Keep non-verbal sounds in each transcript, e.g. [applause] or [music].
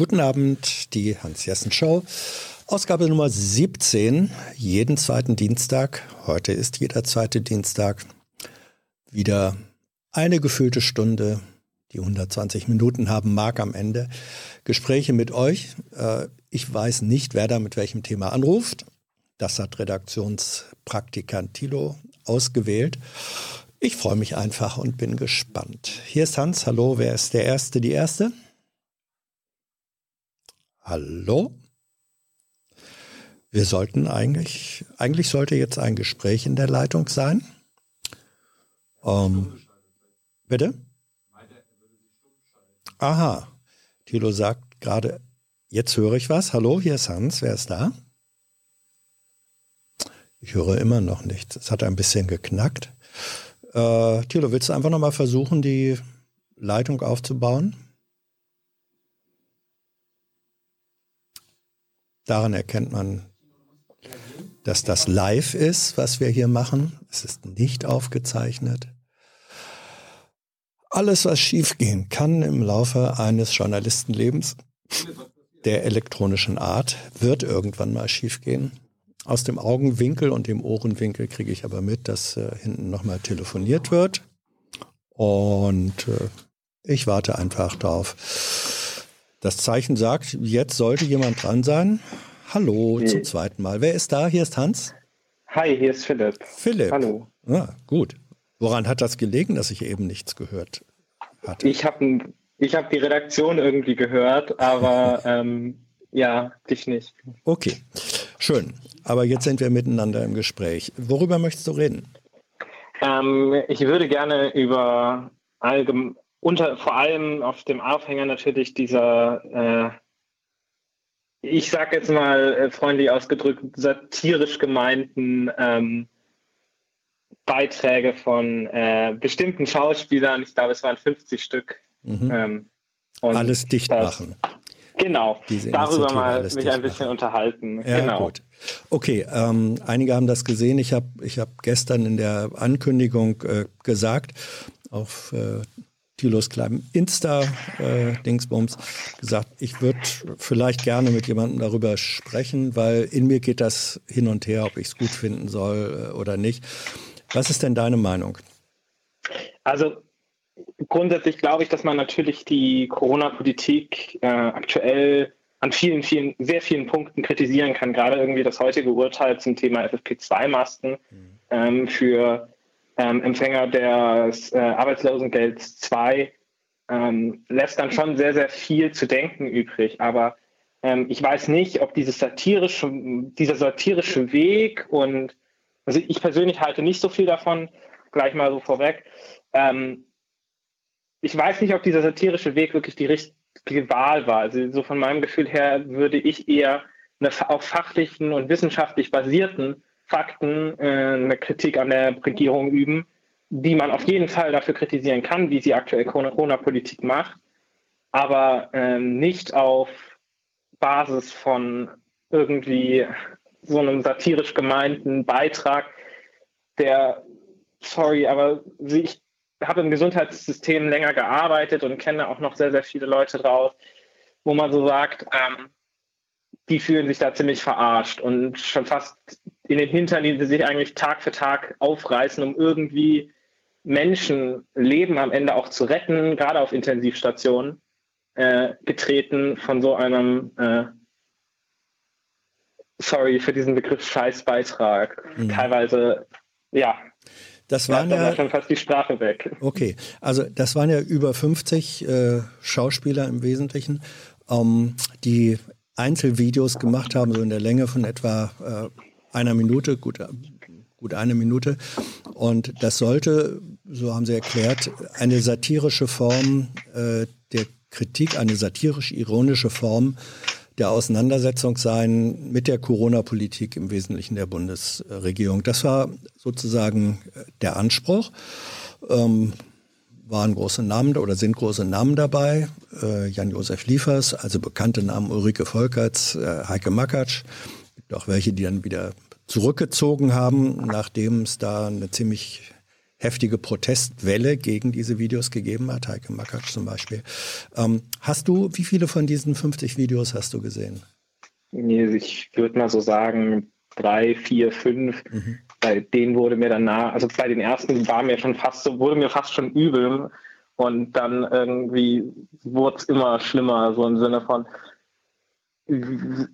Guten Abend, die Hans-Jessen-Show. Ausgabe Nummer 17, jeden zweiten Dienstag. Heute ist jeder zweite Dienstag. Wieder eine gefüllte Stunde, die 120 Minuten haben mag am Ende. Gespräche mit euch. Äh, ich weiß nicht, wer da mit welchem Thema anruft. Das hat Redaktionspraktikant Tilo ausgewählt. Ich freue mich einfach und bin gespannt. Hier ist Hans. Hallo, wer ist der Erste, die Erste? Hallo? Wir sollten eigentlich, eigentlich sollte jetzt ein Gespräch in der Leitung sein. Ähm, bitte? Aha. Thilo sagt gerade, jetzt höre ich was. Hallo, hier ist Hans. Wer ist da? Ich höre immer noch nichts. Es hat ein bisschen geknackt. Äh, Thilo, willst du einfach nochmal versuchen, die Leitung aufzubauen? Daran erkennt man, dass das live ist, was wir hier machen. Es ist nicht aufgezeichnet. Alles, was schiefgehen kann im Laufe eines Journalistenlebens der elektronischen Art, wird irgendwann mal schiefgehen. Aus dem Augenwinkel und dem Ohrenwinkel kriege ich aber mit, dass äh, hinten nochmal telefoniert wird. Und äh, ich warte einfach darauf. Das Zeichen sagt, jetzt sollte jemand dran sein. Hallo hey. zum zweiten Mal. Wer ist da? Hier ist Hans. Hi, hier ist Philipp. Philipp. Hallo. Ah, gut. Woran hat das gelegen, dass ich eben nichts gehört hatte? Ich habe ich hab die Redaktion irgendwie gehört, aber [laughs] ähm, ja, dich nicht. Okay, schön. Aber jetzt sind wir miteinander im Gespräch. Worüber möchtest du reden? Ähm, ich würde gerne über allgemein, unter, vor allem auf dem Aufhänger natürlich dieser, äh, ich sage jetzt mal äh, freundlich ausgedrückt, satirisch gemeinten ähm, Beiträge von äh, bestimmten Schauspielern, ich glaube es waren 50 Stück. Mhm. Ähm, Alles dicht das, machen. Genau, darüber mal mich ein bisschen machen. unterhalten. Ja, genau. gut. Okay, ähm, einige haben das gesehen. Ich habe ich hab gestern in der Ankündigung äh, gesagt, auf äh, Thilos kleinem Insta-Dingsbums äh, gesagt, ich würde vielleicht gerne mit jemandem darüber sprechen, weil in mir geht das hin und her, ob ich es gut finden soll äh, oder nicht. Was ist denn deine Meinung? Also grundsätzlich glaube ich, dass man natürlich die Corona-Politik äh, aktuell an vielen, vielen, sehr vielen Punkten kritisieren kann. Gerade irgendwie das heutige Urteil zum Thema FFP2-Masten mhm. ähm, für ähm, Empfänger des äh, Arbeitslosengelds 2 ähm, lässt dann schon sehr, sehr viel zu denken übrig. Aber ähm, ich weiß nicht, ob dieses satirische, dieser satirische Weg und also ich persönlich halte nicht so viel davon, gleich mal so vorweg. Ähm, ich weiß nicht, ob dieser satirische Weg wirklich die richtige Wahl war. Also so von meinem Gefühl her würde ich eher eine auf fachlichen und wissenschaftlich basierten Fakten äh, eine Kritik an der Regierung üben, die man auf jeden Fall dafür kritisieren kann, wie sie aktuell Corona-Politik macht, aber ähm, nicht auf Basis von irgendwie so einem satirisch gemeinten Beitrag, der, sorry, aber ich habe im Gesundheitssystem länger gearbeitet und kenne auch noch sehr, sehr viele Leute draus, wo man so sagt, ähm, die fühlen sich da ziemlich verarscht und schon fast in den Hintern, die sie sich eigentlich Tag für Tag aufreißen, um irgendwie Menschenleben am Ende auch zu retten, gerade auf Intensivstationen, äh, getreten von so einem, äh, sorry für diesen Begriff, Scheißbeitrag. Mhm. Teilweise, ja, das waren ja, ja schon fast die Sprache weg. Okay, also das waren ja über 50 äh, Schauspieler im Wesentlichen, ähm, die Einzelvideos gemacht haben, so in der Länge von etwa äh, einer Minute, gut, gut eine Minute. Und das sollte, so haben sie erklärt, eine satirische Form äh, der Kritik, eine satirisch-ironische Form der Auseinandersetzung sein mit der Corona-Politik im Wesentlichen der Bundesregierung. Das war sozusagen äh, der Anspruch. Ähm, waren große Namen oder sind große Namen dabei. Äh, Jan-Josef Liefers, also bekannte Namen Ulrike Volkerts, äh, Heike Makatsch. Auch welche, die dann wieder zurückgezogen haben, nachdem es da eine ziemlich heftige Protestwelle gegen diese Videos gegeben hat, Heike Makatsch zum Beispiel. Ähm, hast du, wie viele von diesen 50 Videos hast du gesehen? Ich würde mal so sagen, drei, vier, fünf. Mhm. Bei denen wurde mir dann nah, also bei den ersten war mir schon fast so, wurde mir fast schon übel. Und dann irgendwie wurde es immer schlimmer, so im Sinne von,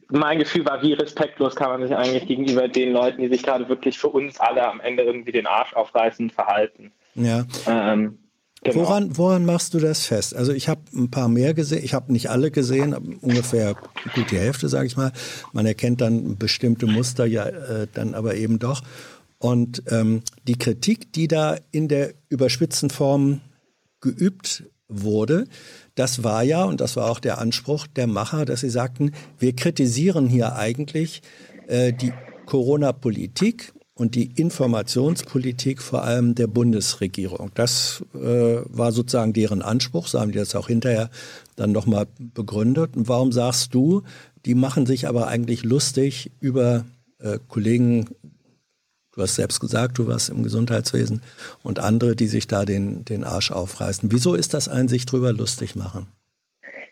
mein Gefühl war, wie respektlos kann man sich eigentlich gegenüber den Leuten, die sich gerade wirklich für uns alle am Ende irgendwie den Arsch aufreißen, verhalten. Ja. Ähm, genau. woran, woran machst du das fest? Also ich habe ein paar mehr gesehen, ich habe nicht alle gesehen, ungefähr gut die Hälfte, sage ich mal. Man erkennt dann bestimmte Muster ja äh, dann aber eben doch. Und ähm, die Kritik, die da in der überspitzten Form geübt wurde, das war ja, und das war auch der Anspruch der Macher, dass sie sagten, wir kritisieren hier eigentlich äh, die Corona-Politik und die Informationspolitik vor allem der Bundesregierung. Das äh, war sozusagen deren Anspruch, so haben die das auch hinterher dann nochmal begründet. Und warum sagst du, die machen sich aber eigentlich lustig über äh, Kollegen Du hast selbst gesagt, du warst im Gesundheitswesen und andere, die sich da den, den Arsch aufreißen. Wieso ist das ein sich drüber lustig machen?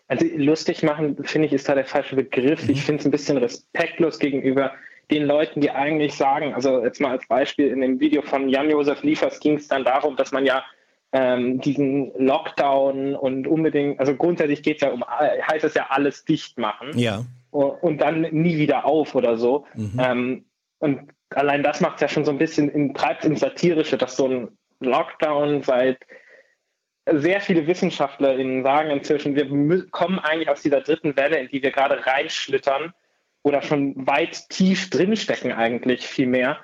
Also lustig machen, finde ich, ist da der falsche Begriff. Mhm. Ich finde es ein bisschen respektlos gegenüber den Leuten, die eigentlich sagen, also jetzt mal als Beispiel in dem Video von Jan-Josef Liefers ging es dann darum, dass man ja ähm, diesen Lockdown und unbedingt, also grundsätzlich geht es ja um, heißt es ja alles dicht machen. Ja. Und dann nie wieder auf oder so. Mhm. Ähm, und allein das macht es ja schon so ein bisschen, in, treibt ins Satirische, dass so ein Lockdown seit sehr viele WissenschaftlerInnen sagen inzwischen, wir kommen eigentlich aus dieser dritten Welle, in die wir gerade reinschlittern oder schon weit tief drinstecken eigentlich vielmehr,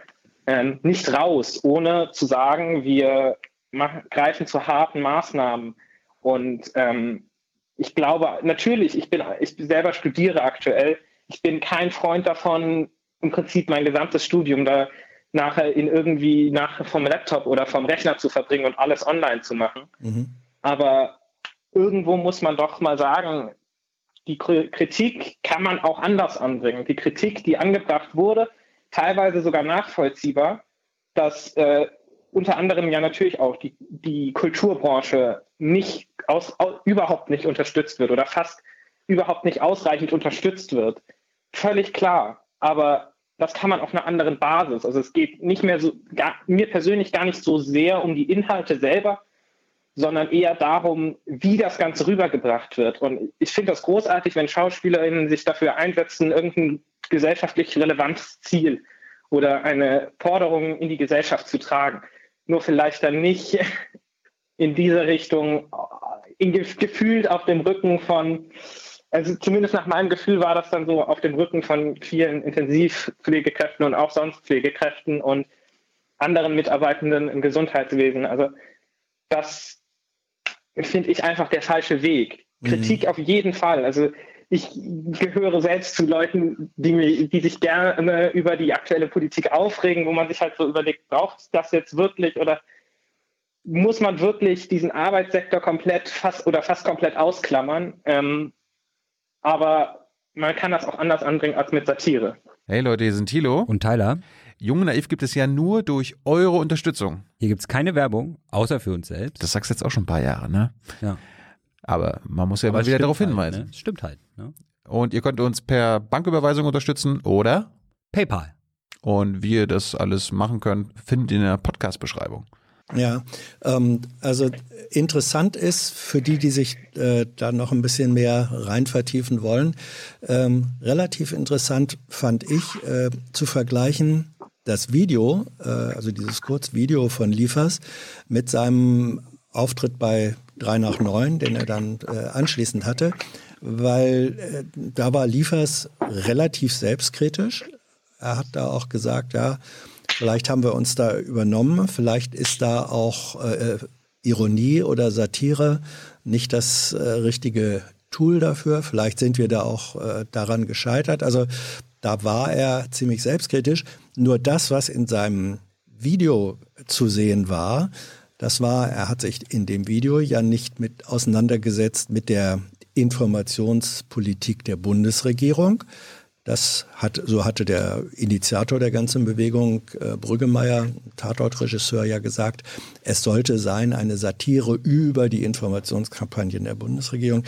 ähm, nicht raus, ohne zu sagen, wir machen, greifen zu harten Maßnahmen. Und ähm, ich glaube, natürlich, ich bin, ich selber studiere aktuell, ich bin kein Freund davon, im Prinzip mein gesamtes Studium da nachher in irgendwie nach vom Laptop oder vom Rechner zu verbringen und alles online zu machen. Mhm. Aber irgendwo muss man doch mal sagen, die Kritik kann man auch anders anbringen. Die Kritik, die angebracht wurde, teilweise sogar nachvollziehbar, dass äh, unter anderem ja natürlich auch die, die Kulturbranche nicht aus, aus, überhaupt nicht unterstützt wird oder fast überhaupt nicht ausreichend unterstützt wird. Völlig klar. Aber das kann man auf einer anderen Basis. Also es geht nicht mehr so, gar, mir persönlich gar nicht so sehr um die Inhalte selber, sondern eher darum, wie das Ganze rübergebracht wird. Und ich finde das großartig, wenn SchauspielerInnen sich dafür einsetzen, irgendein gesellschaftlich relevantes Ziel oder eine Forderung in die Gesellschaft zu tragen. Nur vielleicht dann nicht in diese Richtung, in, gefühlt auf dem Rücken von also zumindest nach meinem Gefühl war das dann so auf dem Rücken von vielen Intensivpflegekräften und auch sonst Pflegekräften und anderen Mitarbeitenden im Gesundheitswesen. Also das finde ich einfach der falsche Weg. Mhm. Kritik auf jeden Fall. Also ich gehöre selbst zu Leuten, die, die sich gerne über die aktuelle Politik aufregen, wo man sich halt so überlegt, braucht es das jetzt wirklich oder muss man wirklich diesen Arbeitssektor komplett fast oder fast komplett ausklammern? Ähm, aber man kann das auch anders anbringen als mit Satire. Hey Leute, hier sind Thilo und Tyler. Jung Naiv gibt es ja nur durch eure Unterstützung. Hier gibt es keine Werbung, außer für uns selbst. Das sagst du jetzt auch schon ein paar Jahre, ne? Ja. Aber man muss ja Aber immer wieder darauf halt, hinweisen. Ne? Stimmt halt. Ne? Und ihr könnt uns per Banküberweisung unterstützen oder PayPal. Und wie ihr das alles machen könnt, findet ihr in der Podcast-Beschreibung. Ja, ähm, also interessant ist für die, die sich äh, da noch ein bisschen mehr rein vertiefen wollen, ähm, relativ interessant fand ich äh, zu vergleichen das Video, äh, also dieses Kurzvideo von Liefers mit seinem Auftritt bei 3 nach 9, den er dann äh, anschließend hatte, weil äh, da war Liefers relativ selbstkritisch. Er hat da auch gesagt, ja, Vielleicht haben wir uns da übernommen, vielleicht ist da auch äh, Ironie oder Satire nicht das äh, richtige Tool dafür. Vielleicht sind wir da auch äh, daran gescheitert. Also da war er ziemlich selbstkritisch. Nur das, was in seinem Video zu sehen war, das war, er hat sich in dem Video ja nicht mit auseinandergesetzt mit der Informationspolitik der Bundesregierung, Das hat, so hatte der Initiator der ganzen Bewegung, äh, Brüggemeier, Tatortregisseur, ja gesagt, es sollte sein eine Satire über die Informationskampagnen der Bundesregierung.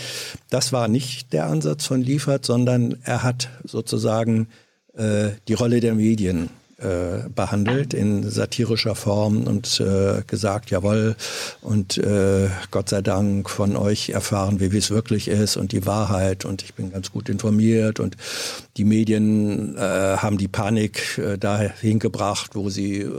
Das war nicht der Ansatz von Liefert, sondern er hat sozusagen äh, die Rolle der Medien äh, behandelt in satirischer Form und äh, gesagt, jawohl, und äh, Gott sei Dank von euch erfahren wir, wie es wirklich ist und die Wahrheit und ich bin ganz gut informiert und die Medien äh, haben die Panik äh, dahin gebracht, wo sie äh,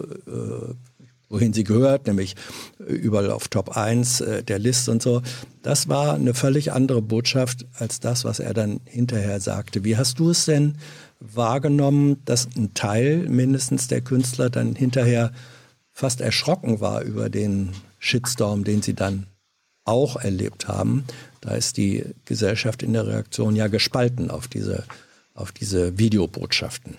wohin sie gehört, nämlich überall auf Top 1 äh, der Liste und so. Das war eine völlig andere Botschaft als das, was er dann hinterher sagte. Wie hast du es denn wahrgenommen, dass ein Teil mindestens der Künstler dann hinterher fast erschrocken war über den Shitstorm, den sie dann auch erlebt haben. Da ist die Gesellschaft in der Reaktion ja gespalten auf diese, auf diese Videobotschaften.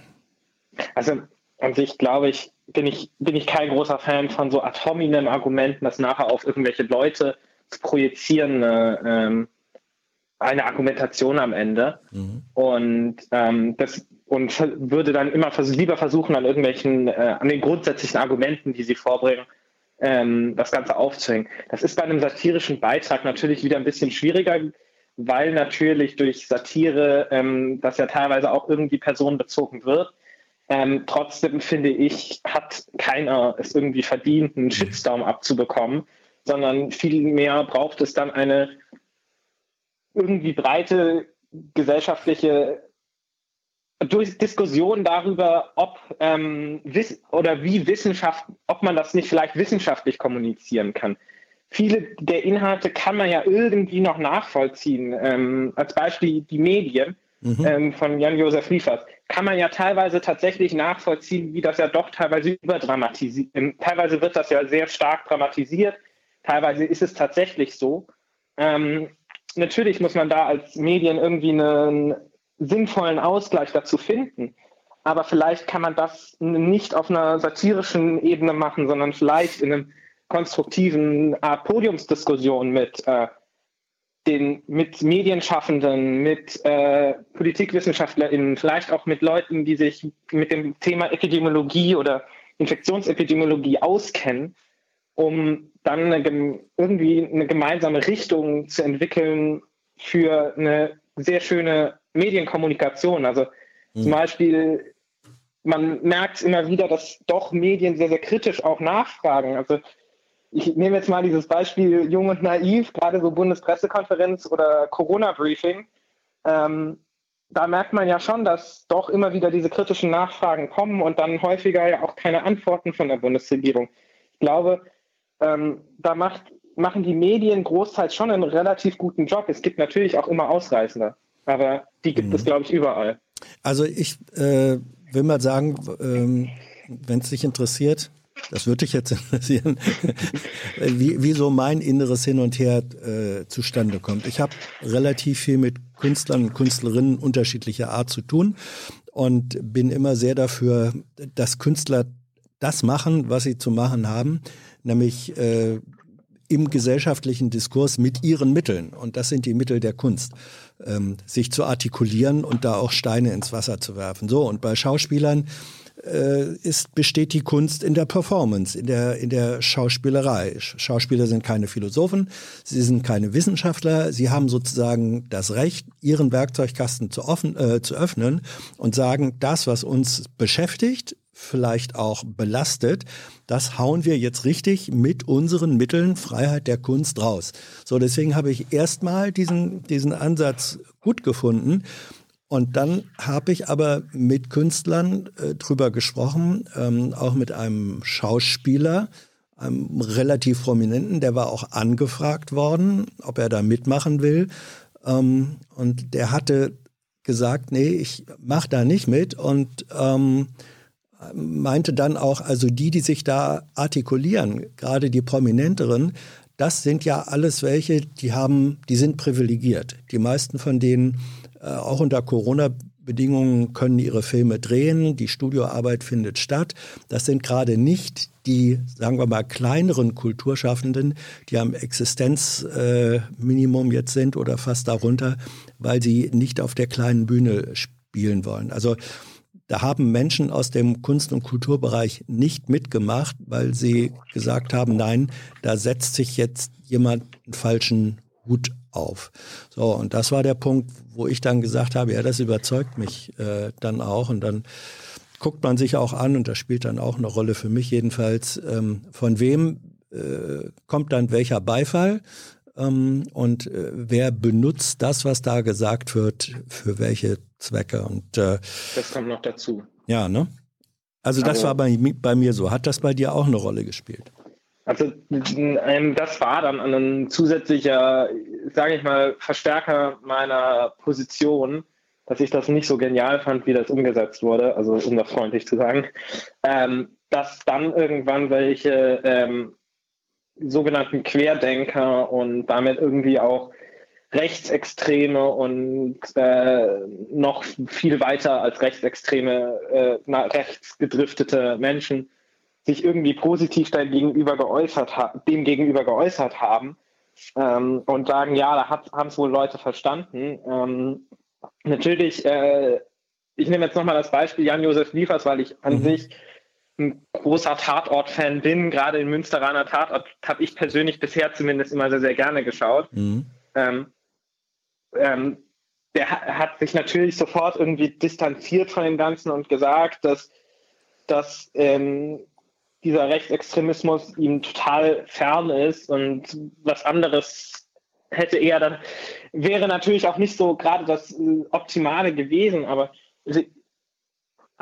Also an sich glaube ich, bin ich, bin ich kein großer Fan von so ad hominem Argumenten, das nachher auf irgendwelche Leute zu projizieren. Äh, ähm, eine Argumentation am Ende. Mhm. Und ähm, das und würde dann immer vers lieber versuchen, an irgendwelchen, äh, an den grundsätzlichen Argumenten, die sie vorbringen, ähm, das Ganze aufzuhängen. Das ist bei einem satirischen Beitrag natürlich wieder ein bisschen schwieriger, weil natürlich durch Satire ähm, das ja teilweise auch irgendwie personenbezogen wird. Ähm, trotzdem finde ich, hat keiner es irgendwie verdient, einen Shitstorm abzubekommen, sondern vielmehr braucht es dann eine irgendwie breite gesellschaftliche durch Diskussionen darüber, ob ähm, wiss oder wie Wissenschaft, ob man das nicht vielleicht wissenschaftlich kommunizieren kann. Viele der Inhalte kann man ja irgendwie noch nachvollziehen. Ähm, als Beispiel die Medien mhm. ähm, von Jan-Josef Liefers kann man ja teilweise tatsächlich nachvollziehen, wie das ja doch teilweise überdramatisiert. Ähm, teilweise wird das ja sehr stark dramatisiert. Teilweise ist es tatsächlich so. Ähm, natürlich muss man da als Medien irgendwie einen sinnvollen Ausgleich dazu finden. Aber vielleicht kann man das nicht auf einer satirischen Ebene machen, sondern vielleicht in einem konstruktiven Art Podiumsdiskussion mit äh, den mit Medienschaffenden, mit äh, PolitikwissenschaftlerInnen, vielleicht auch mit Leuten, die sich mit dem Thema Epidemiologie oder Infektionsepidemiologie auskennen, um dann eine, irgendwie eine gemeinsame Richtung zu entwickeln für eine sehr schöne Medienkommunikation. Also mhm. zum Beispiel, man merkt immer wieder, dass doch Medien sehr, sehr kritisch auch nachfragen. Also ich nehme jetzt mal dieses Beispiel Jung und Naiv, gerade so Bundespressekonferenz oder Corona-Briefing. Ähm, da merkt man ja schon, dass doch immer wieder diese kritischen Nachfragen kommen und dann häufiger ja auch keine Antworten von der Bundesregierung. Ich glaube, ähm, da macht, machen die Medien großteils schon einen relativ guten Job. Es gibt natürlich auch immer Ausreißende aber die gibt mhm. es, glaube ich, überall. Also ich äh, will mal sagen, ähm, wenn es dich interessiert, das würde dich jetzt [laughs] interessieren, [laughs] wie, wie so mein inneres Hin und Her äh, zustande kommt. Ich habe relativ viel mit Künstlern und Künstlerinnen unterschiedlicher Art zu tun und bin immer sehr dafür, dass Künstler das machen, was sie zu machen haben, nämlich äh, im gesellschaftlichen Diskurs mit ihren Mitteln. Und das sind die Mittel der Kunst ähm, sich zu artikulieren und da auch Steine ins Wasser zu werfen. So, und bei Schauspielern äh, ist, besteht die Kunst in der Performance, in der, in der Schauspielerei. Schauspieler sind keine Philosophen, sie sind keine Wissenschaftler, sie haben sozusagen das Recht, ihren Werkzeugkasten zu, offen, äh, zu öffnen und sagen, das, was uns beschäftigt, vielleicht auch belastet, das hauen wir jetzt richtig mit unseren Mitteln Freiheit der Kunst raus. So, deswegen habe ich erstmal diesen, diesen Ansatz gut gefunden. Und dann habe ich aber mit Künstlern äh, drüber gesprochen, ähm, auch mit einem Schauspieler, einem relativ prominenten, der war auch angefragt worden, ob er da mitmachen will. Ähm, und der hatte gesagt, nee, ich mache da nicht mit. Und ähm, meinte dann auch, also die, die sich da artikulieren, gerade die prominenteren, das sind ja alles welche, die haben, die sind privilegiert. Die meisten von denen, äh, auch unter Corona-Bedingungen, können ihre Filme drehen. Die Studioarbeit findet statt. Das sind gerade nicht die, sagen wir mal, kleineren Kulturschaffenden, die am Existenzminimum äh, jetzt sind oder fast darunter, weil sie nicht auf der kleinen Bühne spielen wollen. Also da haben Menschen aus dem Kunst- und Kulturbereich nicht mitgemacht, weil sie gesagt haben, nein, da setzt sich jetzt jemand einen falschen Hut auf. So, und das war der Punkt, wo ich dann gesagt habe, ja, das überzeugt mich äh, dann auch. Und dann guckt man sich auch an, und das spielt dann auch eine Rolle für mich jedenfalls, ähm, von wem äh, kommt dann welcher Beifall ähm, und äh, wer benutzt das, was da gesagt wird, für welche Zwecke. Und äh, das kommt noch dazu. Ja, ne? Also das also, war bei, bei mir so. Hat das bei dir auch eine Rolle gespielt? Also ähm, das war dann ein zusätzlicher, sage ich mal, Verstärker meiner Position, dass ich das nicht so genial fand, wie das umgesetzt wurde, also um das freundlich zu sagen, ähm, dass dann irgendwann welche ähm, sogenannten Querdenker und damit irgendwie auch Rechtsextreme und äh, noch viel weiter als Rechtsextreme, äh, rechtsgedriftete Menschen sich irgendwie positiv dem gegenüber geäußert, dem gegenüber geäußert haben ähm, und sagen, ja, da haben es wohl Leute verstanden. Ähm, natürlich, äh, ich nehme jetzt nochmal das Beispiel Jan-Josef Liefers, weil ich an mhm. sich ein großer Tatort-Fan bin. Gerade in Münsteraner Tatort habe ich persönlich bisher zumindest immer sehr, sehr gerne geschaut. Mhm. Ähm, ähm, der hat sich natürlich sofort irgendwie distanziert von dem Ganzen und gesagt, dass, dass ähm, dieser Rechtsextremismus ihm total fern ist und was anderes hätte er dann, wäre natürlich auch nicht so gerade das äh, Optimale gewesen, aber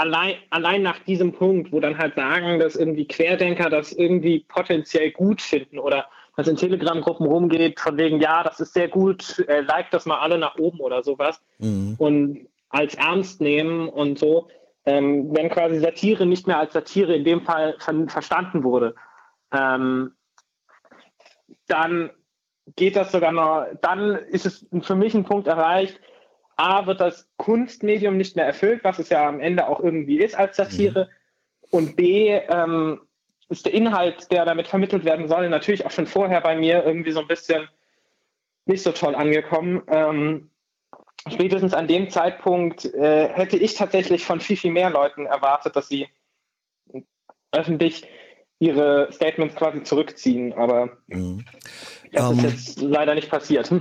allein, allein nach diesem Punkt, wo dann halt sagen, dass irgendwie Querdenker das irgendwie potenziell gut finden oder was in Telegram-Gruppen rumgeht, von wegen, ja, das ist sehr gut, äh, like das mal alle nach oben oder sowas mhm. und als ernst nehmen und so, ähm, wenn quasi Satire nicht mehr als Satire in dem Fall ver verstanden wurde, ähm, dann geht das sogar noch, dann ist es für mich ein Punkt erreicht, A, wird das Kunstmedium nicht mehr erfüllt, was es ja am Ende auch irgendwie ist als Satire. Mhm. Und B, ähm, ist der Inhalt, der damit vermittelt werden soll, natürlich auch schon vorher bei mir irgendwie so ein bisschen nicht so toll angekommen. Ähm, spätestens an dem Zeitpunkt äh, hätte ich tatsächlich von viel, viel mehr Leuten erwartet, dass sie öffentlich ihre Statements quasi zurückziehen. Aber mhm. Das um, ist ähm, jetzt leider nicht passiert.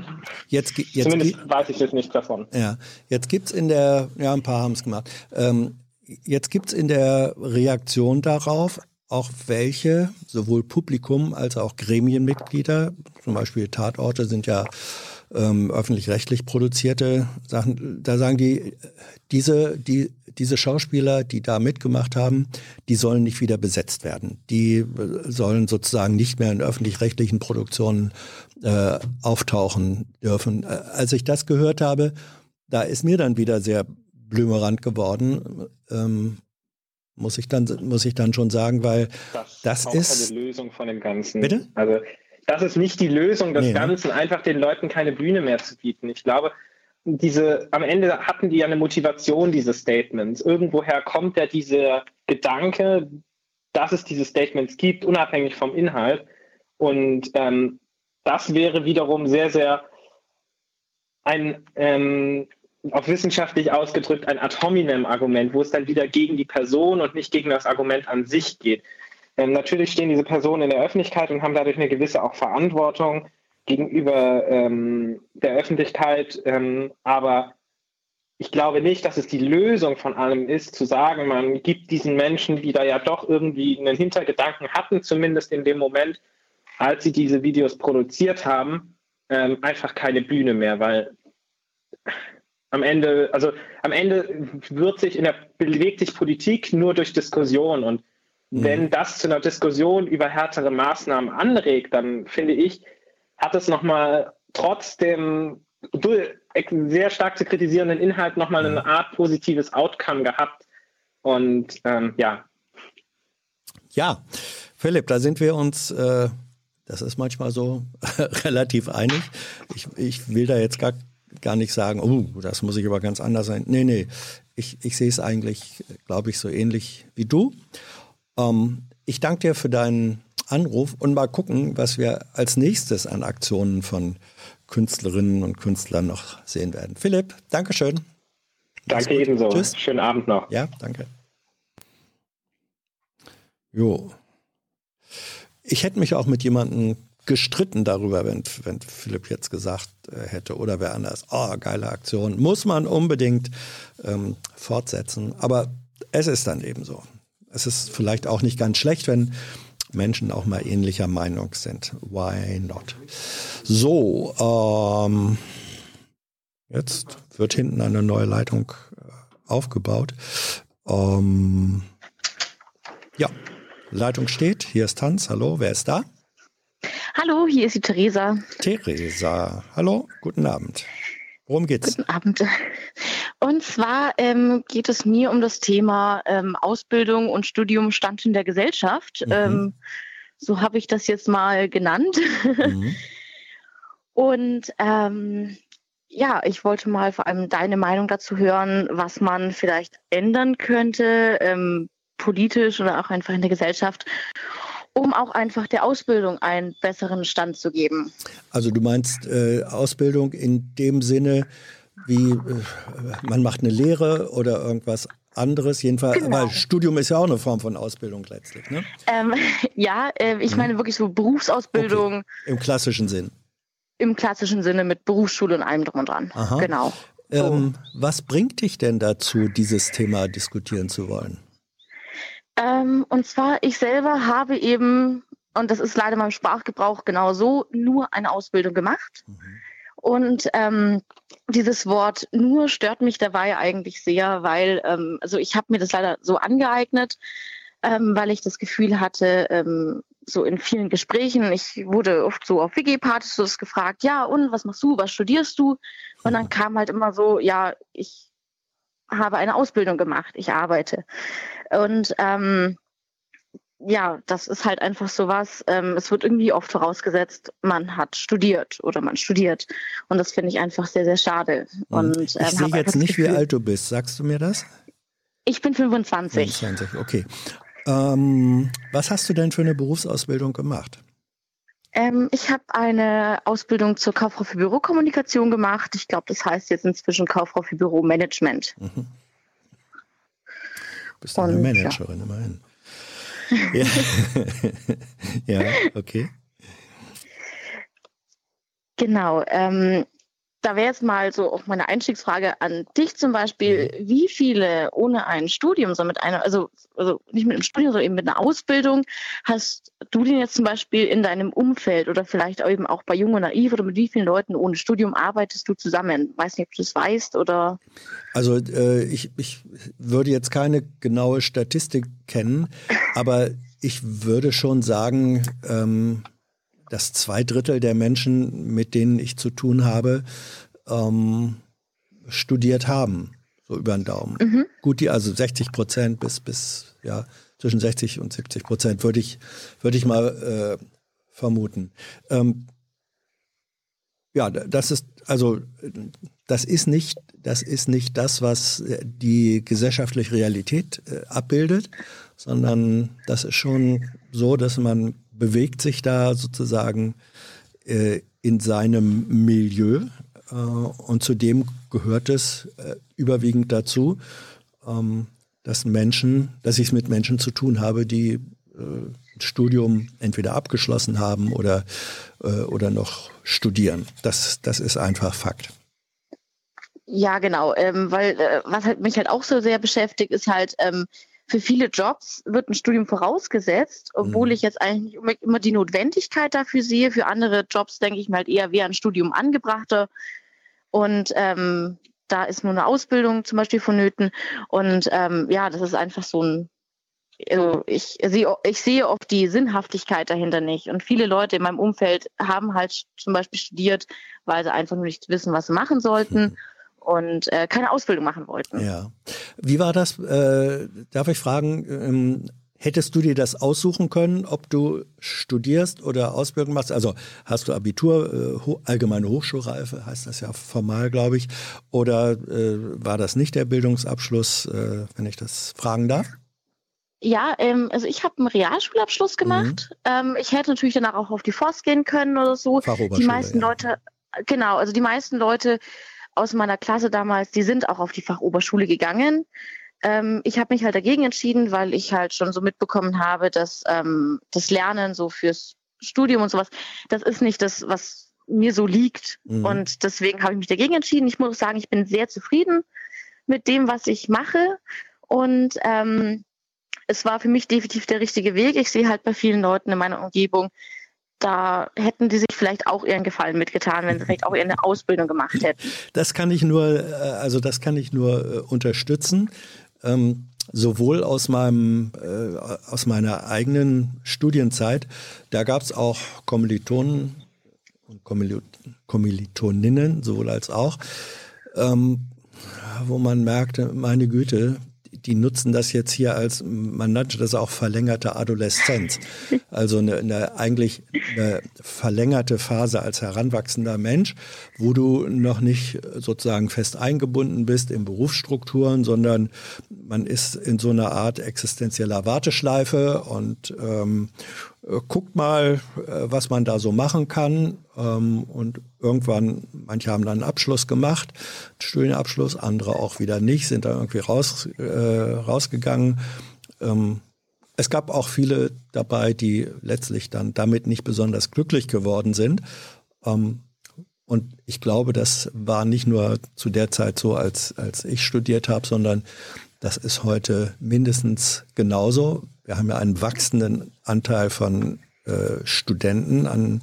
Jetzt, jetzt, Zumindest weiß ich jetzt nicht davon. Ja, jetzt gibt es in der, ja, ein paar haben es gemacht. Ähm, jetzt gibt es in der Reaktion darauf auch welche, sowohl Publikum als auch Gremienmitglieder, zum Beispiel Tatorte sind ja ähm, öffentlich-rechtlich produzierte Sachen, da sagen die, diese, die, diese Schauspieler, die da mitgemacht haben, die sollen nicht wieder besetzt werden. Die äh, sollen sozusagen nicht mehr in öffentlich-rechtlichen Produktionen äh, auftauchen dürfen. Äh, als ich das gehört habe, da ist mir dann wieder sehr blümerant geworden. Ähm, muss ich dann muss ich dann schon sagen, weil das, das ist, ist eine Lösung von dem Ganzen. Bitte? Also das ist nicht die Lösung des nee, ne? Ganzen, einfach den Leuten keine Bühne mehr zu bieten. Ich glaube, diese, am Ende hatten die ja eine Motivation, diese Statements. Irgendwoher kommt ja dieser Gedanke, dass es diese Statements gibt, unabhängig vom Inhalt. Und ähm, das wäre wiederum sehr, sehr ein, ähm, auf wissenschaftlich ausgedrückt, ein ad hominem Argument, wo es dann wieder gegen die Person und nicht gegen das Argument an sich geht. Ähm, natürlich stehen diese Personen in der Öffentlichkeit und haben dadurch eine gewisse auch Verantwortung gegenüber ähm, der Öffentlichkeit. Ähm, aber ich glaube nicht, dass es die Lösung von allem ist, zu sagen, man gibt diesen Menschen, die da ja doch irgendwie einen Hintergedanken hatten, zumindest in dem Moment, als sie diese Videos produziert haben, ähm, einfach keine Bühne mehr, weil am Ende, also am Ende wird sich in der, bewegt sich Politik nur durch Diskussion und mhm. wenn das zu einer Diskussion über härtere Maßnahmen anregt, dann finde ich, hat es nochmal trotzdem sehr stark zu kritisierenden Inhalt nochmal eine Art positives Outcome gehabt. Und ähm, ja. Ja, Philipp, da sind wir uns, äh, das ist manchmal so [laughs] relativ einig. Ich, ich will da jetzt gar, gar nicht sagen, oh, das muss ich aber ganz anders sein. Nee, nee, ich, ich sehe es eigentlich, glaube ich, so ähnlich wie du. Ähm, ich danke dir für deinen Anruf und mal gucken, was wir als nächstes an Aktionen von Künstlerinnen und Künstlern noch sehen werden. Philipp, Dankeschön. Danke ebenso. Tschüss. Schönen Abend noch. Ja, danke. Jo. Ich hätte mich auch mit jemandem gestritten darüber, wenn, wenn Philipp jetzt gesagt äh, hätte oder wer anders, oh, geile Aktion, muss man unbedingt ähm, fortsetzen. Aber es ist dann eben so. Es ist vielleicht auch nicht ganz schlecht, wenn Menschen auch mal ähnlicher Meinung sind. Why not? So, ähm, jetzt wird hinten eine neue Leitung äh, aufgebaut. Ähm, ja, Leitung steht. Hier ist Hans. Hallo, wer ist da? Hallo, hier ist die Theresa. Theresa, hallo, guten Abend. Worum geht's? Guten Abend. Und zwar ähm, geht es mir um das Thema ähm, Ausbildung und Studium Stand in der Gesellschaft. Mhm. Ähm, so habe ich das jetzt mal genannt. Mhm. [laughs] und ähm, ja, ich wollte mal vor allem deine Meinung dazu hören, was man vielleicht ändern könnte, ähm, politisch oder auch einfach in der Gesellschaft, um auch einfach der Ausbildung einen besseren Stand zu geben. Also du meinst äh, Ausbildung in dem Sinne, wie äh, man macht eine Lehre oder irgendwas anderes, jedenfalls, genau. weil Studium ist ja auch eine Form von Ausbildung letztlich, ne? Ähm, [laughs] ja, äh, ich mhm. meine wirklich so Berufsausbildung. Okay. Im klassischen Sinn. Im klassischen Sinne mit Berufsschule und allem drum und dran. Aha. Genau. So. Ähm, was bringt dich denn dazu, dieses Thema diskutieren zu wollen? Ähm, und zwar, ich selber habe eben, und das ist leider meinem Sprachgebrauch genau so, nur eine Ausbildung gemacht. Mhm. Und ähm, dieses Wort nur stört mich dabei eigentlich sehr, weil, ähm, also ich habe mir das leider so angeeignet, ähm, weil ich das Gefühl hatte, ähm, so in vielen Gesprächen, ich wurde oft so auf WG-Partys gefragt, ja, und was machst du, was studierst du? Und dann mhm. kam halt immer so, ja, ich habe eine Ausbildung gemacht, ich arbeite. Und ähm, ja, das ist halt einfach so was. Ähm, es wird irgendwie oft vorausgesetzt, man hat studiert oder man studiert. Und das finde ich einfach sehr, sehr schade. Und, ich ähm, sehe jetzt nicht, Gefühl, wie alt du bist. Sagst du mir das? Ich bin 25. 25, okay. Ähm, was hast du denn für eine Berufsausbildung gemacht? Ähm, ich habe eine Ausbildung zur Kauffrau für Bürokommunikation gemacht. Ich glaube, das heißt jetzt inzwischen Kauffrau für Büromanagement. Mhm. [laughs] Du bist eine Und, Managerin, ja. immerhin. ja. [laughs] ja, okay. Genau. Ähm, da wäre jetzt mal so auch meine Einstiegsfrage an dich zum Beispiel. Mhm. Wie viele ohne ein Studium, so mit einer, also, also nicht mit einem Studium, sondern eben mit einer Ausbildung, hast du denn jetzt zum Beispiel in deinem Umfeld oder vielleicht auch eben auch bei Jung und Naiv oder mit wie vielen Leuten ohne Studium arbeitest du zusammen? Weiß nicht, ob du das weißt oder. Also äh, ich, ich würde jetzt keine genaue Statistik kennen, aber ich würde schon sagen, ähm, dass zwei Drittel der Menschen, mit denen ich zu tun habe, ähm, studiert haben, so über den Daumen. Mhm. Gut, die also 60 Prozent bis, bis, ja, zwischen 60 und 70 Prozent würde ich, würde ich mal äh, vermuten. Ähm, ja, das ist, also, das ist nicht, das ist nicht das, was die gesellschaftliche Realität äh, abbildet, sondern das ist schon so, dass man bewegt sich da sozusagen äh, in seinem Milieu äh, und zudem gehört es äh, überwiegend dazu, ähm, dass Menschen, dass ich es mit Menschen zu tun habe, die äh, Studium entweder abgeschlossen haben oder, äh, oder noch studieren. Das, das ist einfach Fakt. Ja, genau, ähm, weil äh, was halt mich halt auch so sehr beschäftigt, ist halt, ähm, für viele Jobs wird ein Studium vorausgesetzt, obwohl mhm. ich jetzt eigentlich nicht immer die Notwendigkeit dafür sehe. Für andere Jobs denke ich mal halt eher, wäre ein Studium angebrachter. Und ähm, da ist nur eine Ausbildung zum Beispiel vonnöten. Und ähm, ja, das ist einfach so ein, also ich sehe, ich sehe oft die Sinnhaftigkeit dahinter nicht. Und viele Leute in meinem Umfeld haben halt zum Beispiel studiert, weil sie einfach nur nicht wissen, was sie machen sollten. Und äh, keine Ausbildung machen wollten. Ja. Wie war das? Äh, darf ich fragen, ähm, hättest du dir das aussuchen können, ob du studierst oder Ausbildung machst? Also hast du Abitur, äh, ho allgemeine Hochschulreife, heißt das ja formal, glaube ich, oder äh, war das nicht der Bildungsabschluss, äh, wenn ich das fragen darf? Ja, ähm, also ich habe einen Realschulabschluss gemacht. Mhm. Ähm, ich hätte natürlich danach auch auf die Forst gehen können oder so. Die meisten ja. Leute, genau, also die meisten Leute aus meiner Klasse damals, die sind auch auf die Fachoberschule gegangen. Ähm, ich habe mich halt dagegen entschieden, weil ich halt schon so mitbekommen habe, dass ähm, das Lernen so fürs Studium und sowas, das ist nicht das, was mir so liegt. Mhm. Und deswegen habe ich mich dagegen entschieden. Ich muss sagen, ich bin sehr zufrieden mit dem, was ich mache. Und ähm, es war für mich definitiv der richtige Weg. Ich sehe halt bei vielen Leuten in meiner Umgebung, da hätten die sich vielleicht auch ihren Gefallen mitgetan, wenn sie vielleicht auch ihre Ausbildung gemacht hätten. Das kann ich nur, äh, also das kann ich nur äh, unterstützen. Ähm, sowohl aus meinem äh, aus meiner eigenen Studienzeit, da gab es auch Kommilitonen und Kommilitoninnen, sowohl als auch, ähm, wo man merkte, meine Güte, die nutzen das jetzt hier als, man nannte das auch verlängerte Adoleszenz. [laughs] Also eine, eine eigentlich eine verlängerte Phase als heranwachsender Mensch, wo du noch nicht sozusagen fest eingebunden bist in Berufsstrukturen, sondern man ist in so einer Art existenzieller Warteschleife und ähm, äh, guckt mal, äh, was man da so machen kann. Ähm, und irgendwann, manche haben dann einen Abschluss gemacht, einen Studienabschluss, andere auch wieder nicht, sind da irgendwie raus, äh, rausgegangen. Ähm, es gab auch viele dabei, die letztlich dann damit nicht besonders glücklich geworden sind. Ähm, und ich glaube, das war nicht nur zu der Zeit so, als, als ich studiert habe, sondern das ist heute mindestens genauso. Wir haben ja einen wachsenden Anteil von äh, Studenten an,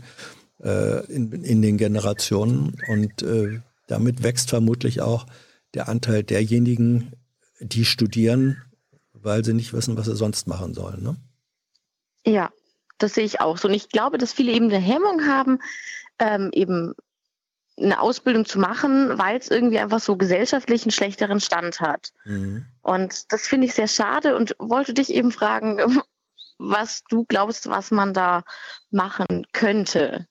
äh, in, in, den Generationen und äh, damit wächst vermutlich auch der Anteil derjenigen, die studieren, weil sie nicht wissen, was sie sonst machen sollen. Ne? Ja, das sehe ich auch so. Und ich glaube, dass viele eben eine Hemmung haben, ähm, eben eine Ausbildung zu machen, weil es irgendwie einfach so gesellschaftlich einen schlechteren Stand hat. Mhm. Und das finde ich sehr schade und wollte dich eben fragen, [laughs] was du glaubst, was man da machen könnte.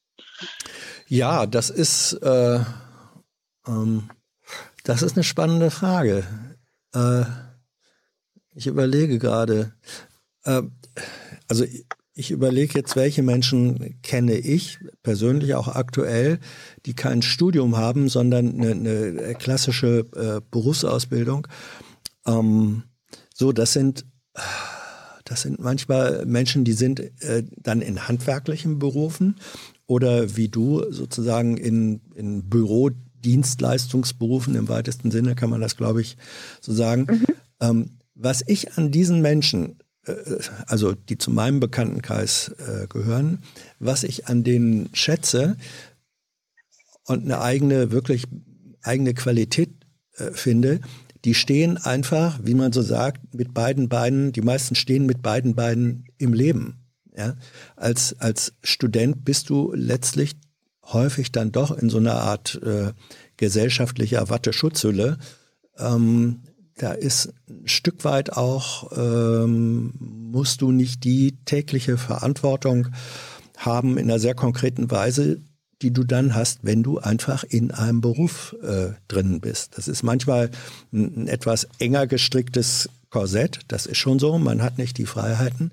Ja, das ist, äh, ähm, das ist eine spannende Frage. Äh, ich überlege gerade. Äh, also ich überlege jetzt, welche Menschen kenne ich persönlich auch aktuell, die kein Studium haben, sondern eine, eine klassische äh, Berufsausbildung. Ähm, so, das sind, das sind manchmal Menschen, die sind äh, dann in handwerklichen Berufen oder wie du sozusagen in, in Bürodienstleistungsberufen im weitesten Sinne kann man das, glaube ich, so sagen. Mhm. Ähm, was ich an diesen Menschen also die zu meinem Bekanntenkreis äh, gehören, was ich an denen schätze und eine eigene, wirklich eigene Qualität äh, finde, die stehen einfach, wie man so sagt, mit beiden Beinen, die meisten stehen mit beiden Beinen im Leben. Ja? Als, als Student bist du letztlich häufig dann doch in so einer Art äh, gesellschaftlicher Watteschutzhülle, ähm, da ist ein Stück weit auch, ähm, musst du nicht die tägliche Verantwortung haben in einer sehr konkreten Weise, die du dann hast, wenn du einfach in einem Beruf äh, drin bist. Das ist manchmal ein, ein, etwas enger gestricktes Korsett, das ist schon so, man hat nicht die Freiheiten,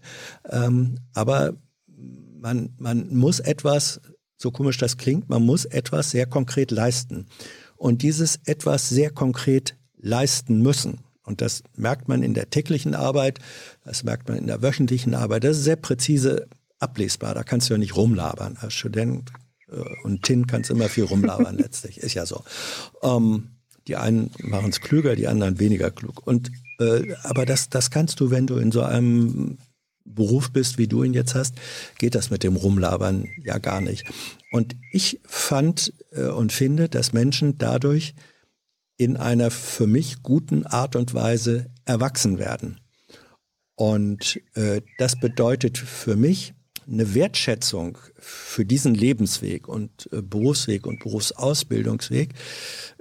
ähm, aber man, man muss etwas, so komisch das klingt, man muss etwas sehr konkret leisten. Und dieses etwas sehr konkret leisten müssen. Und das merkt man in der täglichen Arbeit, das merkt man in der wöchentlichen Arbeit. Das ist sehr präzise ablesbar. Da kannst du ja nicht rumlabern. Als Student äh, und Tin kannst immer viel rumlabern [laughs] letztlich. Ist ja so. Ähm, die einen machen es klüger, die anderen weniger klug. Und äh, aber das, das kannst du, wenn du in so einem Beruf bist, wie du ihn jetzt hast, geht das mit dem Rumlabern ja gar nicht. Und ich fand äh, und finde, dass Menschen dadurch in einer für mich guten Art und Weise erwachsen werden. Und äh, das bedeutet für mich eine Wertschätzung für diesen Lebensweg und äh, Berufsweg und Berufsausbildungsweg.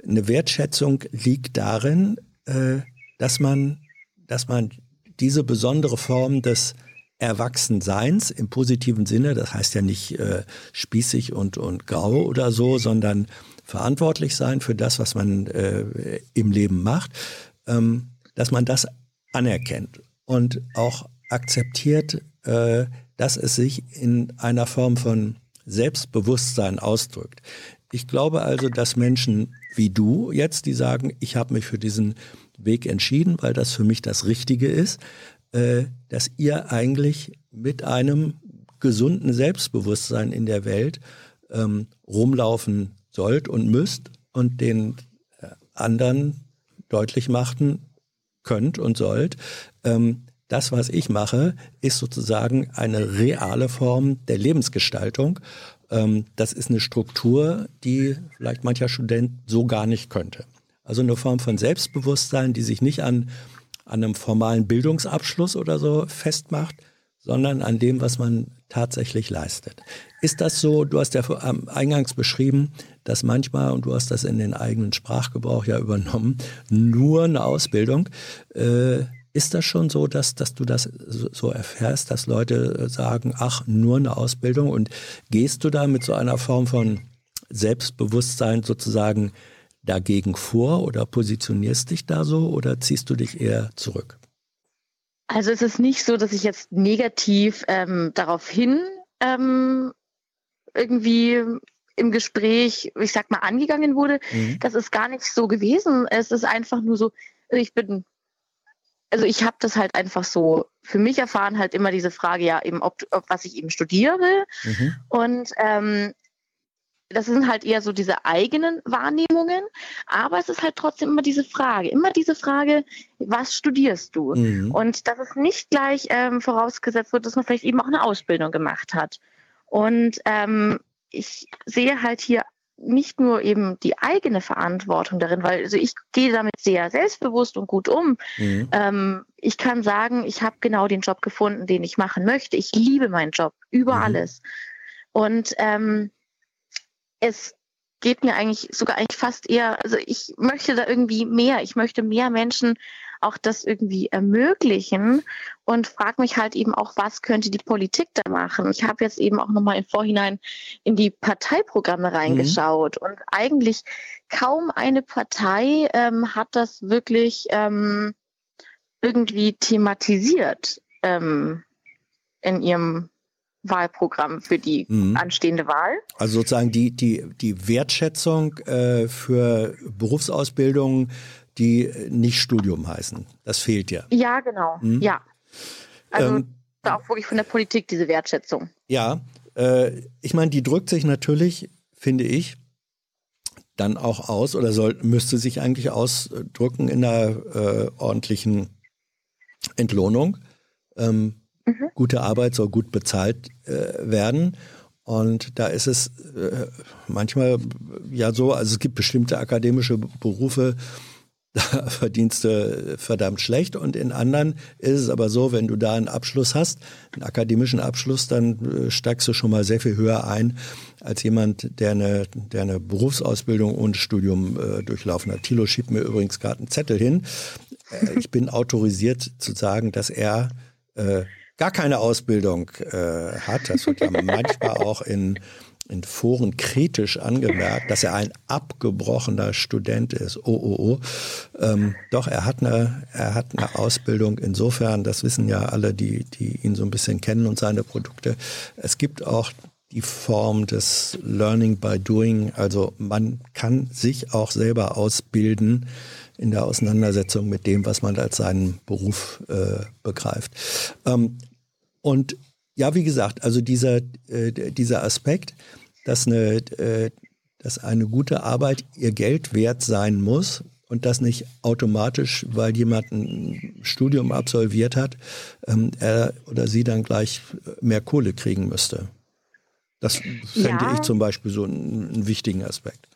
Eine Wertschätzung liegt darin, äh, dass man, dass man diese besondere Form des Erwachsenseins im positiven Sinne, das heißt ja nicht äh, spießig und, und grau oder so, sondern verantwortlich sein für das, was man äh, im Leben macht, ähm, dass man das anerkennt und auch akzeptiert, äh, dass es sich in einer Form von Selbstbewusstsein ausdrückt. Ich glaube also, dass Menschen wie du jetzt, die sagen, ich habe mich für diesen Weg entschieden, weil das für mich das Richtige ist, äh, dass ihr eigentlich mit einem gesunden Selbstbewusstsein in der Welt ähm, rumlaufen sollt und müsst und den äh, anderen deutlich machten könnt und sollt, ähm, das, was ich mache, ist sozusagen eine reale Form der Lebensgestaltung. Ähm, das ist eine Struktur, die vielleicht mancher Student so gar nicht könnte. Also eine Form von Selbstbewusstsein, die sich nicht an, an einem formalen Bildungsabschluss oder so festmacht, sondern an dem, was man tatsächlich leistet. Ist das so, du hast ja eingangs beschrieben, dass manchmal, und du hast das in den eigenen Sprachgebrauch ja übernommen, nur eine Ausbildung äh, ist das schon so, dass, dass du das so erfährst, dass Leute sagen, ach, nur eine Ausbildung? Und gehst du da mit so einer Form von Selbstbewusstsein sozusagen dagegen vor oder positionierst dich da so oder ziehst du dich eher zurück? Also es ist nicht so, dass ich jetzt negativ ähm, darauf hin ähm, irgendwie im Gespräch, ich sag mal, angegangen wurde. Mhm. Das ist gar nicht so gewesen. Es ist einfach nur so, ich bin also ich habe das halt einfach so für mich erfahren, halt immer diese Frage, ja, eben, ob, ob was ich eben studiere. Mhm. Und ähm, das sind halt eher so diese eigenen Wahrnehmungen, aber es ist halt trotzdem immer diese Frage, immer diese Frage, was studierst du? Mhm. Und dass es nicht gleich ähm, vorausgesetzt wird, dass man vielleicht eben auch eine Ausbildung gemacht hat. Und ähm, ich sehe halt hier nicht nur eben die eigene Verantwortung darin, weil also ich gehe damit sehr selbstbewusst und gut um. Mhm. Ähm, ich kann sagen, ich habe genau den Job gefunden, den ich machen möchte. Ich liebe meinen Job über mhm. alles. Und ähm, es geht mir eigentlich sogar eigentlich fast eher, also ich möchte da irgendwie mehr. Ich möchte mehr Menschen auch das irgendwie ermöglichen und frage mich halt eben auch, was könnte die Politik da machen? Ich habe jetzt eben auch nochmal im Vorhinein in die Parteiprogramme mhm. reingeschaut mhm. und eigentlich kaum eine Partei ähm, hat das wirklich ähm, irgendwie thematisiert ähm, in ihrem Wahlprogramm für die mhm. anstehende Wahl. Also sozusagen die, die, die Wertschätzung äh, für Berufsausbildung die nicht Studium heißen. Das fehlt ja. Ja, genau. Hm? Ja. Also ähm, da auch wirklich von der Politik diese Wertschätzung. Ja, äh, ich meine, die drückt sich natürlich, finde ich, dann auch aus oder soll, müsste sich eigentlich ausdrücken in einer äh, ordentlichen Entlohnung. Ähm, mhm. Gute Arbeit soll gut bezahlt äh, werden. Und da ist es äh, manchmal ja so, also es gibt bestimmte akademische Berufe, da [laughs] verdienst du verdammt schlecht. Und in anderen ist es aber so, wenn du da einen Abschluss hast, einen akademischen Abschluss, dann äh, steigst du schon mal sehr viel höher ein als jemand, der eine, der eine Berufsausbildung und Studium äh, durchlaufen hat. Thilo schiebt mir übrigens gerade einen Zettel hin. Äh, ich bin autorisiert zu sagen, dass er äh, gar keine Ausbildung äh, hat. Das wird ja manchmal auch in in Foren kritisch angemerkt, dass er ein abgebrochener Student ist. Oh, oh, oh. Ähm, doch, er hat, eine, er hat eine Ausbildung. Insofern, das wissen ja alle, die, die ihn so ein bisschen kennen und seine Produkte. Es gibt auch die Form des Learning by Doing. Also man kann sich auch selber ausbilden in der Auseinandersetzung mit dem, was man als seinen Beruf äh, begreift. Ähm, und ja, wie gesagt, also dieser, äh, dieser Aspekt, dass eine, äh, dass eine gute Arbeit ihr Geld wert sein muss und das nicht automatisch, weil jemand ein Studium absolviert hat, ähm, er oder sie dann gleich mehr Kohle kriegen müsste. Das fände ja. ich zum Beispiel so einen, einen, wichtigen Aspekt.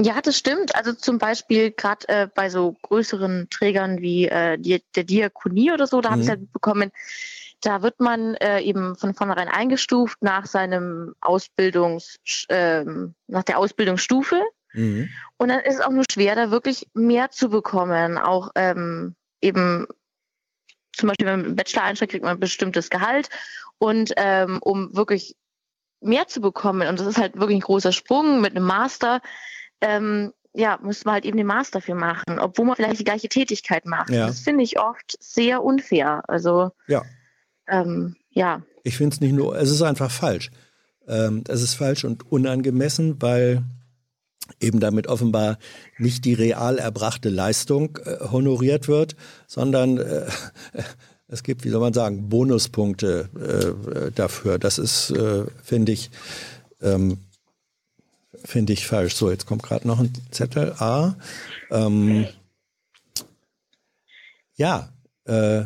Ja, das stimmt. Also zum Beispiel gerade äh, bei so größeren Trägern wie äh, die, der Diakonie oder so, da mhm. habe ich halt bekommen, da wird man äh, eben von vornherein eingestuft nach seinem Ausbildungs, äh, nach der Ausbildungsstufe. Mhm. Und dann ist es auch nur schwer, da wirklich mehr zu bekommen. Auch ähm, eben zum Beispiel, wenn man einen Bachelor einsteigt, kriegt man ein bestimmtes Gehalt. Und ähm, um wirklich mehr zu bekommen, und das ist halt wirklich ein großer Sprung mit einem Master, ähm, ja, muss man halt eben den Master für machen, obwohl man vielleicht die gleiche Tätigkeit macht. Ja. Das finde ich oft sehr unfair. Also ja ähm, ja. Ich finde es nicht nur, es ist einfach falsch. Ähm, es ist falsch und unangemessen, weil eben damit offenbar nicht die real erbrachte Leistung äh, honoriert wird, sondern äh, [laughs] es gibt, wie soll man sagen, Bonuspunkte äh, dafür. Das ist, äh, finde ich, ähm, finde ich falsch. So, jetzt kommt gerade noch ein Zettel. A. Ähm, ja, äh,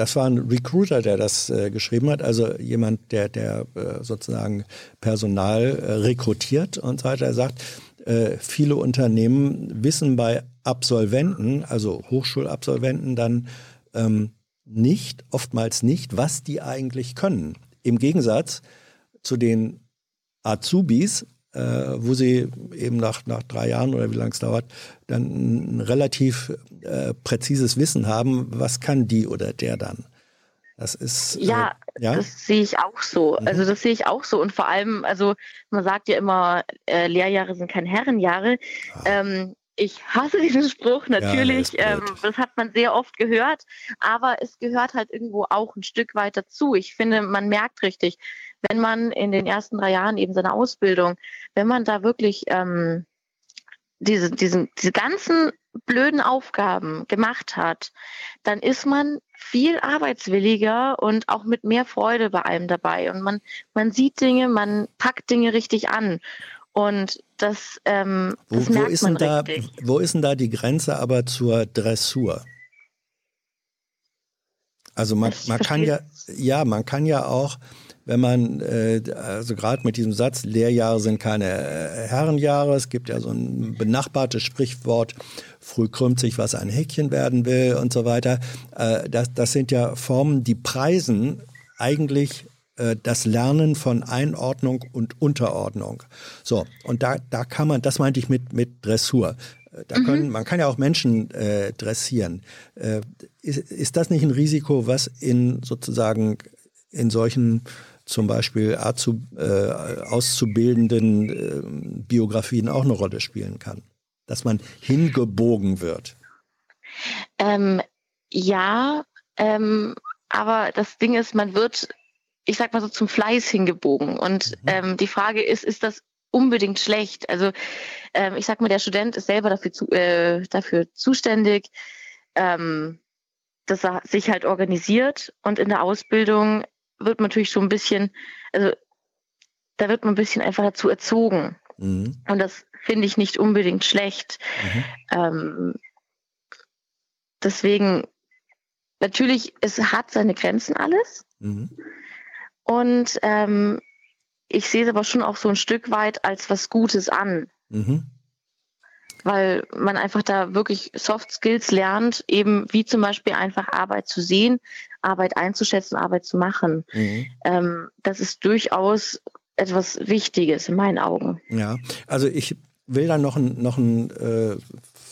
das war ein Recruiter, der das äh, geschrieben hat, also jemand, der, der äh, sozusagen Personal äh, rekrutiert und so weiter. Er sagt, äh, viele Unternehmen wissen bei Absolventen, also Hochschulabsolventen, dann ähm, nicht, oftmals nicht, was die eigentlich können. Im Gegensatz zu den Azubis, äh, wo sie eben nach, nach drei Jahren oder wie lange es dauert, dann ein relativ äh, präzises Wissen haben, was kann die oder der dann. Das ist äh, ja, ja, das sehe ich auch so. Mhm. Also das sehe ich auch so und vor allem, also man sagt ja immer, äh, Lehrjahre sind keine Herrenjahre. Ah. Ähm, ich hasse diesen Spruch natürlich. Ja, ähm, das hat man sehr oft gehört, aber es gehört halt irgendwo auch ein Stück weit dazu. Ich finde, man merkt richtig, wenn man in den ersten drei Jahren eben seine Ausbildung, wenn man da wirklich ähm, diese, diesen, diese ganzen blöden Aufgaben gemacht hat, dann ist man viel arbeitswilliger und auch mit mehr Freude bei allem dabei. Und man, man sieht Dinge, man packt Dinge richtig an. Und das, ähm, das wo, merkt wo ist man da, richtig. Wo ist denn da die Grenze aber zur Dressur? Also man, man kann ja, ja, man kann ja auch, wenn man, äh, also gerade mit diesem Satz, Lehrjahre sind keine äh, Herrenjahre, es gibt ja so ein benachbartes Sprichwort, früh krümmt sich, was ein Häkchen werden will und so weiter. Äh, das, das sind ja Formen, die preisen eigentlich das Lernen von Einordnung und Unterordnung. So, und da, da kann man, das meinte ich mit, mit Dressur. Da können, mhm. Man kann ja auch Menschen äh, dressieren. Äh, ist, ist das nicht ein Risiko, was in sozusagen in solchen zum Beispiel Azub, äh, auszubildenden äh, Biografien auch eine Rolle spielen kann? Dass man hingebogen wird? Ähm, ja, ähm, aber das Ding ist, man wird ich sag mal so, zum Fleiß hingebogen. Und mhm. ähm, die Frage ist, ist das unbedingt schlecht? Also ähm, ich sag mal, der Student ist selber dafür, zu, äh, dafür zuständig, ähm, dass er sich halt organisiert und in der Ausbildung wird man natürlich so ein bisschen, also da wird man ein bisschen einfach dazu erzogen. Mhm. Und das finde ich nicht unbedingt schlecht. Mhm. Ähm, deswegen, natürlich, es hat seine Grenzen alles. Mhm. Und ähm, ich sehe es aber schon auch so ein Stück weit als was Gutes an. Mhm. Weil man einfach da wirklich Soft Skills lernt, eben wie zum Beispiel einfach Arbeit zu sehen, Arbeit einzuschätzen, Arbeit zu machen. Mhm. Ähm, das ist durchaus etwas Wichtiges in meinen Augen. Ja, also ich will da noch ein, noch ein äh,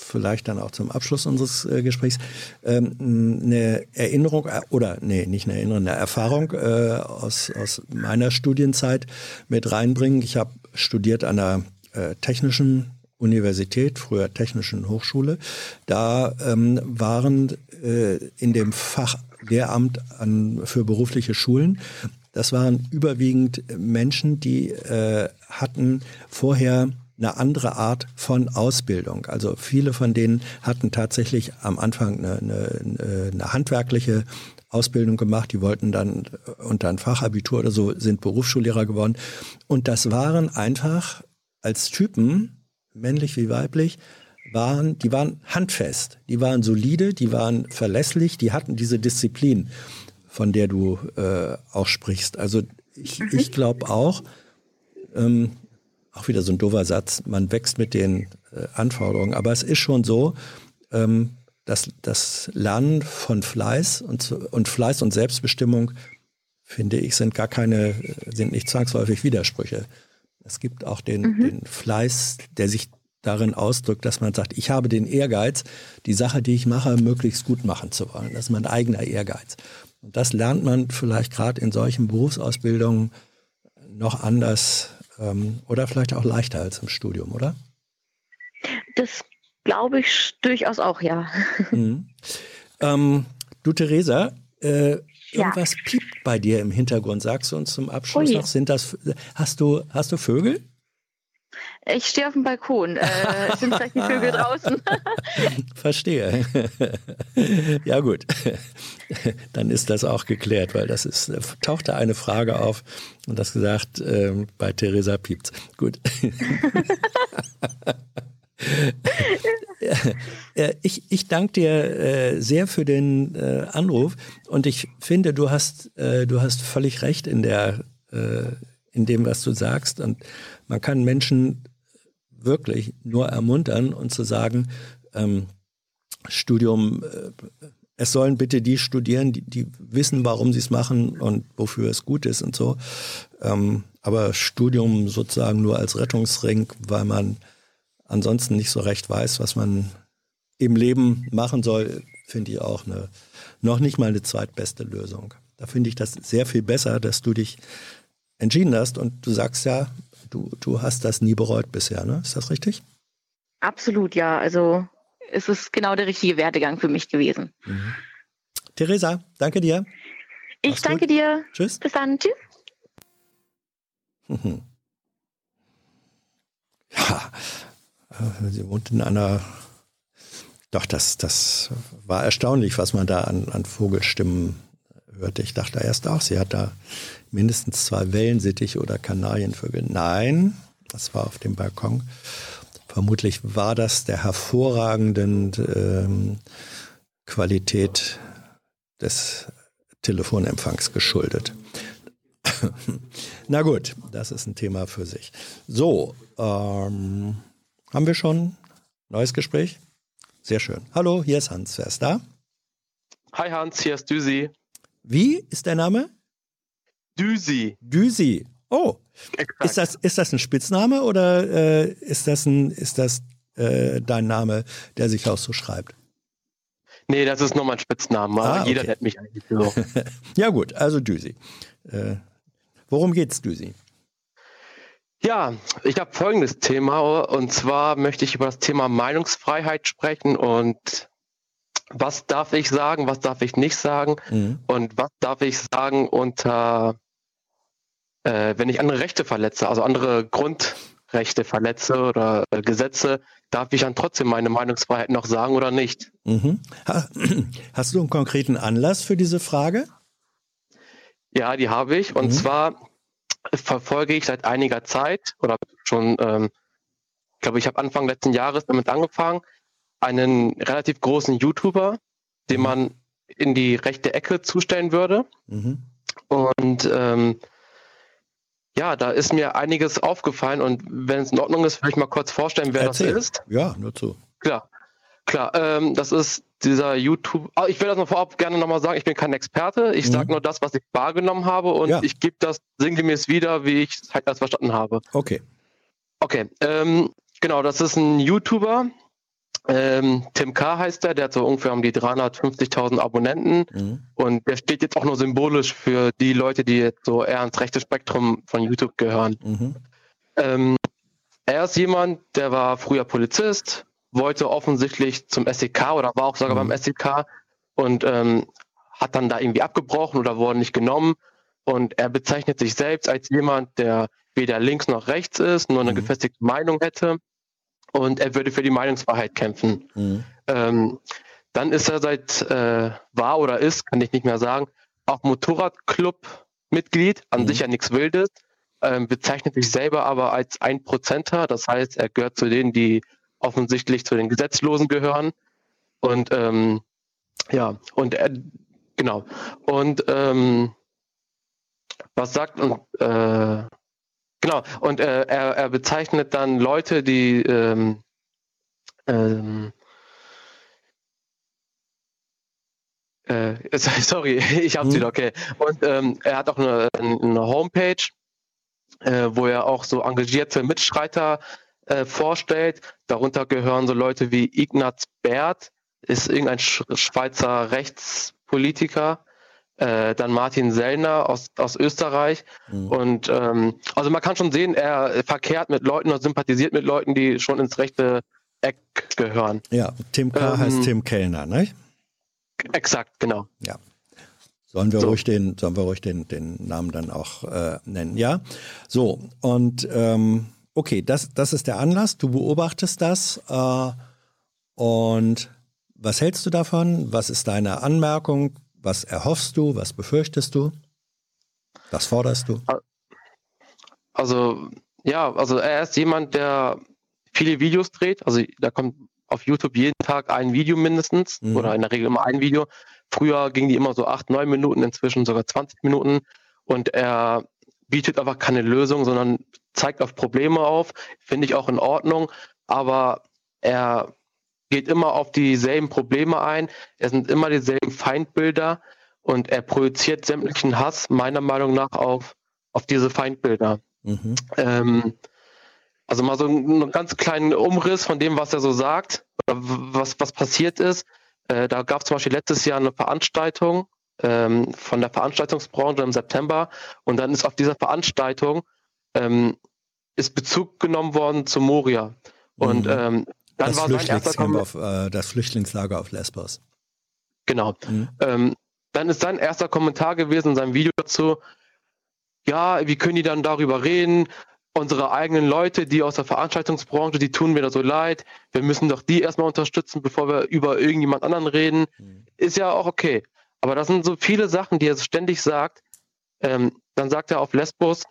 vielleicht dann auch zum Abschluss unseres äh, Gesprächs, ähm, eine Erinnerung äh, oder nee, nicht eine Erinnerung, eine Erfahrung äh, aus, aus meiner Studienzeit mit reinbringen. Ich habe studiert an der äh, technischen Universität, früher Technischen Hochschule. Da ähm, waren äh, in dem Fach Lehramt an, für berufliche Schulen, das waren überwiegend Menschen, die äh, hatten vorher eine andere Art von Ausbildung. Also viele von denen hatten tatsächlich am Anfang eine, eine, eine handwerkliche Ausbildung gemacht, die wollten dann unter ein Fachabitur oder so, sind Berufsschullehrer geworden. Und das waren einfach als Typen, männlich wie weiblich, waren, die waren handfest, die waren solide, die waren verlässlich, die hatten diese Disziplin, von der du äh, auch sprichst. Also ich, ich glaube auch, ähm, auch wieder so ein doofer Satz, man wächst mit den äh, Anforderungen. Aber es ist schon so, ähm, dass das Lernen von Fleiß und, und Fleiß und Selbstbestimmung, finde ich, sind gar keine, sind nicht zwangsläufig Widersprüche. Es gibt auch den, mhm. den Fleiß, der sich darin ausdrückt, dass man sagt, ich habe den Ehrgeiz, die Sache, die ich mache, möglichst gut machen zu wollen. Das ist mein eigener Ehrgeiz. Und das lernt man vielleicht gerade in solchen Berufsausbildungen noch anders ähm, oder vielleicht auch leichter als im Studium, oder? Das glaube ich durchaus auch, ja. Mhm. Ähm, du, Theresa, äh, irgendwas ja. piept bei dir im Hintergrund. Sagst du uns zum Abschluss noch, sind das, hast du, hast du Vögel? Ich stehe auf dem Balkon. Äh, es sind vielleicht die Vögel draußen. [laughs] Verstehe. ja gut, dann ist das auch geklärt, weil das ist, tauchte eine Frage auf und das gesagt äh, bei Theresa Piepz. Gut. [laughs] ich, ich danke dir äh, sehr für den äh, Anruf und ich finde, du hast, äh, du hast völlig recht in der, in dem, was du sagst und man kann Menschen wirklich nur ermuntern und zu sagen, ähm, Studium, es sollen bitte die studieren, die, die wissen, warum sie es machen und wofür es gut ist und so. Ähm, aber Studium sozusagen nur als Rettungsring, weil man ansonsten nicht so recht weiß, was man im Leben machen soll, finde ich auch eine, noch nicht mal eine zweitbeste Lösung. Da finde ich das sehr viel besser, dass du dich entschieden hast und du sagst ja, du, du hast das nie bereut bisher, ne? Ist das richtig? Absolut, ja. Also es ist genau der richtige Werdegang für mich gewesen. Mhm. Theresa, danke dir. Ich Mach's danke gut. dir. Tschüss. Bis dann. Tschüss. Mhm. [laughs] Ja, sie wohnt in einer. Doch, das, das war erstaunlich, was man da an, an Vogelstimmen hörte. Ich dachte erst auch, sie hat da mindestens zwei Wellensittiche oder Kanarienvögel. Nein, das war auf dem Balkon. Vermutlich war das der hervorragenden ähm, Qualität des Telefonempfangs geschuldet. [laughs] Na gut, das ist ein Thema für sich. So, ähm, haben wir schon neues Gespräch? Sehr schön. Hallo, hier ist Hans. Wer ist da? Hi Hans, hier ist Düsi. Wie ist der Name? Düsi. Düsi. Oh. Ist das, ist das ein Spitzname oder äh, ist das, ein, ist das äh, dein Name, der sich auch so schreibt? Nee, das ist nur mein Spitzname. Ah, Jeder nennt mich eigentlich so. [laughs] ja, gut, also Düsi. Äh, worum geht's, Düsi? Ja, ich habe folgendes Thema und zwar möchte ich über das Thema Meinungsfreiheit sprechen und was darf ich sagen, was darf ich nicht sagen mhm. und was darf ich sagen unter, äh, wenn ich andere Rechte verletze, also andere Grundrechte verletze oder äh, Gesetze, darf ich dann trotzdem meine Meinungsfreiheit noch sagen oder nicht? Mhm. [clears throat] Hast du einen konkreten Anlass für diese Frage? Ja, die habe ich und mhm. zwar verfolge ich seit einiger Zeit oder schon, ähm, ich glaube, ich habe Anfang letzten Jahres damit angefangen, einen relativ großen YouTuber, den mhm. man in die rechte Ecke zustellen würde. Mhm. Und ähm, ja, da ist mir einiges aufgefallen und wenn es in Ordnung ist, will ich mal kurz vorstellen, wer Erzähl. das ist. Ja, nur zu. Klar, klar. Ähm, das ist dieser YouTube. Oh, ich will das noch vorab gerne nochmal sagen, ich bin kein Experte. Ich mhm. sage nur das, was ich wahrgenommen habe und ja. ich gebe das sinngemäß wieder, wie ich es halt erst verstanden habe. Okay. Okay, ähm, genau, das ist ein YouTuber. Ähm, Tim K. heißt der, der hat so ungefähr um die 350.000 Abonnenten mhm. und der steht jetzt auch nur symbolisch für die Leute, die jetzt so eher ins rechte Spektrum von YouTube gehören. Mhm. Ähm, er ist jemand, der war früher Polizist, wollte offensichtlich zum SEK oder war auch sogar mhm. beim SEK und ähm, hat dann da irgendwie abgebrochen oder wurde nicht genommen. Und er bezeichnet sich selbst als jemand, der weder links noch rechts ist, nur eine mhm. gefestigte Meinung hätte. Und er würde für die Meinungsfreiheit kämpfen. Mhm. Ähm, dann ist er seit, äh, war oder ist, kann ich nicht mehr sagen, auch Motorradclub-Mitglied, an sich mhm. ja nichts Wildes, ähm, bezeichnet sich selber aber als Einprozenter. Das heißt, er gehört zu denen, die offensichtlich zu den Gesetzlosen gehören. Und ähm, ja, und er, genau. Und ähm, was sagt und äh, genau, und äh, er, er bezeichnet dann Leute, die ähm, ähm, äh, [laughs] sorry, ich hab's mhm. wieder, okay. Und ähm, er hat auch eine, eine Homepage, äh, wo er auch so engagierte Mitstreiter äh, vorstellt. Darunter gehören so Leute wie Ignaz Bert, ist irgendein Schweizer Rechtspolitiker. Äh, dann Martin Sellner aus, aus Österreich. Mhm. Und ähm, also man kann schon sehen, er verkehrt mit Leuten oder sympathisiert mit Leuten, die schon ins rechte Eck gehören. Ja, Tim K. Ähm, heißt Tim Kellner, ne? Exakt, genau. Ja. Sollen wir so. ruhig den, sollen wir ruhig den, den Namen dann auch äh, nennen, ja? So, und ähm, okay, das, das ist der Anlass, du beobachtest das äh, und was hältst du davon? Was ist deine Anmerkung? Was erhoffst du? Was befürchtest du? Was forderst du? Also, ja, also er ist jemand, der viele Videos dreht. Also da kommt auf YouTube jeden Tag ein Video mindestens mhm. oder in der Regel immer ein Video. Früher ging die immer so acht, neun Minuten, inzwischen sogar 20 Minuten. Und er bietet einfach keine Lösung, sondern zeigt auf Probleme auf. Finde ich auch in Ordnung. Aber er geht immer auf dieselben Probleme ein. Es sind immer dieselben Feindbilder und er projiziert sämtlichen Hass meiner Meinung nach auf, auf diese Feindbilder. Mhm. Ähm, also mal so einen ganz kleinen Umriss von dem, was er so sagt, was, was passiert ist. Äh, da gab es zum Beispiel letztes Jahr eine Veranstaltung ähm, von der Veranstaltungsbranche im September und dann ist auf dieser Veranstaltung ähm, ist Bezug genommen worden zu Moria. Und mhm. ähm, dann das war sein erster auf, äh, das Flüchtlingslager auf Lesbos. Genau. Mhm. Ähm, dann ist sein erster Kommentar gewesen in seinem Video dazu, ja, wie können die dann darüber reden? Unsere eigenen Leute, die aus der Veranstaltungsbranche, die tun mir da so leid. Wir müssen doch die erstmal unterstützen, bevor wir über irgendjemand anderen reden. Mhm. Ist ja auch okay. Aber das sind so viele Sachen, die er ständig sagt. Ähm, dann sagt er auf Lesbos,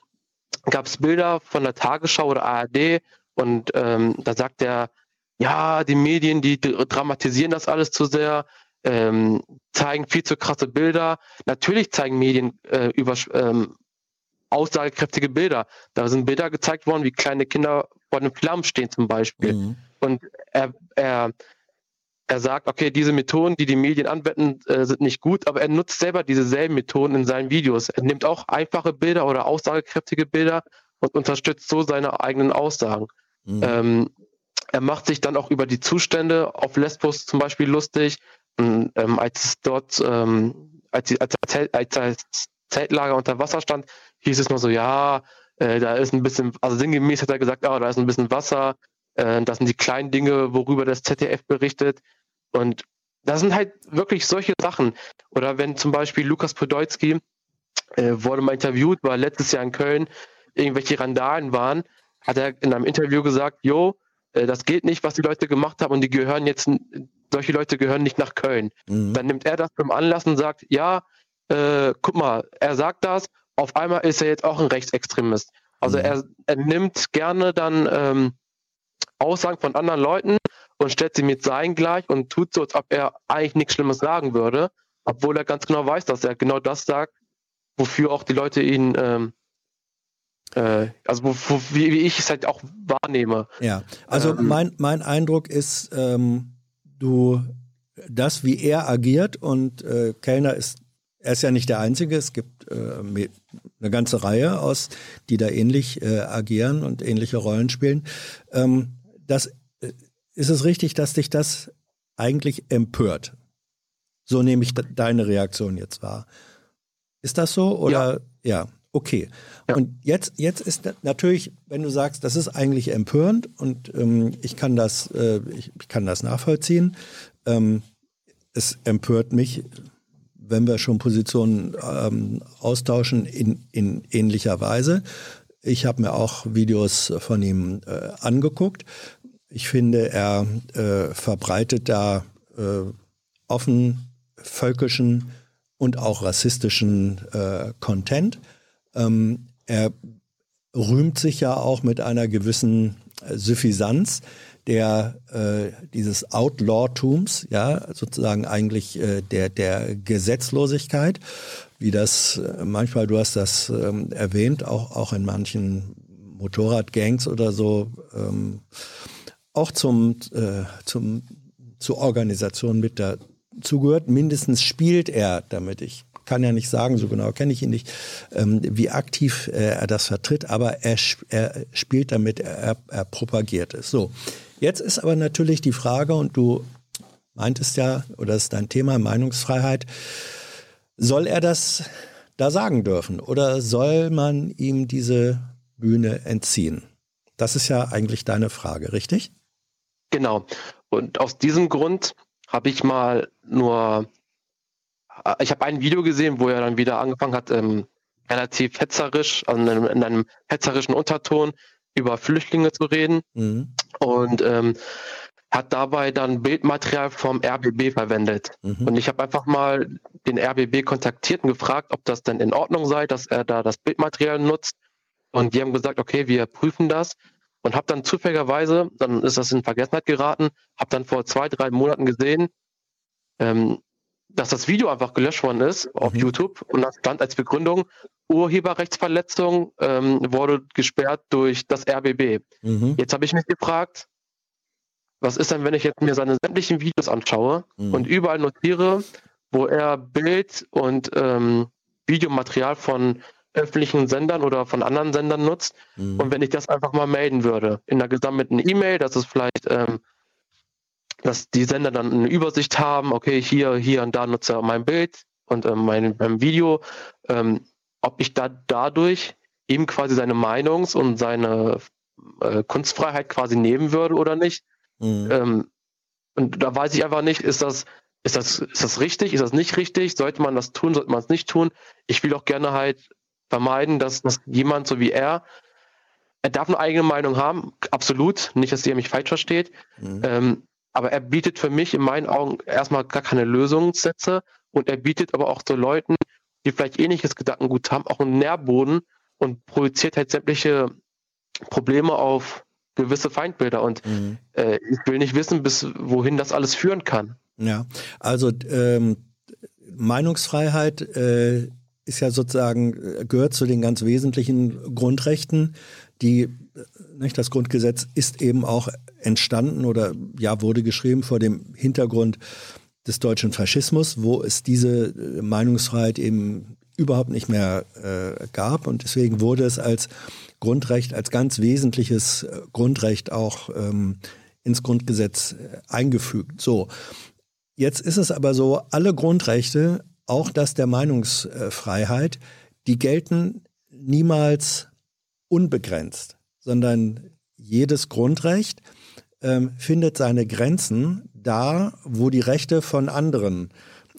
gab es Bilder von der Tagesschau oder ARD und ähm, da sagt er, ja, die Medien, die dramatisieren das alles zu sehr, ähm, zeigen viel zu krasse Bilder. Natürlich zeigen Medien äh, über ähm, aussagekräftige Bilder. Da sind Bilder gezeigt worden, wie kleine Kinder vor den Flammen stehen zum Beispiel. Mhm. Und er, er, er sagt, okay, diese Methoden, die die Medien anwenden, äh, sind nicht gut, aber er nutzt selber dieselben Methoden in seinen Videos. Er nimmt auch einfache Bilder oder aussagekräftige Bilder und unterstützt so seine eigenen Aussagen. Mhm. Ähm, er macht sich dann auch über die Zustände auf Lesbos zum Beispiel lustig, ähm, als es dort, ähm, als, als, als, als Zeltlager unter Wasser stand, hieß es nur so, ja, äh, da ist ein bisschen, also sinngemäß hat er gesagt, ja, da ist ein bisschen Wasser, äh, das sind die kleinen Dinge, worüber das ZDF berichtet. Und das sind halt wirklich solche Sachen. Oder wenn zum Beispiel Lukas Podolski äh, wurde mal interviewt, war letztes Jahr in Köln, irgendwelche Randalen waren, hat er in einem Interview gesagt, jo, äh, das geht nicht, was die Leute gemacht haben und die gehören jetzt, solche Leute gehören nicht nach Köln. Mhm. Dann nimmt er das zum Anlass und sagt, ja, äh, guck mal, er sagt das, auf einmal ist er jetzt auch ein Rechtsextremist. Also mhm. er, er, nimmt gerne dann ähm, Aussagen von anderen Leuten und stellt sie mit seinen gleich und tut so, als ob er eigentlich nichts Schlimmes sagen würde, obwohl er ganz genau weiß, dass er genau das sagt, wofür auch die Leute ihn ähm, äh, also wo, wo, wie, wie, ich es halt auch wahrnehme. Ja, also ähm, mein, mein Eindruck ist, ähm, du, das, wie er agiert und äh, Kellner ist, er ist ja nicht der Einzige, es gibt äh, eine ganze Reihe aus, die da ähnlich äh, agieren und ähnliche Rollen spielen. Ähm, das, äh, ist es richtig, dass dich das eigentlich empört? So nehme ich deine Reaktion jetzt wahr. Ist das so? Oder ja. ja. Okay. Ja. Und jetzt, jetzt ist natürlich, wenn du sagst, das ist eigentlich empörend und ähm, ich, kann das, äh, ich, ich, kann das nachvollziehen. Ähm, es empört mich, wenn wir schon Positionen ähm, austauschen in, in ähnlicher Weise. Ich habe mir auch Videos von ihm äh, angeguckt. Ich finde, er äh, verbreitet da äh, offen völkischen und auch rassistischen äh, Content. Ähm, er rühmt sich ja auch mit einer gewissen äh, Suffisanz der äh, dieses Outlaw-Tums, ja, sozusagen eigentlich äh, der der Gesetzlosigkeit, wie das äh, manchmal, du hast das ähm, erwähnt, auch auch in manchen Motorradgangs oder so, ähm, auch zum äh, zum zur Organisation mit dazugehört. Mindestens spielt er damit. Ich kann ja nicht sagen, so genau kenne ich ihn nicht, ähm, wie aktiv äh, er das vertritt, aber er, er spielt damit, er, er propagiert es. So, jetzt ist aber natürlich die Frage, und du meintest ja, oder das ist dein Thema, Meinungsfreiheit, soll er das da sagen dürfen oder soll man ihm diese Bühne entziehen? Das ist ja eigentlich deine Frage, richtig? Genau. Und aus diesem Grund habe ich mal nur äh, ich habe ein Video gesehen, wo er dann wieder angefangen hat, ähm, relativ hetzerisch, also in einem, in einem hetzerischen Unterton über Flüchtlinge zu reden mhm. Und ähm, hat dabei dann Bildmaterial vom RBB verwendet. Mhm. Und ich habe einfach mal den RBB kontaktiert und gefragt, ob das denn in Ordnung sei, dass er da das Bildmaterial nutzt. Und die haben gesagt, okay, wir prüfen das. Und habe dann zufälligerweise, dann ist das in Vergessenheit geraten, habe dann vor zwei, drei Monaten gesehen, ähm, dass das Video einfach gelöscht worden ist auf mhm. YouTube und das stand als Begründung, Urheberrechtsverletzung ähm, wurde gesperrt durch das RBB. Mhm. Jetzt habe ich mich gefragt, was ist denn, wenn ich jetzt mir seine sämtlichen Videos anschaue mhm. und überall notiere, wo er Bild und ähm, Videomaterial von öffentlichen Sendern oder von anderen Sendern nutzt. Mhm. Und wenn ich das einfach mal melden würde, in der gesammelten E-Mail, dass es vielleicht, ähm, dass die Sender dann eine Übersicht haben, okay, hier, hier und da nutze er mein Bild und ähm, mein, mein Video, ähm, ob ich da dadurch ihm quasi seine Meinungs- und seine äh, Kunstfreiheit quasi nehmen würde oder nicht. Mhm. Ähm, und da weiß ich einfach nicht, ist das, ist das, ist das richtig, ist das nicht richtig? Sollte man das tun, sollte man es nicht tun? Ich will auch gerne halt vermeiden, dass, dass jemand so wie er, er darf eine eigene Meinung haben, absolut, nicht, dass ihr mich falsch versteht, mhm. ähm, aber er bietet für mich in meinen Augen erstmal gar keine Lösungssätze und er bietet aber auch so Leuten, die vielleicht ähnliches Gedankengut haben, auch einen Nährboden und projiziert halt sämtliche Probleme auf gewisse Feindbilder. Und mhm. äh, ich will nicht wissen, bis wohin das alles führen kann. Ja, also ähm, Meinungsfreiheit äh, ist ja sozusagen, äh, gehört zu den ganz wesentlichen Grundrechten, die, nicht, das Grundgesetz ist eben auch entstanden oder ja, wurde geschrieben vor dem Hintergrund des deutschen Faschismus, wo es diese äh, Meinungsfreiheit eben überhaupt nicht mehr äh, gab und deswegen wurde es als Grundrecht, als ganz wesentliches Grundrecht auch ähm, ins Grundgesetz eingefügt. So. Jetzt ist es aber so, alle Grundrechte auch das der Meinungsfreiheit, die gelten niemals unbegrenzt, sondern jedes Grundrecht ähm, findet seine Grenzen da, wo die Rechte von anderen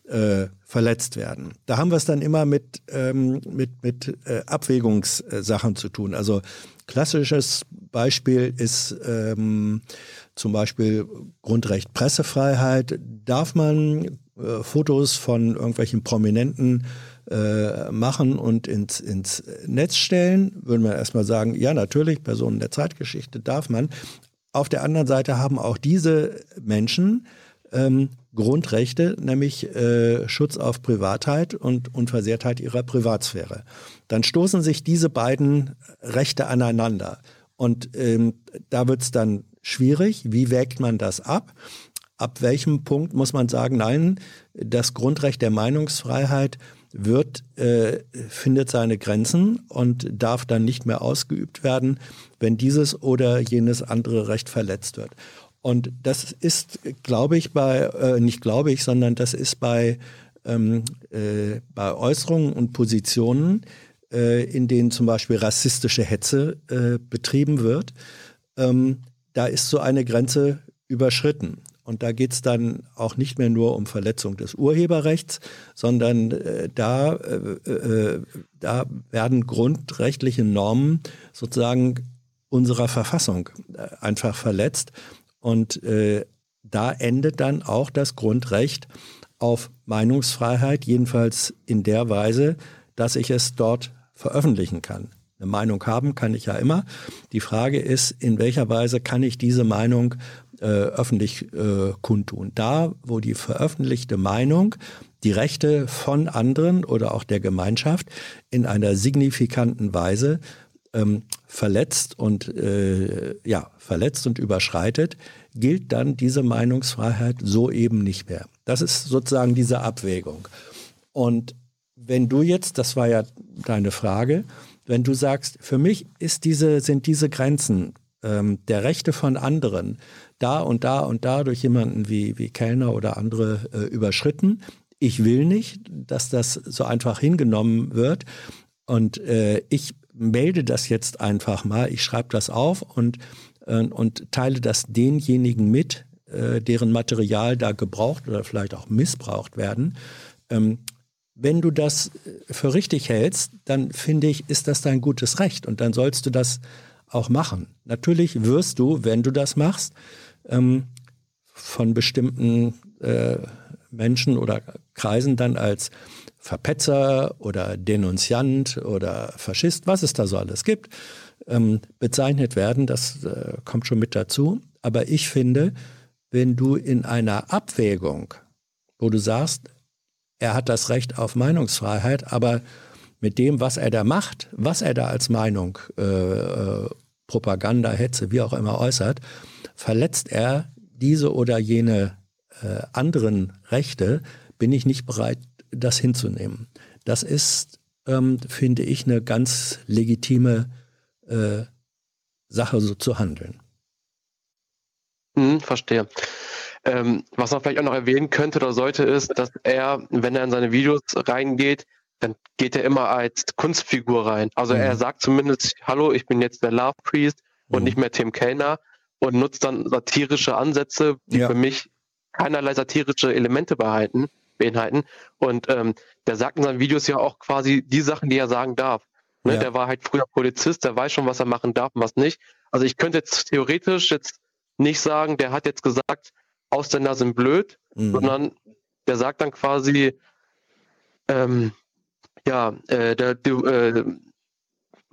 äh, verletzt werden. Da haben wir es dann immer mit, ähm, mit, mit äh, Abwägungssachen zu tun. Also klassisches Beispiel ist ähm, zum Beispiel Grundrecht Pressefreiheit. Darf man äh, Fotos von irgendwelchen Prominenten äh, machen und ins, ins Netz stellen, würden wir erstmal sagen, ja natürlich, Personen der Zeitgeschichte darf man. Auf der anderen Seite haben auch diese Menschen ähm, Grundrechte, nämlich äh, Schutz auf Privatheit und Unversehrtheit ihrer Privatsphäre. Dann stoßen sich diese beiden Rechte aneinander. Und ähm, da wird es dann schwierig. Wie wägt man das ab? ab welchem Punkt muss man sagen, nein, das Grundrecht der Meinungsfreiheit wird, äh, findet seine Grenzen und darf dann nicht mehr ausgeübt werden, wenn dieses oder jenes andere Recht verletzt wird. Und das ist, glaube ich, bei, äh, nicht glaube ich, sondern das ist bei, ähm, äh, bei Äußerungen und Positionen, äh, in denen zum Beispiel rassistische Hetze äh, betrieben wird, ähm, da ist so eine Grenze überschritten. Und da geht es dann auch nicht mehr nur um Verletzung des Urheberrechts, sondern äh, da, äh, äh, da werden grundrechtliche Normen sozusagen unserer Verfassung äh, einfach verletzt. Und äh, da endet dann auch das Grundrecht auf Meinungsfreiheit, jedenfalls in der Weise, dass ich es dort veröffentlichen kann. Eine Meinung haben kann ich ja immer. Die Frage ist, in welcher Weise kann ich diese Meinung äh, öffentlich äh, kundtun. Da, wo die veröffentlichte Meinung die Rechte von anderen oder auch der Gemeinschaft in einer signifikanten Weise ähm, verletzt und äh, ja verletzt und überschreitet, gilt dann diese Meinungsfreiheit so eben nicht mehr. Das ist sozusagen diese Abwägung. Und wenn du jetzt, das war ja deine Frage, wenn du sagst, für mich ist diese, sind diese Grenzen ähm, der Rechte von anderen da und da und da durch jemanden wie, wie Kellner oder andere äh, überschritten. Ich will nicht, dass das so einfach hingenommen wird. Und äh, ich melde das jetzt einfach mal, ich schreibe das auf und, äh, und teile das denjenigen mit, äh, deren Material da gebraucht oder vielleicht auch missbraucht werden. Ähm, wenn du das für richtig hältst, dann finde ich, ist das dein gutes Recht und dann sollst du das auch machen. Natürlich wirst du, wenn du das machst, ähm, von bestimmten äh, Menschen oder Kreisen dann als Verpetzer oder Denunziant oder Faschist, was es da so alles gibt, ähm, bezeichnet werden. Das äh, kommt schon mit dazu. Aber ich finde, wenn du in einer Abwägung, wo du sagst, er hat das Recht auf Meinungsfreiheit, aber mit dem, was er da macht, was er da als Meinung, äh, äh, Propaganda, Hetze, wie auch immer äußert, verletzt er diese oder jene äh, anderen Rechte, bin ich nicht bereit, das hinzunehmen. Das ist, ähm, finde ich, eine ganz legitime äh, Sache, so zu handeln. Hm, verstehe. Ähm, was man vielleicht auch noch erwähnen könnte oder sollte, ist, dass er, wenn er in seine Videos reingeht, dann geht er immer als Kunstfigur rein. Also mhm. er sagt zumindest, hallo, ich bin jetzt der Love Priest und mhm. nicht mehr Tim Kellner und nutzt dann satirische Ansätze, die ja. für mich keinerlei satirische Elemente behalten, beinhalten. Und ähm, der sagt in seinen Videos ja auch quasi die Sachen, die er sagen darf. Ne? Ja. Der war halt früher Polizist, der weiß schon, was er machen darf und was nicht. Also ich könnte jetzt theoretisch jetzt nicht sagen, der hat jetzt gesagt, Ausländer sind blöd, mhm. sondern der sagt dann quasi, ähm, ja, äh, der, der äh,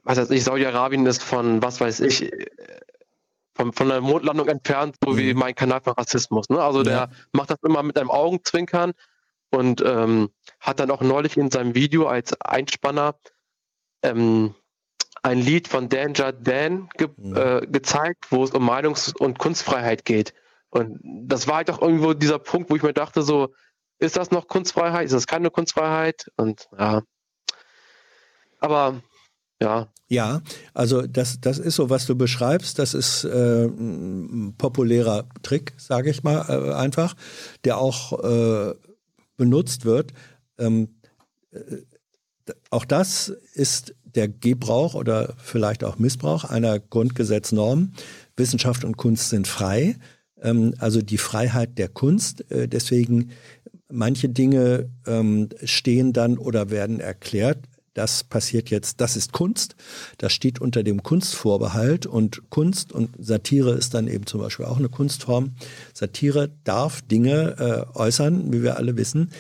was weiß ich, Saudi-Arabien ist von, was weiß ich, von, von der Mondlandung entfernt, so mhm. wie mein Kanal von Rassismus. Ne? Also der macht das immer mit einem Augenzwinkern und ähm, hat dann auch neulich in seinem Video als Einspanner ähm, ein Lied von Danger Dan ge mhm. äh, gezeigt, wo es um Meinungs- und Kunstfreiheit geht. Und das war halt auch irgendwo dieser Punkt, wo ich mir dachte, so, ist das noch Kunstfreiheit? Ist das keine Kunstfreiheit? Und ja. Aber ja. Ja, also das, das ist so, was du beschreibst. Das ist äh, ein populärer Trick, sage ich mal äh, einfach, der auch äh, benutzt wird. Ähm, äh, auch das ist der Gebrauch oder vielleicht auch Missbrauch einer Grundgesetznorm. Wissenschaft und Kunst sind frei, ähm, also die Freiheit der Kunst. Äh, deswegen manche Dinge ähm, stehen dann oder werden erklärt. Das passiert jetzt, das ist Kunst. Das steht unter dem Kunstvorbehalt und Kunst und Satire ist dann eben zum Beispiel auch eine Kunstform. Satire darf Dinge äh, äußern, wie wir alle wissen,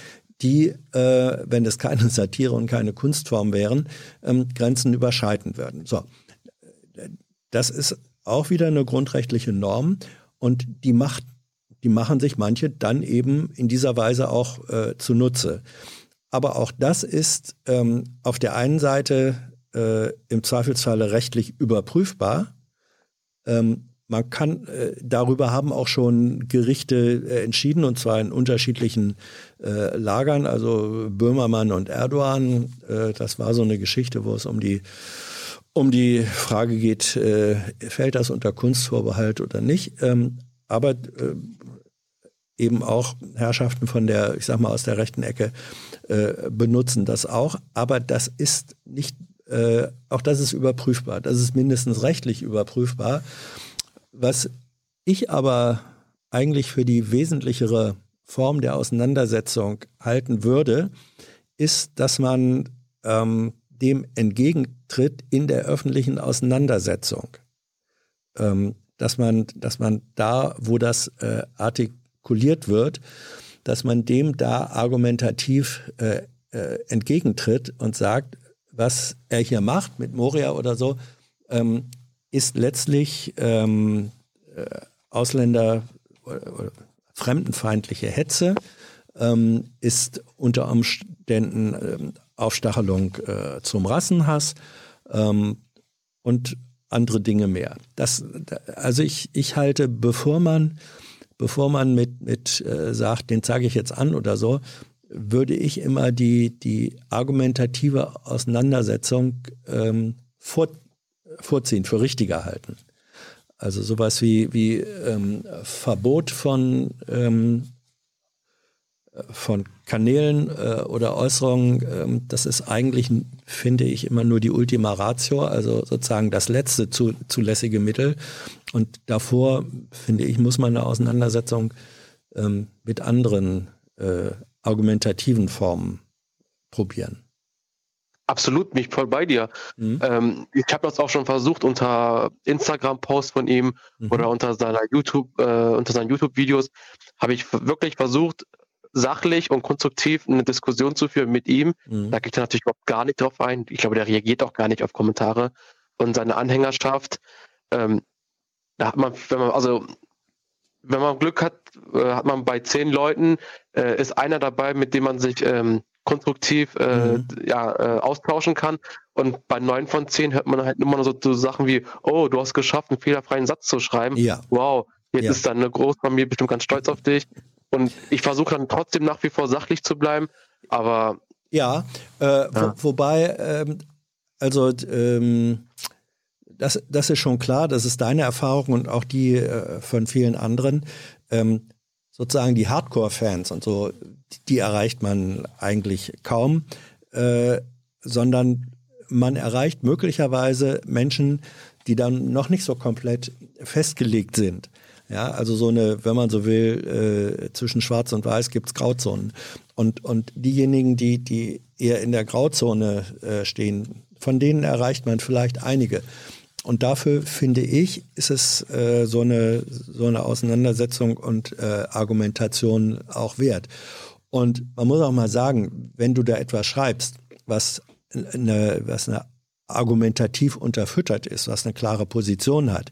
die, äh, wenn es keine Satire und keine Kunstform wären, ähm, Grenzen überschreiten würden. So, das ist auch wieder eine grundrechtliche Norm und die macht, die machen sich manche dann eben in dieser Weise auch äh, zunutze. Aber auch das ist ähm, auf der einen Seite äh, im Zweifelsfalle rechtlich überprüfbar. Ähm, man kann, äh, darüber haben auch schon Gerichte äh, entschieden, und zwar in unterschiedlichen äh, Lagern, also Böhmermann und Erdogan. Äh, das war so eine Geschichte, wo es um die, um die Frage geht, äh, fällt das unter Kunstvorbehalt oder nicht. Ähm, aber äh, eben auch Herrschaften von der, ich sag mal, aus der rechten Ecke benutzen das auch. Aber das ist nicht, auch das ist überprüfbar. Das ist mindestens rechtlich überprüfbar. Was ich aber eigentlich für die wesentlichere Form der Auseinandersetzung halten würde, ist, dass man ähm, dem entgegentritt in der öffentlichen Auseinandersetzung. Ähm, dass, man, dass man da, wo das äh, artikuliert wird, dass man dem da argumentativ äh, äh, entgegentritt und sagt, was er hier macht mit Moria oder so, ähm, ist letztlich ähm, äh, Ausländer oder, oder fremdenfeindliche Hetze, ähm, ist unter Umständen ähm, Aufstachelung äh, zum Rassenhass ähm, und andere Dinge mehr. Das, also ich, ich halte, bevor man, bevor man mit, mit äh, sagt, den zeige ich jetzt an oder so, würde ich immer die, die argumentative Auseinandersetzung ähm, vor, vorziehen, für richtiger halten. Also sowas wie, wie ähm, Verbot von, ähm, von Kanälen äh, oder Äußerungen, ähm, das ist eigentlich, finde ich, immer nur die Ultima Ratio, also sozusagen das letzte zu, zulässige Mittel. Und davor, finde ich, muss man eine Auseinandersetzung ähm, mit anderen äh, argumentativen Formen probieren. absolut mich voll bei dir. Mhm. Ähm, ich habe das auch schon versucht unter Instagram-Posts von ihm mhm. oder unter seiner YouTube, äh, unter seinen YouTube-Videos habe ich wirklich versucht, sachlich und konstruktiv eine Diskussion zu führen mit ihm. Mhm. Da geht er natürlich überhaupt gar nicht drauf ein. Ich glaube, der reagiert auch gar nicht auf Kommentare und seine Anhängerschaft. Ähm, da hat man, wenn man, also wenn man Glück hat, äh, hat man bei zehn Leuten, äh, ist einer dabei, mit dem man sich ähm, konstruktiv äh, mhm. ja, äh, austauschen kann. Und bei neun von zehn hört man halt immer nur so, so, Sachen wie, oh, du hast geschafft, einen fehlerfreien Satz zu schreiben. Ja. Wow, jetzt ja. ist deine Großfamilie bestimmt ganz stolz auf dich. Und ich versuche dann trotzdem nach wie vor sachlich zu bleiben, aber. Ja, äh, ja. Wo, wobei, ähm, also ähm, das, das ist schon klar, das ist deine Erfahrung und auch die äh, von vielen anderen. Ähm, sozusagen die Hardcore-Fans und so, die, die, erreicht man eigentlich kaum, äh, sondern man erreicht möglicherweise Menschen, die dann noch nicht so komplett festgelegt sind. Ja, also so eine, wenn man so will, äh, zwischen Schwarz und Weiß gibt's Grauzonen. Und, und diejenigen, die, die eher in der Grauzone äh, stehen, von denen erreicht man vielleicht einige. Und dafür finde ich, ist es äh, so, eine, so eine Auseinandersetzung und äh, Argumentation auch wert. Und man muss auch mal sagen, wenn du da etwas schreibst, was eine, was eine argumentativ unterfüttert ist, was eine klare Position hat,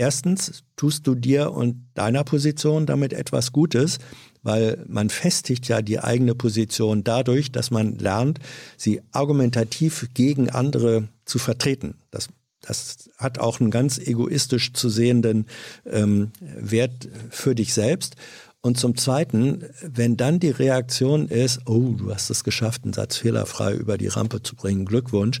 Erstens tust du dir und deiner Position damit etwas Gutes, weil man festigt ja die eigene Position dadurch, dass man lernt, sie argumentativ gegen andere zu vertreten. Das, das hat auch einen ganz egoistisch zu sehenden ähm, Wert für dich selbst. Und zum Zweiten, wenn dann die Reaktion ist, oh, du hast es geschafft, einen Satz fehlerfrei über die Rampe zu bringen, Glückwunsch,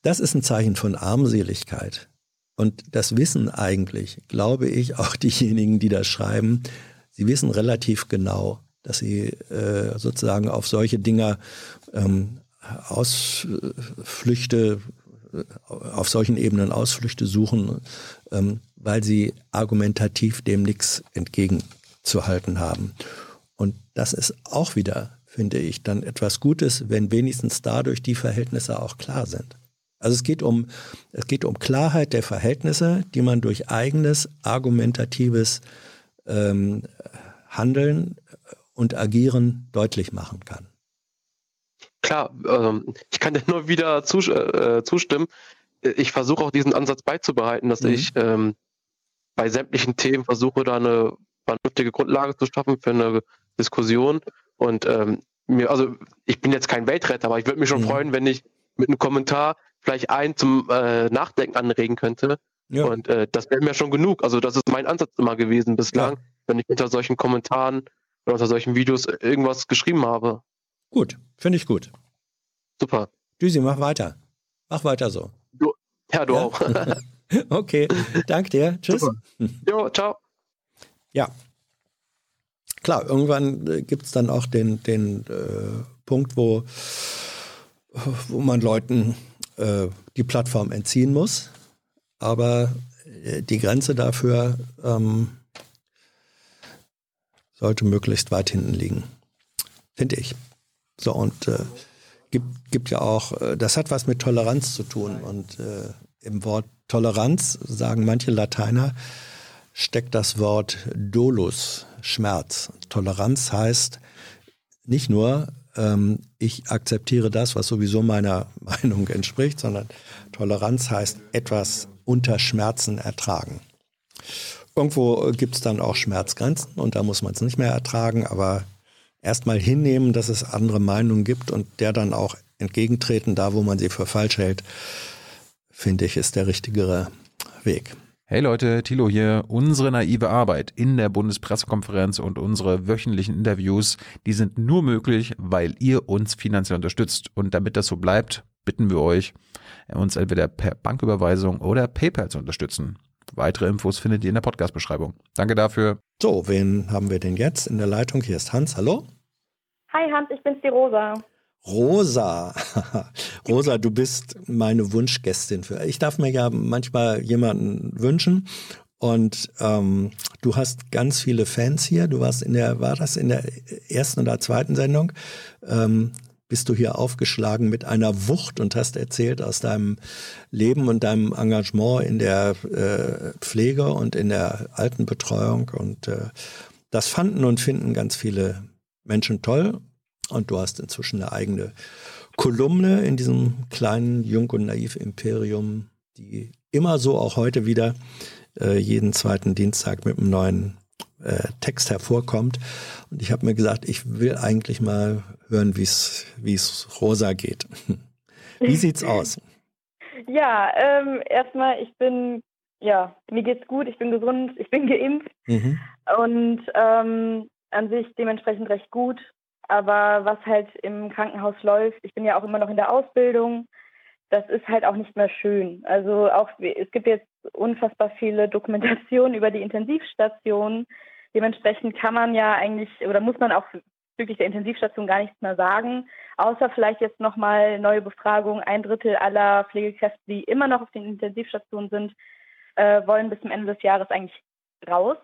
das ist ein Zeichen von Armseligkeit. Und das wissen eigentlich, glaube ich, auch [laughs] diejenigen, die das schreiben. Sie wissen relativ genau, dass sie äh, sozusagen auf solche Dinger ähm, Ausflüchte, äh, auf solchen Ebenen Ausflüchte suchen, ähm, weil sie argumentativ dem nichts entgegenzuhalten haben. Und das ist auch wieder, finde ich, dann etwas Gutes, wenn wenigstens dadurch die Verhältnisse auch klar sind. Also es geht um, es geht um Klarheit der Verhältnisse, die man durch eigenes argumentatives ähm, Handeln und Agieren deutlich machen kann. Klar, ähm, ich kann dir [laughs] nur wieder zus äh, zustimmen. Ich versuche auch diesen Ansatz beizubehalten, dass mhm. ich ähm, bei sämtlichen Themen versuche, da eine vernünftige Grundlage zu schaffen für eine Diskussion. Und ähm, mir, also ich bin jetzt kein Weltretter, aber ich würde mich schon mhm. freuen, wenn ich mit einem Kommentar vielleicht einen zum äh, Nachdenken anregen könnte. Ja. Und äh, das wäre mir schon genug. Also das ist mein Ansatz immer gewesen bislang, ja. wenn ich unter solchen Kommentaren oder unter solchen Videos irgendwas geschrieben habe. Gut, finde ich gut. Super. Düsi, mach weiter. Mach weiter so. Du, ja, du ja? auch. [laughs] [laughs] okay, danke dir. Tschüss. Super. [laughs] Jo, ciao. Ja. Klar, irgendwann äh, gibt es dann auch den, den äh, Punkt, wo, wo man Leuten äh, die Plattform entziehen muss. Aber äh, die Grenze dafür ähm, sollte möglichst weit hinten liegen, finde ich. So, und äh, gibt, gibt ja auch, äh, das hat was mit Toleranz zu tun. Und äh, im Wort Toleranz, sagen manche Lateiner, steckt das Wort Dolus, Schmerz. Toleranz heißt nicht nur ähm, ich akzeptiere das, was sowieso meiner [laughs] Meinung entspricht, sondern Toleranz heißt etwas unter Schmerzen ertragen. Irgendwo gibt es dann auch Schmerzgrenzen und da muss man es nicht mehr ertragen, aber erstmal hinnehmen, dass es andere Meinungen gibt und der dann auch entgegentreten, da wo man sie für falsch hält, finde ich, ist der richtigere Weg. Hey Leute, Thilo hier. Unsere naive Arbeit in der Bundespressekonferenz und unsere wöchentlichen Interviews, die sind nur möglich, weil ihr uns finanziell unterstützt. Und damit das so bleibt, bitten wir euch, uns entweder per Banküberweisung oder PayPal zu unterstützen. Weitere Infos findet ihr in der Podcast-Beschreibung. Danke dafür. So, wen haben wir denn jetzt in der Leitung? Hier ist Hans. Hallo. Hi Hans, ich bin's die Rosa. Rosa, [laughs] Rosa, du bist meine Wunschgästin für. Ich darf mir ja manchmal jemanden wünschen und ähm, du hast ganz viele Fans hier. Du warst in der, war das in der ersten oder zweiten Sendung? Ähm, bist du hier aufgeschlagen mit einer Wucht und hast erzählt aus deinem Leben und deinem Engagement in der äh, Pflege und in der Altenbetreuung. Und äh, das fanden und finden ganz viele Menschen toll. Und du hast inzwischen eine eigene Kolumne in diesem kleinen Jung und Naiv Imperium, die immer so auch heute wieder äh, jeden zweiten Dienstag mit einem neuen äh, Text hervorkommt. Und ich habe mir gesagt, ich will eigentlich mal hören, wie es wie es Rosa geht. Wie [laughs] sieht's aus? Ja, ähm, erstmal, ich bin, ja, mir geht's gut, ich bin gesund, ich bin geimpft mhm. und ähm, an sich dementsprechend recht gut. Aber was halt im Krankenhaus läuft, ich bin ja auch immer noch in der Ausbildung, das ist halt auch nicht mehr schön. Also auch es gibt jetzt unfassbar viele Dokumentationen [laughs] über die Intensivstationen. Dementsprechend kann man ja eigentlich oder muss man auch wirklich der Intensivstation gar nichts mehr sagen, außer vielleicht jetzt nochmal neue Befragung. Ein Drittel aller Pflegekräfte, die immer noch auf den Intensivstationen sind, äh, wollen bis zum Ende des Jahres eigentlich raus.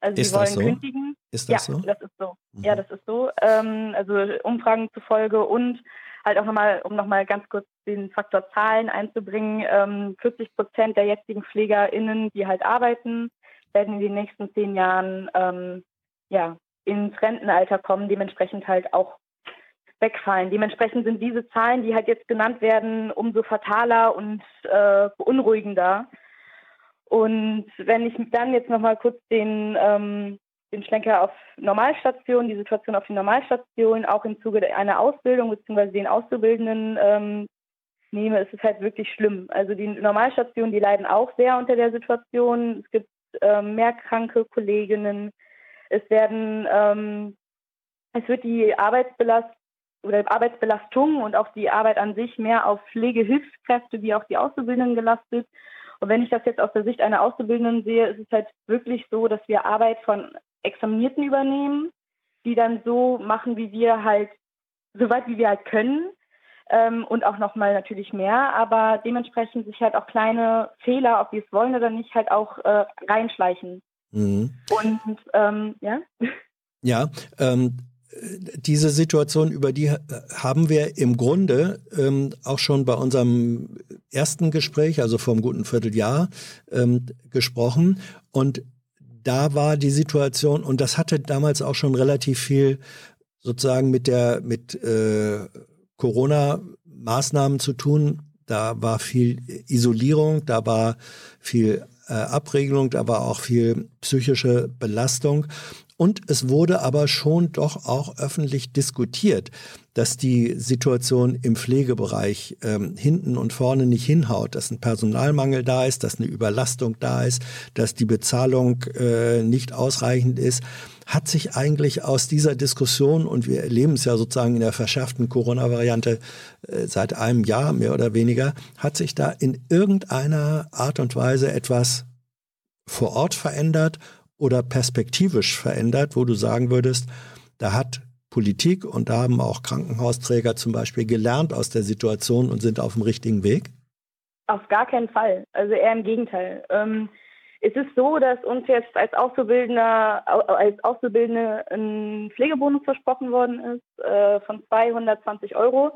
Also ist sie wollen so? kündigen. Ist das ja, so? das ist so. Mhm. Ja, das ist so. Ähm, also Umfragen zufolge und halt auch nochmal, um nochmal ganz kurz den Faktor Zahlen einzubringen, ähm, 40 Prozent der jetzigen PflegerInnen, die halt arbeiten, werden in den nächsten zehn Jahren ähm, ja, ins Rentenalter kommen, dementsprechend halt auch wegfallen. Dementsprechend sind diese Zahlen, die halt jetzt genannt werden, umso fataler und äh, beunruhigender. Und wenn ich dann jetzt nochmal kurz den, ähm, den Schlenker auf Normalstation, die Situation auf den Normalstationen, auch im Zuge einer Ausbildung bzw. den Auszubildenden ähm, nehme, ist es halt wirklich schlimm. Also die Normalstationen, die leiden auch sehr unter der Situation. Es gibt ähm, mehr kranke Kolleginnen. Es werden, ähm, es wird die Arbeitsbelastung oder Arbeitsbelastung und auch die Arbeit an sich mehr auf Pflegehilfskräfte wie auch die Auszubildenden gelastet. Und wenn ich das jetzt aus der Sicht einer Auszubildenden sehe, ist es halt wirklich so, dass wir Arbeit von Examinierten übernehmen, die dann so machen, wie wir halt, so weit wie wir halt können. Ähm, und auch nochmal natürlich mehr, aber dementsprechend sich halt auch kleine Fehler, ob wir es wollen oder nicht, halt auch äh, reinschleichen. Mhm. Und ähm, ja. Ja, ähm, diese Situation, über die haben wir im Grunde ähm, auch schon bei unserem ersten Gespräch, also vor einem guten Vierteljahr, ähm, gesprochen. Und da war die Situation, und das hatte damals auch schon relativ viel sozusagen mit der mit äh, Corona-Maßnahmen zu tun. Da war viel Isolierung, da war viel äh, Abregelung, da war auch viel psychische Belastung. Und es wurde aber schon doch auch öffentlich diskutiert, dass die Situation im Pflegebereich ähm, hinten und vorne nicht hinhaut, dass ein Personalmangel da ist, dass eine Überlastung da ist, dass die Bezahlung äh, nicht ausreichend ist. Hat sich eigentlich aus dieser Diskussion, und wir erleben es ja sozusagen in der verschärften Corona-Variante äh, seit einem Jahr mehr oder weniger, hat sich da in irgendeiner Art und Weise etwas vor Ort verändert oder perspektivisch verändert, wo du sagen würdest, da hat Politik und da haben auch Krankenhausträger zum Beispiel gelernt aus der Situation und sind auf dem richtigen Weg? Auf gar keinen Fall. Also eher im Gegenteil. Ähm, es ist so, dass uns jetzt als Auszubildender, als Auszubildende ein Pflegebonus versprochen worden ist äh, von 220 Euro.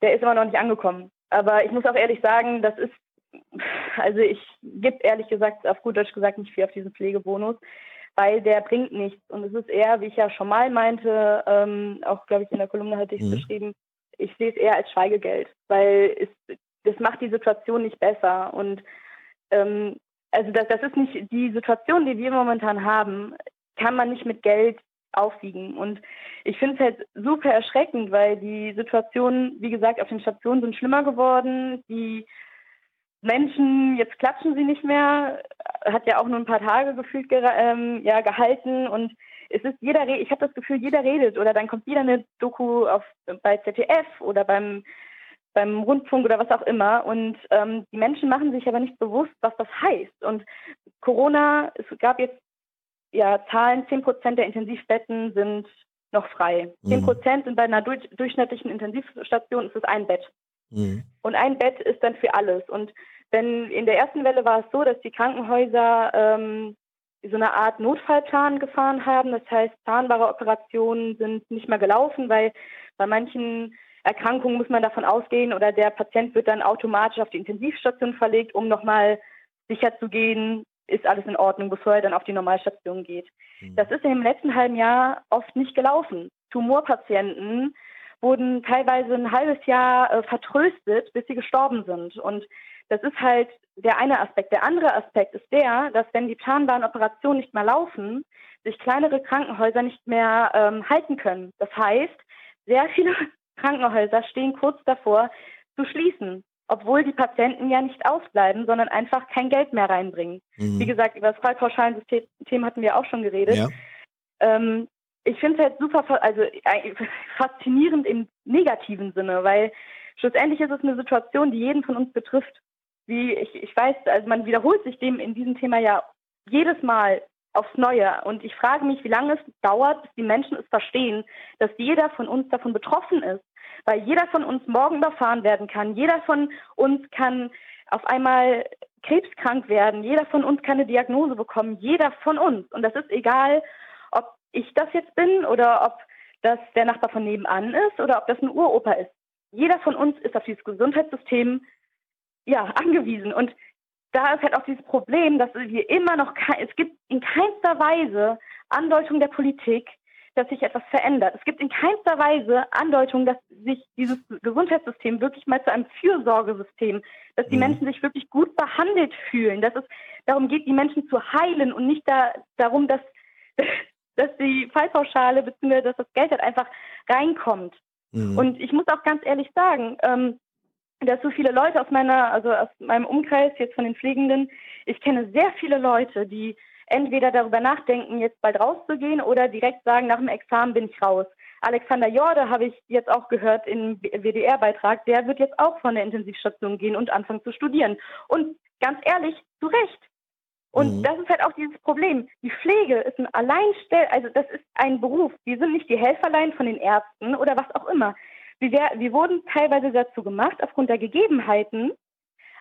Der ist immer noch nicht angekommen. Aber ich muss auch ehrlich sagen, das ist also ich gebe ehrlich gesagt, auf gut Deutsch gesagt, nicht viel auf diesen Pflegebonus, weil der bringt nichts. Und es ist eher, wie ich ja schon mal meinte, ähm, auch glaube ich in der Kolumne hatte ich es mhm. beschrieben, ich sehe es eher als Schweigegeld, weil es, das macht die Situation nicht besser. Und ähm, also das, das ist nicht die Situation, die wir momentan haben, kann man nicht mit Geld aufwiegen. Und ich finde es halt super erschreckend, weil die Situationen, wie gesagt, auf den Stationen sind schlimmer geworden. Die Menschen, jetzt klatschen sie nicht mehr, hat ja auch nur ein paar Tage gefühlt ähm, ja, gehalten und es ist jeder, ich habe das Gefühl, jeder redet oder dann kommt wieder eine Doku auf, bei ZDF oder beim, beim Rundfunk oder was auch immer und ähm, die Menschen machen sich aber nicht bewusst, was das heißt und Corona, es gab jetzt ja Zahlen, 10 Prozent der Intensivbetten sind noch frei. 10 mhm. Prozent sind bei einer durch, durchschnittlichen Intensivstation ist es ein Bett. Mhm. Und ein Bett ist dann für alles. Und denn in der ersten Welle war es so, dass die Krankenhäuser ähm, so eine Art Notfallplan gefahren haben. Das heißt, zahnbare Operationen sind nicht mehr gelaufen, weil bei manchen Erkrankungen muss man davon ausgehen oder der Patient wird dann automatisch auf die Intensivstation verlegt, um nochmal sicher zu gehen, ist alles in Ordnung, bevor er dann auf die Normalstation geht. Mhm. Das ist im letzten halben Jahr oft nicht gelaufen. Tumorpatienten wurden teilweise ein halbes Jahr äh, vertröstet, bis sie gestorben sind. Und das ist halt der eine Aspekt. Der andere Aspekt ist der, dass wenn die planbaren Operationen nicht mehr laufen, sich kleinere Krankenhäuser nicht mehr ähm, halten können. Das heißt, sehr viele [laughs] Krankenhäuser stehen kurz davor zu schließen, obwohl die Patienten ja nicht ausbleiben, sondern einfach kein Geld mehr reinbringen. Mhm. Wie gesagt, über das Fallpauschalensystem hatten wir auch schon geredet. Ja. Ähm, ich finde es halt super, also äh, [laughs] faszinierend im negativen Sinne, weil schlussendlich ist es eine Situation, die jeden von uns betrifft. Wie ich, ich weiß, also man wiederholt sich dem in diesem Thema ja jedes Mal aufs Neue. Und ich frage mich, wie lange es dauert, bis die Menschen es verstehen, dass jeder von uns davon betroffen ist. Weil jeder von uns morgen überfahren werden kann. Jeder von uns kann auf einmal krebskrank werden. Jeder von uns kann eine Diagnose bekommen. Jeder von uns. Und das ist egal, ich das jetzt bin oder ob das der Nachbar von nebenan ist oder ob das ein Uropa ist. Jeder von uns ist auf dieses Gesundheitssystem ja angewiesen. Und da ist halt auch dieses Problem, dass wir immer noch, es gibt in keinster Weise Andeutung der Politik, dass sich etwas verändert. Es gibt in keinster Weise Andeutung, dass sich dieses Gesundheitssystem wirklich mal zu einem Fürsorgesystem, dass die mhm. Menschen sich wirklich gut behandelt fühlen, dass es darum geht, die Menschen zu heilen und nicht da, darum, dass, dass die Fallpauschale bzw. dass das Geld halt einfach reinkommt. Mhm. Und ich muss auch ganz ehrlich sagen, ähm, dass so viele Leute aus meiner, also aus meinem Umkreis jetzt von den Pflegenden, ich kenne sehr viele Leute, die entweder darüber nachdenken, jetzt bald rauszugehen oder direkt sagen, nach dem Examen bin ich raus. Alexander Jorde habe ich jetzt auch gehört im WDR-Beitrag, der wird jetzt auch von der Intensivstation gehen und anfangen zu studieren. Und ganz ehrlich, zu Recht. Und mhm. das ist halt auch dieses Problem. Die Pflege ist ein Alleinstell, also das ist ein Beruf. Wir sind nicht die Helferlein von den Ärzten oder was auch immer. Wir, wir wurden teilweise dazu gemacht, aufgrund der Gegebenheiten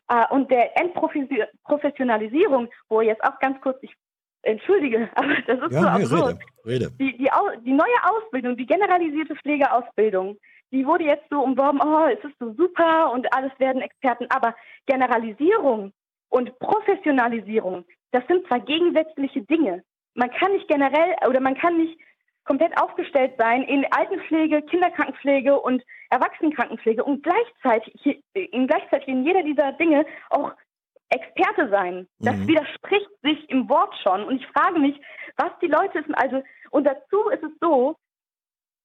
äh, und der Endprofessionalisierung, wo jetzt auch ganz kurz, ich entschuldige, [laughs] aber das ist ja, so nee, absurd. Rede, rede. Die, die, die neue Ausbildung, die generalisierte Pflegeausbildung, die wurde jetzt so umworben, oh, es ist so super und alles werden Experten. Aber Generalisierung und Professionalisierung, das sind zwei gegensätzliche Dinge. Man kann nicht generell oder man kann nicht komplett aufgestellt sein in Altenpflege, Kinderkrankenpflege und Erwachsenenkrankenpflege und gleichzeitig in gleichzeitig in jeder dieser Dinge auch Experte sein. Das mhm. widerspricht sich im Wort schon. Und ich frage mich, was die Leute sind. Also, und dazu ist es so,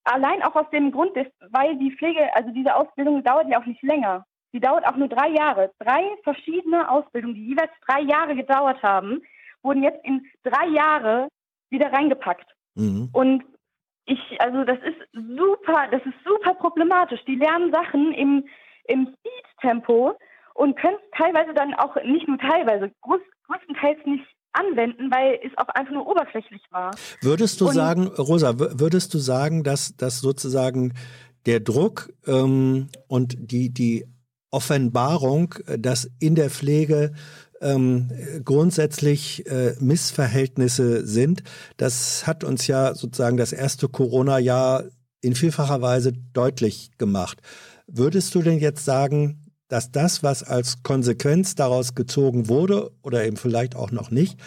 allein auch aus dem Grund, weil die Pflege, also diese Ausbildung dauert ja auch nicht länger. Die dauert auch nur drei Jahre. Drei verschiedene Ausbildungen, die jeweils drei Jahre gedauert haben, wurden jetzt in drei Jahre wieder reingepackt. Mhm. Und ich, also das ist super, das ist super problematisch. Die lernen Sachen im, im Speed-Tempo und können es teilweise dann auch nicht nur teilweise, groß, größtenteils nicht anwenden, weil es auch einfach nur oberflächlich war. Würdest du und, sagen, Rosa, würdest du sagen, dass, dass sozusagen der Druck ähm, und die, die Offenbarung, dass in der Pflege ähm, grundsätzlich äh, Missverhältnisse sind. Das hat uns ja sozusagen das erste Corona-Jahr in vielfacher Weise deutlich gemacht. Würdest du denn jetzt sagen, dass das, was als Konsequenz daraus gezogen wurde oder eben vielleicht auch noch nicht,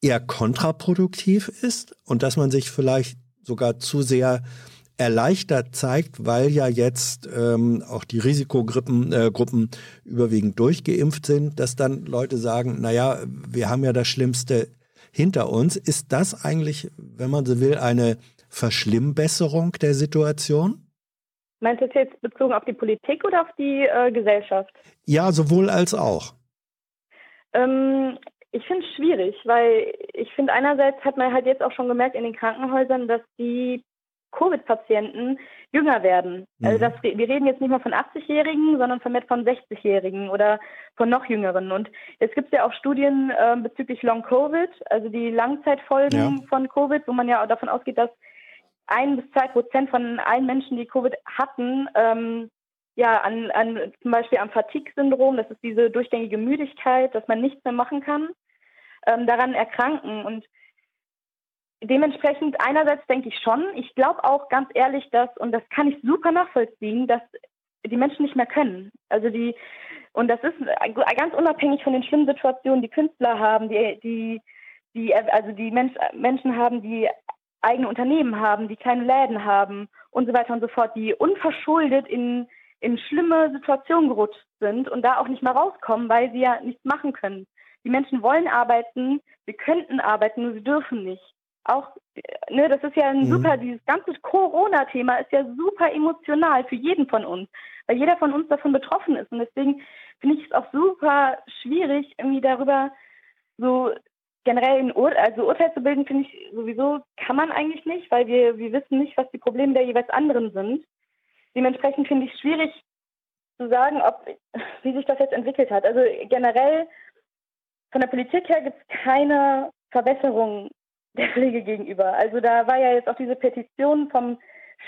eher kontraproduktiv ist und dass man sich vielleicht sogar zu sehr erleichtert zeigt, weil ja jetzt ähm, auch die Risikogruppen äh, Gruppen überwiegend durchgeimpft sind, dass dann Leute sagen, naja, wir haben ja das Schlimmste hinter uns. Ist das eigentlich, wenn man so will, eine Verschlimmbesserung der Situation? Meinst du das jetzt bezogen auf die Politik oder auf die äh, Gesellschaft? Ja, sowohl als auch. Ähm, ich finde es schwierig, weil ich finde einerseits hat man halt jetzt auch schon gemerkt in den Krankenhäusern, dass die Covid-Patienten jünger werden. Also mhm. Also das, wir reden jetzt nicht mehr von 80-Jährigen, sondern von, von 60-Jährigen oder von noch jüngeren. Und es gibt ja auch Studien äh, bezüglich Long-Covid, also die Langzeitfolgen ja. von Covid, wo man ja auch davon ausgeht, dass ein bis zwei Prozent von allen Menschen, die Covid hatten, ähm, ja, an, an zum Beispiel am Fatigue-Syndrom, das ist diese durchgängige Müdigkeit, dass man nichts mehr machen kann, ähm, daran erkranken. Und dementsprechend einerseits denke ich schon, ich glaube auch ganz ehrlich, dass, und das kann ich super nachvollziehen, dass die Menschen nicht mehr können. Also die, und das ist ganz unabhängig von den schlimmen Situationen, die Künstler haben, die, die, die also die Mensch, Menschen haben, die eigene Unternehmen haben, die kleine Läden haben und so weiter und so fort, die unverschuldet in, in schlimme Situationen gerutscht sind und da auch nicht mehr rauskommen, weil sie ja nichts machen können. Die Menschen wollen arbeiten, sie könnten arbeiten, nur sie dürfen nicht. Auch, ne, das ist ja ein mhm. super, dieses ganze Corona-Thema ist ja super emotional für jeden von uns, weil jeder von uns davon betroffen ist. Und deswegen finde ich es auch super schwierig, irgendwie darüber so generell ein Ur also Urteil zu bilden, finde ich sowieso kann man eigentlich nicht, weil wir, wir wissen nicht, was die Probleme der jeweils anderen sind. Dementsprechend finde ich es schwierig zu sagen, ob, wie sich das jetzt entwickelt hat. Also generell von der Politik her gibt es keine Verbesserung der Pflege gegenüber. Also da war ja jetzt auch diese Petition vom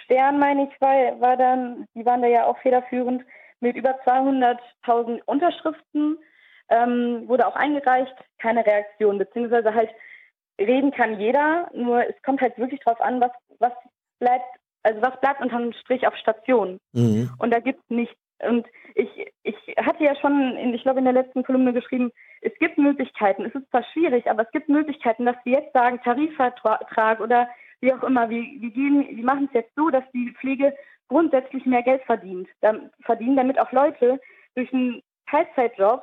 Stern, meine ich, war, war dann, die waren da ja auch federführend mit über 200.000 Unterschriften ähm, wurde auch eingereicht, keine Reaktion, beziehungsweise halt reden kann jeder, nur es kommt halt wirklich drauf an, was, was bleibt, also was bleibt unterm Strich auf Station. Mhm. Und da gibt es nichts. Und ich, ich hatte ja schon, in, ich glaube, in der letzten Kolumne geschrieben, es gibt Möglichkeiten. Es ist zwar schwierig, aber es gibt Möglichkeiten, dass wir jetzt sagen, Tarifvertrag oder wie auch immer, wir, wir, gehen, wir machen es jetzt so, dass die Pflege grundsätzlich mehr Geld verdient, verdienen, damit auch Leute durch einen Teilzeitjob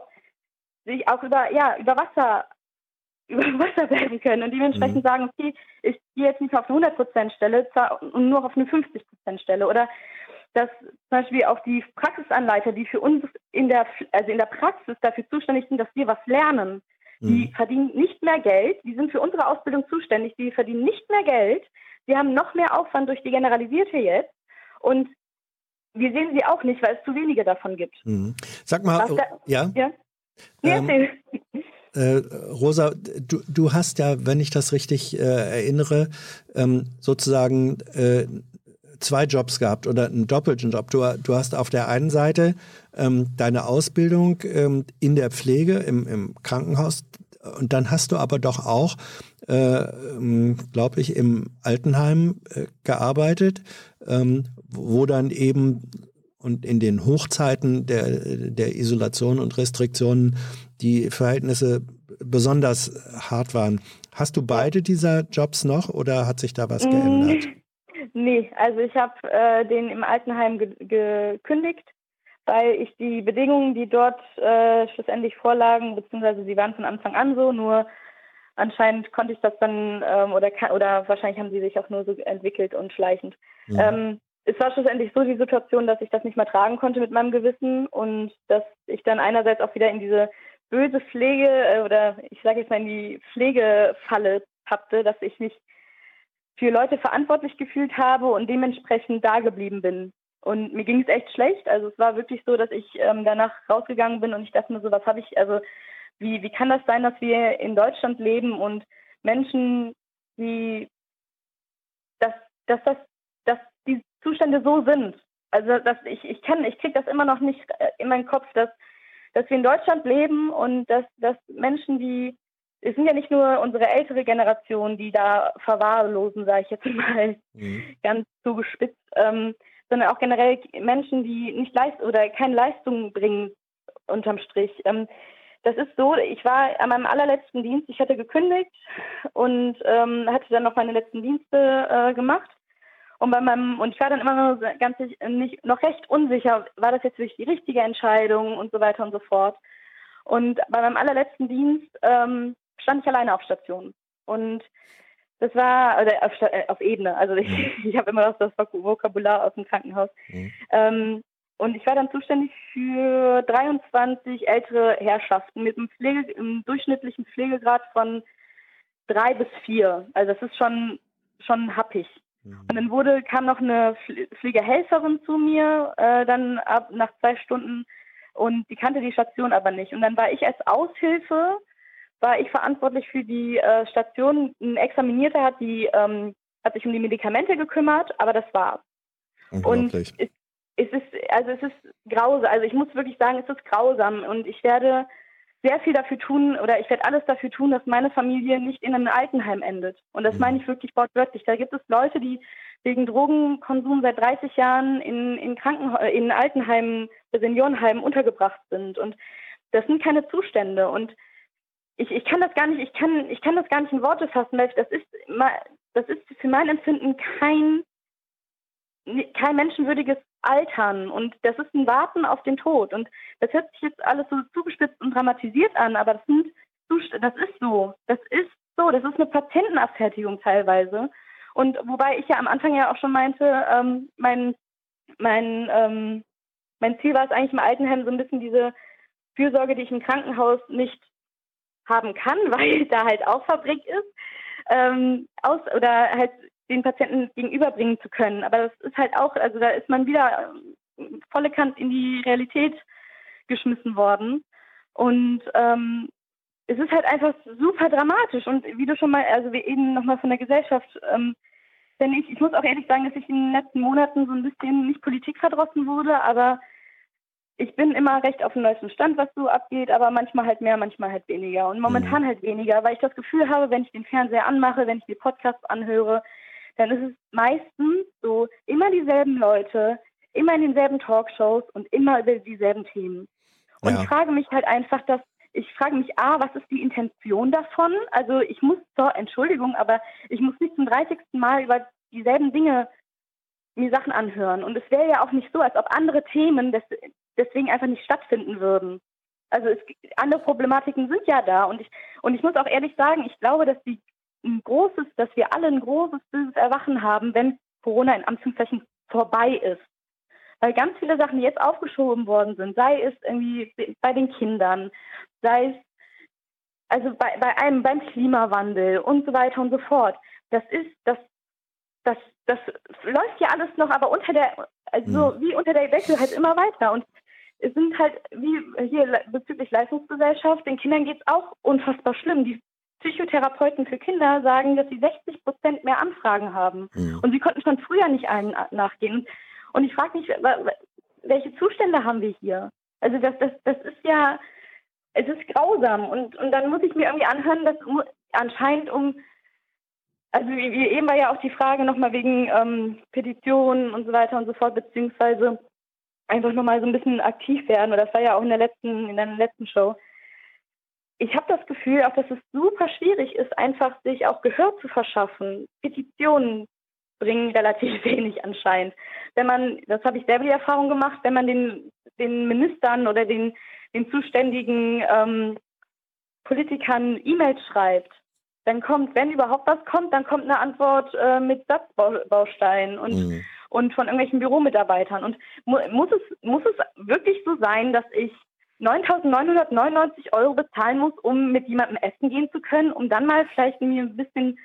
sich auch über, ja, über Wasser, [laughs] über Wasser werden können und dementsprechend mhm. sagen, okay, ich gehe jetzt nicht auf eine 100% Stelle und nur auf eine 50% Stelle oder dass zum Beispiel auch die Praxisanleiter, die für uns in der, also in der Praxis dafür zuständig sind, dass wir was lernen, die mhm. verdienen nicht mehr Geld, die sind für unsere Ausbildung zuständig, die verdienen nicht mehr Geld, die haben noch mehr Aufwand durch die generalisierte jetzt und wir sehen sie auch nicht, weil es zu wenige davon gibt. Mhm. Sag mal, da, ja? ja? Ähm, äh, Rosa, du, du hast ja, wenn ich das richtig äh, erinnere, ähm, sozusagen äh, zwei Jobs gehabt oder einen doppelten Job. Du, du hast auf der einen Seite ähm, deine Ausbildung ähm, in der Pflege im, im, Krankenhaus und dann hast du aber doch auch, äh, ähm, glaube ich, im Altenheim äh, gearbeitet, ähm, wo dann eben und in den Hochzeiten der, der Isolation und Restriktionen die Verhältnisse besonders hart waren. Hast du beide dieser Jobs noch oder hat sich da was mm, geändert? Nee, also ich habe äh, den im Altenheim ge gekündigt, weil ich die Bedingungen, die dort äh, schlussendlich vorlagen, beziehungsweise sie waren von Anfang an so, nur anscheinend konnte ich das dann ähm, oder oder wahrscheinlich haben sie sich auch nur so entwickelt und schleichend. Mhm. Ähm, es war schlussendlich so die Situation, dass ich das nicht mehr tragen konnte mit meinem Gewissen und dass ich dann einerseits auch wieder in diese böse Pflege äh, oder ich sage jetzt mal in die Pflegefalle tappte, dass ich mich für Leute verantwortlich gefühlt habe und dementsprechend da geblieben bin. Und mir ging es echt schlecht. Also es war wirklich so, dass ich ähm, danach rausgegangen bin und ich dachte mir so, was habe ich, also wie, wie kann das sein, dass wir in Deutschland leben und Menschen, die dass, dass das die Zustände so sind. Also dass ich, ich kann, ich kriege das immer noch nicht äh, in meinen Kopf, dass, dass wir in Deutschland leben und dass, dass Menschen, die es sind ja nicht nur unsere ältere Generation, die da verwahrlosen, sage ich jetzt [laughs] mal mhm. ganz zugespitzt, ähm, sondern auch generell Menschen, die nicht leist oder keine Leistung bringen unterm Strich. Ähm, das ist so, ich war an meinem allerletzten Dienst, ich hatte gekündigt und ähm, hatte dann noch meine letzten Dienste äh, gemacht und bei meinem, und ich war dann immer noch ganz nicht, noch recht unsicher, war das jetzt wirklich die richtige Entscheidung und so weiter und so fort. Und bei meinem allerletzten Dienst ähm, stand ich alleine auf Station. Und das war oder auf, äh, auf Ebene. Also ich, mhm. [laughs] ich habe immer das, das Vokabular aus dem Krankenhaus. Mhm. Ähm, und ich war dann zuständig für 23 ältere Herrschaften mit einem, Pflege, einem durchschnittlichen Pflegegrad von drei bis vier. Also das ist schon schon happig. Und dann wurde, kam noch eine Pflegehelferin zu mir, äh, dann ab nach zwei Stunden und die kannte die Station aber nicht. Und dann war ich als Aushilfe, war ich verantwortlich für die äh, Station. Ein Examinierter hat die, ähm, hat sich um die Medikamente gekümmert, aber das war's. Und es, es ist, also es ist grausam. Also ich muss wirklich sagen, es ist grausam und ich werde sehr viel dafür tun oder ich werde alles dafür tun, dass meine Familie nicht in einem Altenheim endet. Und das mhm. meine ich wirklich wortwörtlich. Da gibt es Leute, die wegen Drogenkonsum seit 30 Jahren in, in Krankenhäusern, äh, in Altenheimen, Seniorenheimen untergebracht sind. Und das sind keine Zustände. Und ich, ich kann das gar nicht, ich kann, ich kann das gar nicht in Worte fassen, weil das ist, das ist für mein Empfinden kein, kein menschenwürdiges Altern und das ist ein Warten auf den Tod. Und das hört sich jetzt alles so zugespitzt und dramatisiert an, aber das sind, das ist so, das ist so, das ist eine Patientenabfertigung teilweise. Und wobei ich ja am Anfang ja auch schon meinte, ähm, mein, mein, ähm, mein Ziel war es eigentlich im Altenheim so ein bisschen diese Fürsorge, die ich im Krankenhaus nicht haben kann, [laughs] weil da halt auch Fabrik ist, ähm, aus oder halt den Patienten gegenüberbringen zu können. Aber das ist halt auch, also da ist man wieder ähm, volle Kant in die Realität geschmissen worden. Und ähm, es ist halt einfach super dramatisch. Und wie du schon mal, also wir eben nochmal von der Gesellschaft, ähm, denn ich, ich muss auch ehrlich sagen, dass ich in den letzten Monaten so ein bisschen nicht Politik verdrossen wurde, aber ich bin immer recht auf dem neuesten Stand, was so abgeht, aber manchmal halt mehr, manchmal halt weniger. Und momentan mhm. halt weniger, weil ich das Gefühl habe, wenn ich den Fernseher anmache, wenn ich die Podcasts anhöre, dann ist es meistens so immer dieselben Leute, immer in denselben Talkshows und immer über dieselben Themen. Und ja. ich frage mich halt einfach, dass ich frage mich, A, was ist die Intention davon? Also ich muss, so, Entschuldigung, aber ich muss nicht zum 30. Mal über dieselben Dinge mir Sachen anhören. Und es wäre ja auch nicht so, als ob andere Themen des, deswegen einfach nicht stattfinden würden. Also es, andere Problematiken sind ja da. Und ich, und ich muss auch ehrlich sagen, ich glaube, dass die ein großes, dass wir alle ein großes böses Erwachen haben, wenn Corona in Anführungszeichen vorbei ist. Weil ganz viele Sachen, die jetzt aufgeschoben worden sind, sei es irgendwie bei den Kindern, sei es also bei, bei einem beim Klimawandel und so weiter und so fort. Das ist, das, das, das läuft ja alles noch, aber unter der, also mhm. wie unter der Decke halt immer weiter. Und es sind halt, wie hier bezüglich Leistungsgesellschaft, den Kindern geht es auch unfassbar schlimm. Die Psychotherapeuten für Kinder sagen, dass sie 60 Prozent mehr Anfragen haben. Mhm. Und sie konnten schon früher nicht allen nachgehen. Und ich frage mich, welche Zustände haben wir hier? Also das, das, das ist ja, es ist grausam. Und, und dann muss ich mir irgendwie anhören, dass anscheinend um, also wie, eben war ja auch die Frage nochmal wegen ähm, Petitionen und so weiter und so fort, beziehungsweise einfach nochmal so ein bisschen aktiv werden. Und das war ja auch in der letzten, in der letzten Show ich habe das Gefühl, auch dass es super schwierig ist, einfach sich auch Gehör zu verschaffen. Petitionen bringen relativ [laughs] wenig anscheinend. Wenn man, das habe ich selber die Erfahrung gemacht, wenn man den, den Ministern oder den, den zuständigen ähm, Politikern E-Mails schreibt, dann kommt, wenn überhaupt was kommt, dann kommt eine Antwort äh, mit Satzbausteinen und, mhm. Und von irgendwelchen Büromitarbeitern. Und mu muss es, muss es wirklich so sein, dass ich 9.999 Euro bezahlen muss, um mit jemandem essen gehen zu können, um dann mal vielleicht mir ein bisschen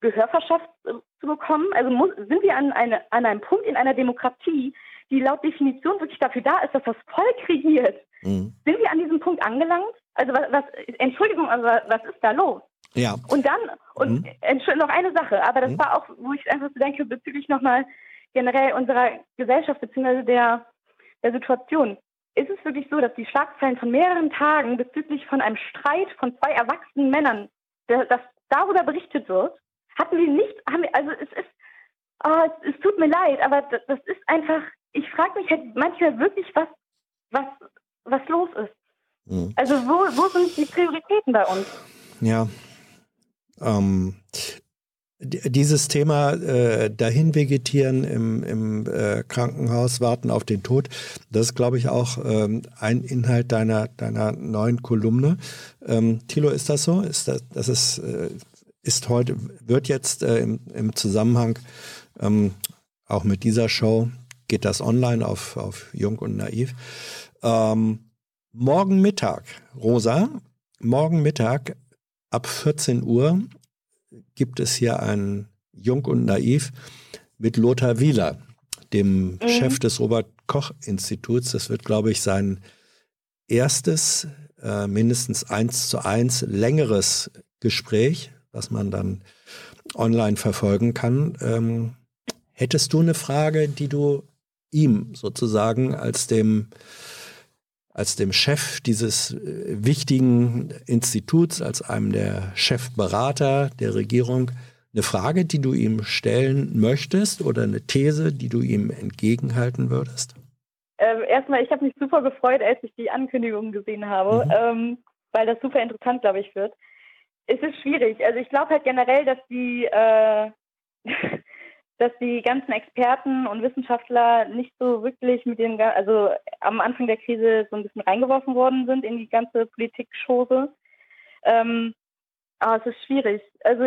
Gehör verschafft äh, zu bekommen. Also muss, sind wir an, eine, an einem Punkt in einer Demokratie, die laut Definition wirklich dafür da ist, dass das Volk regiert. Mhm. Sind wir an diesem Punkt angelangt? Also was, was Entschuldigung, aber was ist da los? Ja. Und dann, und mhm. noch eine Sache, aber das mhm. war auch, wo ich einfach so denke, bezüglich nochmal generell unserer Gesellschaft beziehungsweise der, der Situation ist es wirklich so, dass die Schlagzeilen von mehreren Tagen bezüglich von einem Streit von zwei erwachsenen Männern, der, dass darüber berichtet wird, hatten wir nicht, haben wir, also es ist, oh, es, es, tut mir leid, aber das, das ist einfach, ich frage mich halt manchmal wirklich, was, was, was los ist. Mhm. Also wo, wo sind die Prioritäten bei uns? Ja. Ähm, dieses Thema äh, dahin vegetieren im, im äh, Krankenhaus, warten auf den Tod, das ist, glaube ich, auch ähm, ein Inhalt deiner, deiner neuen Kolumne. Ähm, Thilo, ist das so? Ist das, das ist, äh, ist heute, wird jetzt äh, im, im Zusammenhang ähm, auch mit dieser Show, geht das online auf, auf Jung und Naiv. Ähm, morgen Mittag, Rosa, morgen Mittag ab 14 Uhr gibt es hier ein Jung und Naiv mit Lothar Wieler, dem mhm. Chef des Robert-Koch-Instituts. Das wird, glaube ich, sein erstes, äh, mindestens eins zu eins längeres Gespräch, was man dann online verfolgen kann. Ähm, hättest du eine Frage, die du ihm sozusagen als dem als dem Chef dieses äh, wichtigen Instituts, als einem der Chefberater der Regierung, eine Frage, die du ihm stellen möchtest oder eine These, die du ihm entgegenhalten würdest? Ähm, erstmal, ich habe mich super gefreut, als ich die Ankündigung gesehen habe, mhm. ähm, weil das super interessant, glaube ich, wird. Es ist schwierig. Also ich glaube halt generell, dass die, äh, [laughs] dass die ganzen Experten und Wissenschaftler nicht so wirklich mit dem, also am Anfang der Krise so ein bisschen reingeworfen worden sind in die ganze Politik-Chose. Ähm, aber es ist schwierig. Also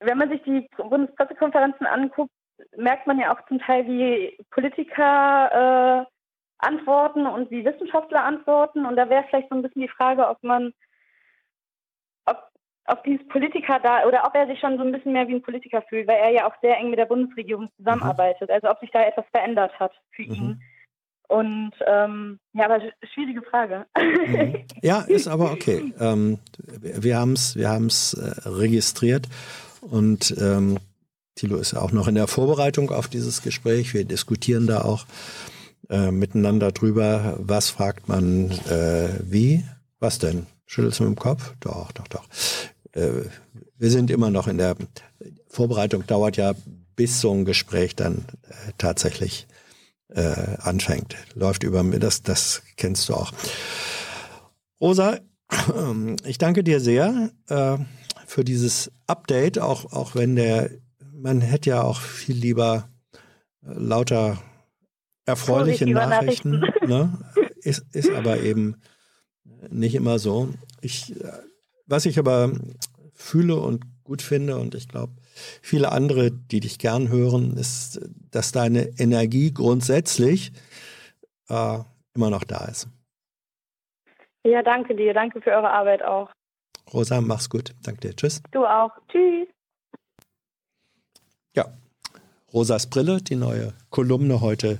wenn man sich die Bundespressekonferenzen anguckt, merkt man ja auch zum Teil, wie Politiker äh, antworten und wie Wissenschaftler antworten. Und da wäre vielleicht so ein bisschen die Frage, ob man, ob, dieses Politiker da oder ob er sich schon so ein bisschen mehr wie ein Politiker fühlt, weil er ja auch sehr eng mit der Bundesregierung zusammenarbeitet. Also ob sich da etwas verändert hat für mhm. ihn. Und ähm, ja, aber schwierige Frage. Mhm. [laughs] Ja, ist aber okay. Ähm, wir haben es wir haben's, äh, registriert und ähm, Thilo ist ja auch noch in der Vorbereitung auf dieses Gespräch. Wir diskutieren da auch äh, miteinander drüber, was fragt man äh, wie. Was denn? Schüttelst du mit dem Kopf? Doch, doch, doch. Äh, wir sind immer noch in der Vorbereitung, dauert ja bis so ein Gespräch dann äh, tatsächlich äh, anfängt. Läuft über mir, das, das kennst du auch. Rosa, [clears throat] ich danke dir sehr äh, für dieses Update, auch, auch wenn der man hätte ja auch viel lieber äh, lauter erfreuliche Nachrichten. Nachrichten. Ne? Ist, ist aber eben nicht immer so. Ich, äh, was ich aber fühle und gut finde und ich glaube, viele andere, die dich gern hören, ist, dass deine Energie grundsätzlich äh, immer noch da ist. Ja, danke dir. Danke für eure Arbeit auch. Rosa, mach's gut. Danke dir. Tschüss. Du auch. Tschüss. Ja, Rosas Brille, die neue Kolumne heute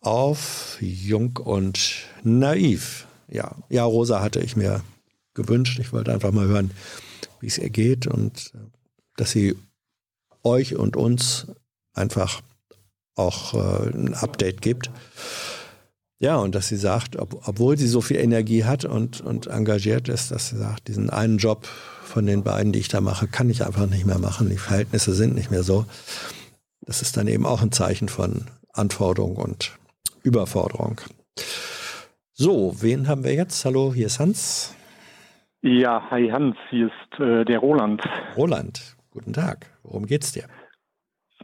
auf Jung und Naiv. Ja, ja, Rosa hatte ich mir gewünscht. Ich wollte einfach mal hören, wie es ihr geht und äh, dass sie euch und uns einfach auch äh, ein Update gibt. Ja, und dass sie sagt, ob, obwohl sie so viel Energie hat und, und engagiert ist, dass sie sagt, diesen einen Job von den beiden, die ich da mache, kann ich einfach nicht mehr machen. Die Verhältnisse sind nicht mehr so. Das ist dann eben auch ein Zeichen von Anforderung und Überforderung. So, wen haben wir jetzt? Hallo, hier ist Hans. Ja, hi Hans, hier ist äh, der Roland. Roland, guten Tag. Worum geht's dir?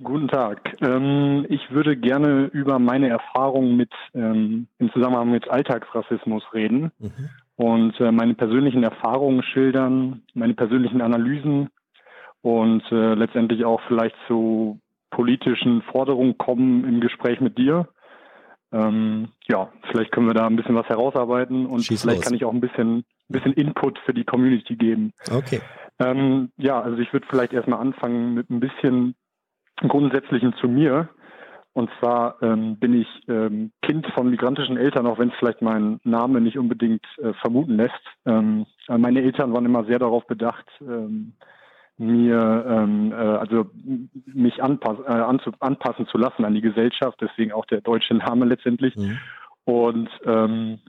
Guten Tag. Ähm, ich würde gerne über meine Erfahrungen mit ähm, im Zusammenhang mit Alltagsrassismus reden. Mhm und äh, meine persönlichen Erfahrungen schildern, meine persönlichen Analysen und äh, letztendlich auch vielleicht zu politischen Forderungen kommen im Gespräch mit dir. Ähm, ja, vielleicht können wir da ein bisschen was herausarbeiten und Schieß vielleicht los. kann ich auch ein bisschen, bisschen Input für die Community geben. Okay. Ähm, ja, also ich würde vielleicht erstmal anfangen mit ein bisschen Grundsätzlichen zu mir. Und zwar ähm, bin ich ähm, Kind von migrantischen Eltern, auch wenn es vielleicht mein Name nicht unbedingt äh, vermuten lässt. Ähm, meine Eltern waren immer sehr darauf bedacht, ähm, mir ähm, äh, also mich anpass äh, anzu anpassen zu lassen an die Gesellschaft, deswegen auch der deutsche Name letztendlich. Mhm. Und ähm,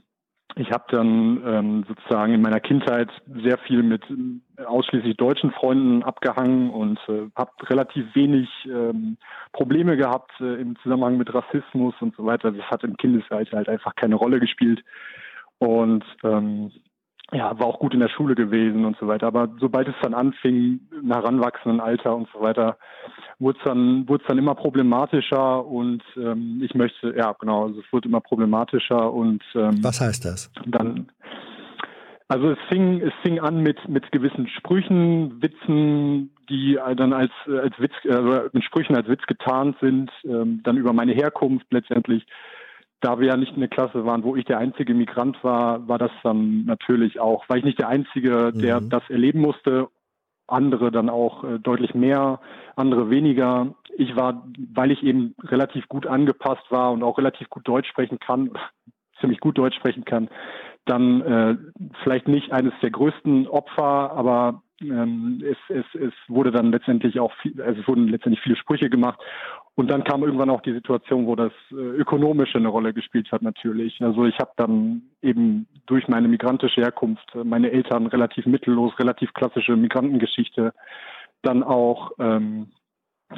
ich habe dann ähm, sozusagen in meiner Kindheit sehr viel mit äh, ausschließlich deutschen Freunden abgehangen und äh, habe relativ wenig ähm, Probleme gehabt äh, im Zusammenhang mit Rassismus und so weiter. Das hat im Kindesalter halt einfach keine Rolle gespielt. Und ähm, ja, war auch gut in der Schule gewesen und so weiter. Aber sobald es dann anfing, im heranwachsenden Alter und so weiter, wurde es dann, wurde es dann immer problematischer und ähm, ich möchte, ja genau, also es wurde immer problematischer und ähm, Was heißt das? Dann also es fing, es fing an mit, mit gewissen Sprüchen, Witzen, die dann als, als Witz, also mit Sprüchen als Witz getarnt sind, ähm, dann über meine Herkunft letztendlich da wir ja nicht eine Klasse waren, wo ich der einzige Migrant war, war das dann natürlich auch, weil ich nicht der Einzige, der mhm. das erleben musste, andere dann auch äh, deutlich mehr, andere weniger. Ich war, weil ich eben relativ gut angepasst war und auch relativ gut Deutsch sprechen kann, [laughs] ziemlich gut Deutsch sprechen kann, dann äh, vielleicht nicht eines der größten Opfer, aber ähm, es, es, es wurde dann letztendlich auch viel, also es wurden letztendlich viele Sprüche gemacht. Und dann kam irgendwann auch die Situation, wo das äh, ökonomische eine Rolle gespielt hat natürlich. Also ich habe dann eben durch meine migrantische Herkunft, äh, meine Eltern relativ mittellos, relativ klassische Migrantengeschichte, dann auch ähm,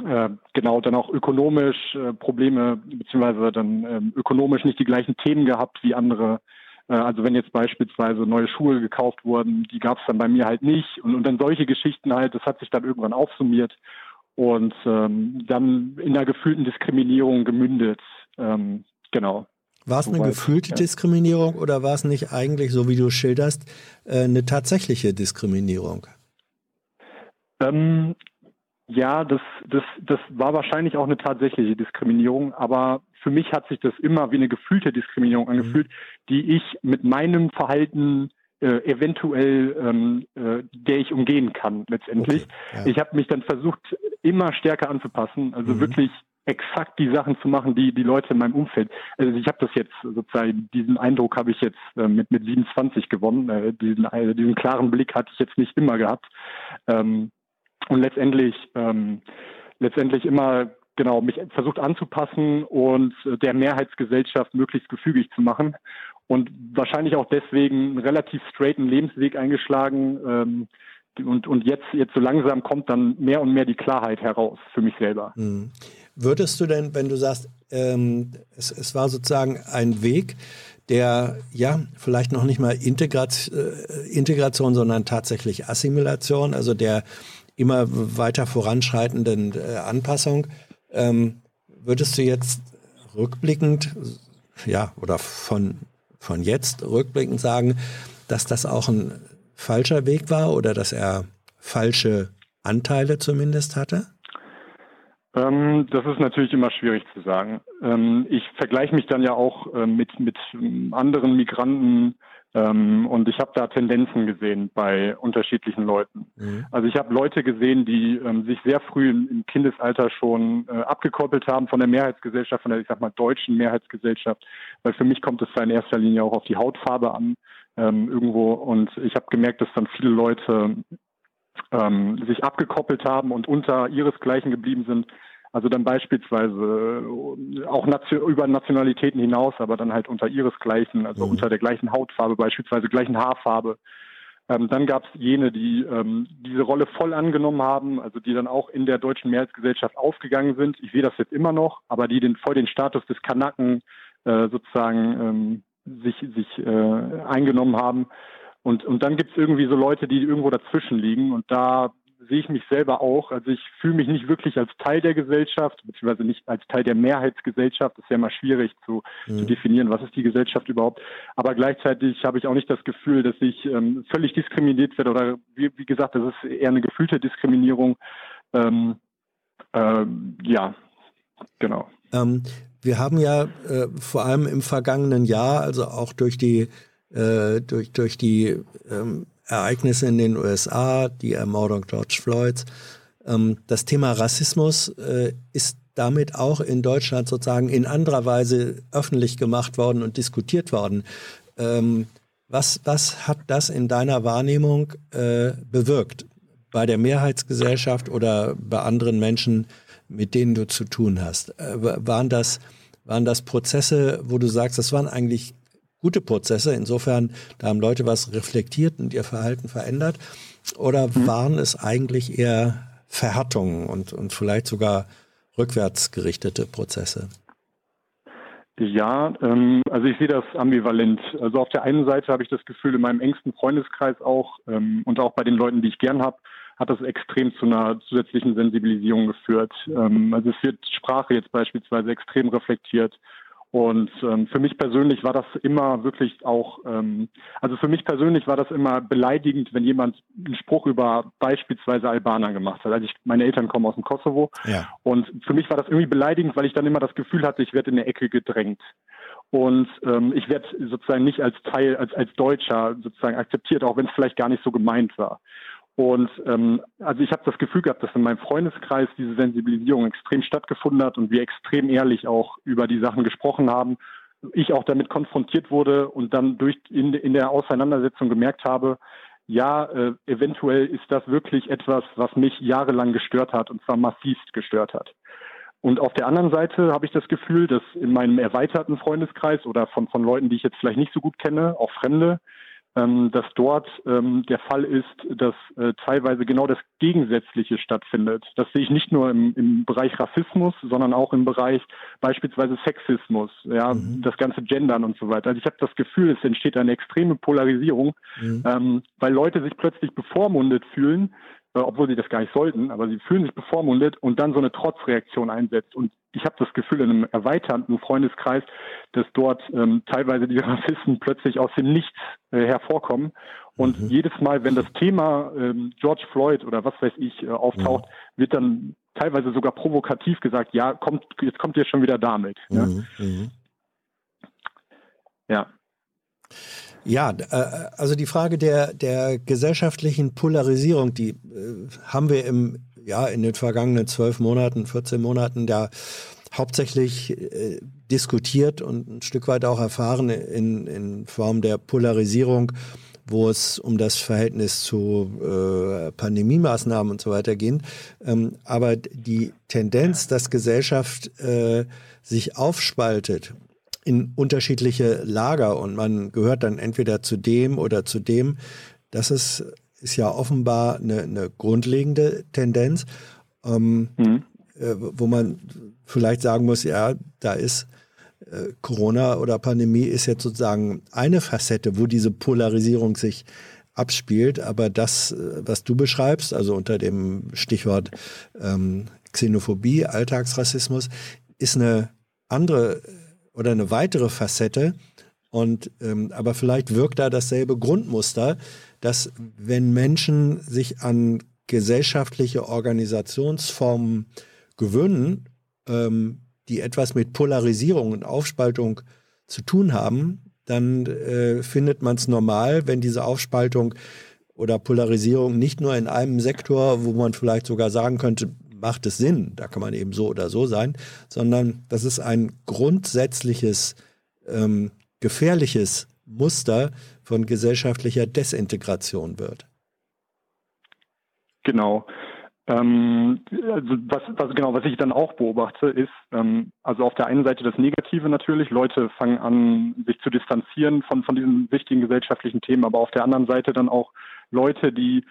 äh, genau dann auch ökonomisch äh, Probleme beziehungsweise dann ähm, ökonomisch nicht die gleichen Themen gehabt wie andere also wenn jetzt beispielsweise neue Schuhe gekauft wurden, die gab es dann bei mir halt nicht. Und, und dann solche Geschichten halt, das hat sich dann irgendwann aufsummiert und ähm, dann in der gefühlten Diskriminierung gemündet. Ähm, genau. War es eine Soweit, gefühlte ja. Diskriminierung oder war es nicht eigentlich, so wie du schilderst, äh, eine tatsächliche Diskriminierung? Ähm, ja, das, das, das war wahrscheinlich auch eine tatsächliche Diskriminierung, aber für mich hat sich das immer wie eine gefühlte Diskriminierung angefühlt, mhm. die ich mit meinem Verhalten äh, eventuell, ähm, äh, der ich umgehen kann letztendlich. Okay, ja. Ich habe mich dann versucht, immer stärker anzupassen, also mhm. wirklich exakt die Sachen zu machen, die die Leute in meinem Umfeld. Also ich habe das jetzt sozusagen diesen Eindruck habe ich jetzt äh, mit mit 27 gewonnen. Äh, diesen äh, diesen klaren Blick hatte ich jetzt nicht immer gehabt. Ähm, und letztendlich ähm, letztendlich immer genau mich versucht anzupassen und äh, der Mehrheitsgesellschaft möglichst gefügig zu machen und wahrscheinlich auch deswegen einen relativ straighten Lebensweg eingeschlagen ähm, und und jetzt jetzt so langsam kommt dann mehr und mehr die Klarheit heraus für mich selber. Mhm. Würdest du denn, wenn du sagst, ähm, es, es war sozusagen ein Weg, der ja vielleicht noch nicht mal Integrat, äh, Integration, sondern tatsächlich Assimilation, also der immer weiter voranschreitenden äh, Anpassung. Ähm, würdest du jetzt rückblickend, ja, oder von, von jetzt rückblickend sagen, dass das auch ein falscher Weg war oder dass er falsche Anteile zumindest hatte? Ähm, das ist natürlich immer schwierig zu sagen. Ähm, ich vergleiche mich dann ja auch äh, mit, mit anderen Migranten ähm, und ich habe da Tendenzen gesehen bei unterschiedlichen Leuten. Mhm. Also ich habe Leute gesehen, die ähm, sich sehr früh im, im Kindesalter schon äh, abgekoppelt haben von der Mehrheitsgesellschaft, von der, ich sag mal, deutschen Mehrheitsgesellschaft, weil für mich kommt es da in erster Linie auch auf die Hautfarbe an ähm, irgendwo. Und ich habe gemerkt, dass dann viele Leute ähm, sich abgekoppelt haben und unter ihresgleichen geblieben sind, also dann beispielsweise äh, auch über Nationalitäten hinaus, aber dann halt unter ihresgleichen, also mhm. unter der gleichen Hautfarbe, beispielsweise gleichen Haarfarbe. Ähm, dann gab es jene, die ähm, diese Rolle voll angenommen haben, also die dann auch in der deutschen Mehrheitsgesellschaft aufgegangen sind. Ich sehe das jetzt immer noch, aber die den voll den Status des Kanaken äh, sozusagen ähm, sich, sich äh, eingenommen haben. Und, und dann gibt es irgendwie so Leute, die irgendwo dazwischen liegen. Und da sehe ich mich selber auch. Also ich fühle mich nicht wirklich als Teil der Gesellschaft, beziehungsweise nicht als Teil der Mehrheitsgesellschaft. Das ist ja immer schwierig zu, mhm. zu definieren, was ist die Gesellschaft überhaupt. Aber gleichzeitig habe ich auch nicht das Gefühl, dass ich ähm, völlig diskriminiert werde oder wie, wie, gesagt, das ist eher eine gefühlte Diskriminierung. Ähm, äh, ja, genau. Ähm, wir haben ja äh, vor allem im vergangenen Jahr, also auch durch die äh, durch, durch die ähm, Ereignisse in den USA, die Ermordung George Floyds. Ähm, das Thema Rassismus äh, ist damit auch in Deutschland sozusagen in anderer Weise öffentlich gemacht worden und diskutiert worden. Ähm, was, was hat das in deiner Wahrnehmung äh, bewirkt bei der Mehrheitsgesellschaft oder bei anderen Menschen, mit denen du zu tun hast? Äh, waren, das, waren das Prozesse, wo du sagst, das waren eigentlich gute Prozesse. Insofern, da haben Leute was reflektiert und ihr Verhalten verändert. Oder mhm. waren es eigentlich eher Verhärtungen und, und vielleicht sogar rückwärts gerichtete Prozesse? Ja, ähm, also ich sehe das ambivalent. Also auf der einen Seite habe ich das Gefühl, in meinem engsten Freundeskreis auch ähm, und auch bei den Leuten, die ich gern habe, hat das extrem zu einer zusätzlichen Sensibilisierung geführt. Ähm, also es wird Sprache jetzt beispielsweise extrem reflektiert. Und ähm, für mich persönlich war das immer wirklich auch, ähm, also für mich persönlich war das immer beleidigend, wenn jemand einen Spruch über beispielsweise Albaner gemacht hat. Also ich, meine Eltern kommen aus dem Kosovo ja. und für mich war das irgendwie beleidigend, weil ich dann immer das Gefühl hatte, ich werde in eine Ecke gedrängt. Und ähm, ich werde sozusagen nicht als Teil, als, als Deutscher sozusagen akzeptiert, auch wenn es vielleicht gar nicht so gemeint war. Und ähm, also ich habe das Gefühl gehabt, dass in meinem Freundeskreis diese Sensibilisierung extrem stattgefunden hat und wir extrem ehrlich auch über die Sachen gesprochen haben. ich auch damit konfrontiert wurde und dann durch in, in der Auseinandersetzung gemerkt habe, ja, äh, eventuell ist das wirklich etwas, was mich jahrelang gestört hat und zwar massivst gestört hat. Und auf der anderen Seite habe ich das Gefühl, dass in meinem erweiterten Freundeskreis oder von, von Leuten, die ich jetzt vielleicht nicht so gut kenne, auch Fremde, ähm, dass dort ähm, der Fall ist, dass äh, teilweise genau das Gegensätzliche stattfindet. Das sehe ich nicht nur im, im Bereich Rassismus, sondern auch im Bereich beispielsweise Sexismus, ja, mhm. das ganze Gendern und so weiter. Also ich habe das Gefühl, es entsteht eine extreme Polarisierung, mhm. ähm, weil Leute sich plötzlich bevormundet fühlen, äh, obwohl sie das gar nicht sollten, aber sie fühlen sich bevormundet und dann so eine Trotzreaktion einsetzt. Und ich habe das Gefühl in einem erweiterten Freundeskreis, dass dort ähm, teilweise die [laughs] Rassisten plötzlich aus dem Nichts äh, hervorkommen. Und mhm. jedes Mal, wenn das Thema ähm, George Floyd oder was weiß ich äh, auftaucht, mhm. wird dann teilweise sogar provokativ gesagt, ja, kommt, jetzt kommt ihr schon wieder damit. Ja. Mhm. mhm. ja. Ja, äh, also die Frage der, der gesellschaftlichen Polarisierung, die äh, haben wir im, ja, in den vergangenen zwölf Monaten, 14 Monaten da hauptsächlich äh, diskutiert und ein Stück weit auch erfahren in, in Form der Polarisierung, wo es um das Verhältnis zu äh, Pandemiemaßnahmen und so weiter ging. Ähm, aber die Tendenz, dass Gesellschaft äh, sich aufspaltet in unterschiedliche Lager und man gehört dann entweder zu dem oder zu dem. Das ist, ist ja offenbar eine, eine grundlegende Tendenz, ähm, mhm. äh, wo man vielleicht sagen muss, ja, da ist äh, Corona oder Pandemie ist jetzt sozusagen eine Facette, wo diese Polarisierung sich abspielt. Aber das, äh, was du beschreibst, also unter dem Stichwort ähm, Xenophobie, Alltagsrassismus, ist eine andere oder eine weitere Facette. Und ähm, aber vielleicht wirkt da dasselbe Grundmuster, dass wenn Menschen sich an gesellschaftliche Organisationsformen gewöhnen, ähm, die etwas mit Polarisierung und Aufspaltung zu tun haben, dann äh, findet man es normal, wenn diese Aufspaltung oder Polarisierung nicht nur in einem Sektor, wo man vielleicht sogar sagen könnte, macht es Sinn, da kann man eben so oder so sein, sondern das ist ein grundsätzliches, ähm, gefährliches Muster von gesellschaftlicher Desintegration wird. Genau. Ähm, also was, was, genau, was ich dann auch beobachte, ist, ähm, also auf der einen Seite das Negative natürlich, Leute fangen an, sich zu distanzieren von, von diesen wichtigen gesellschaftlichen Themen, aber auf der anderen Seite dann auch Leute, die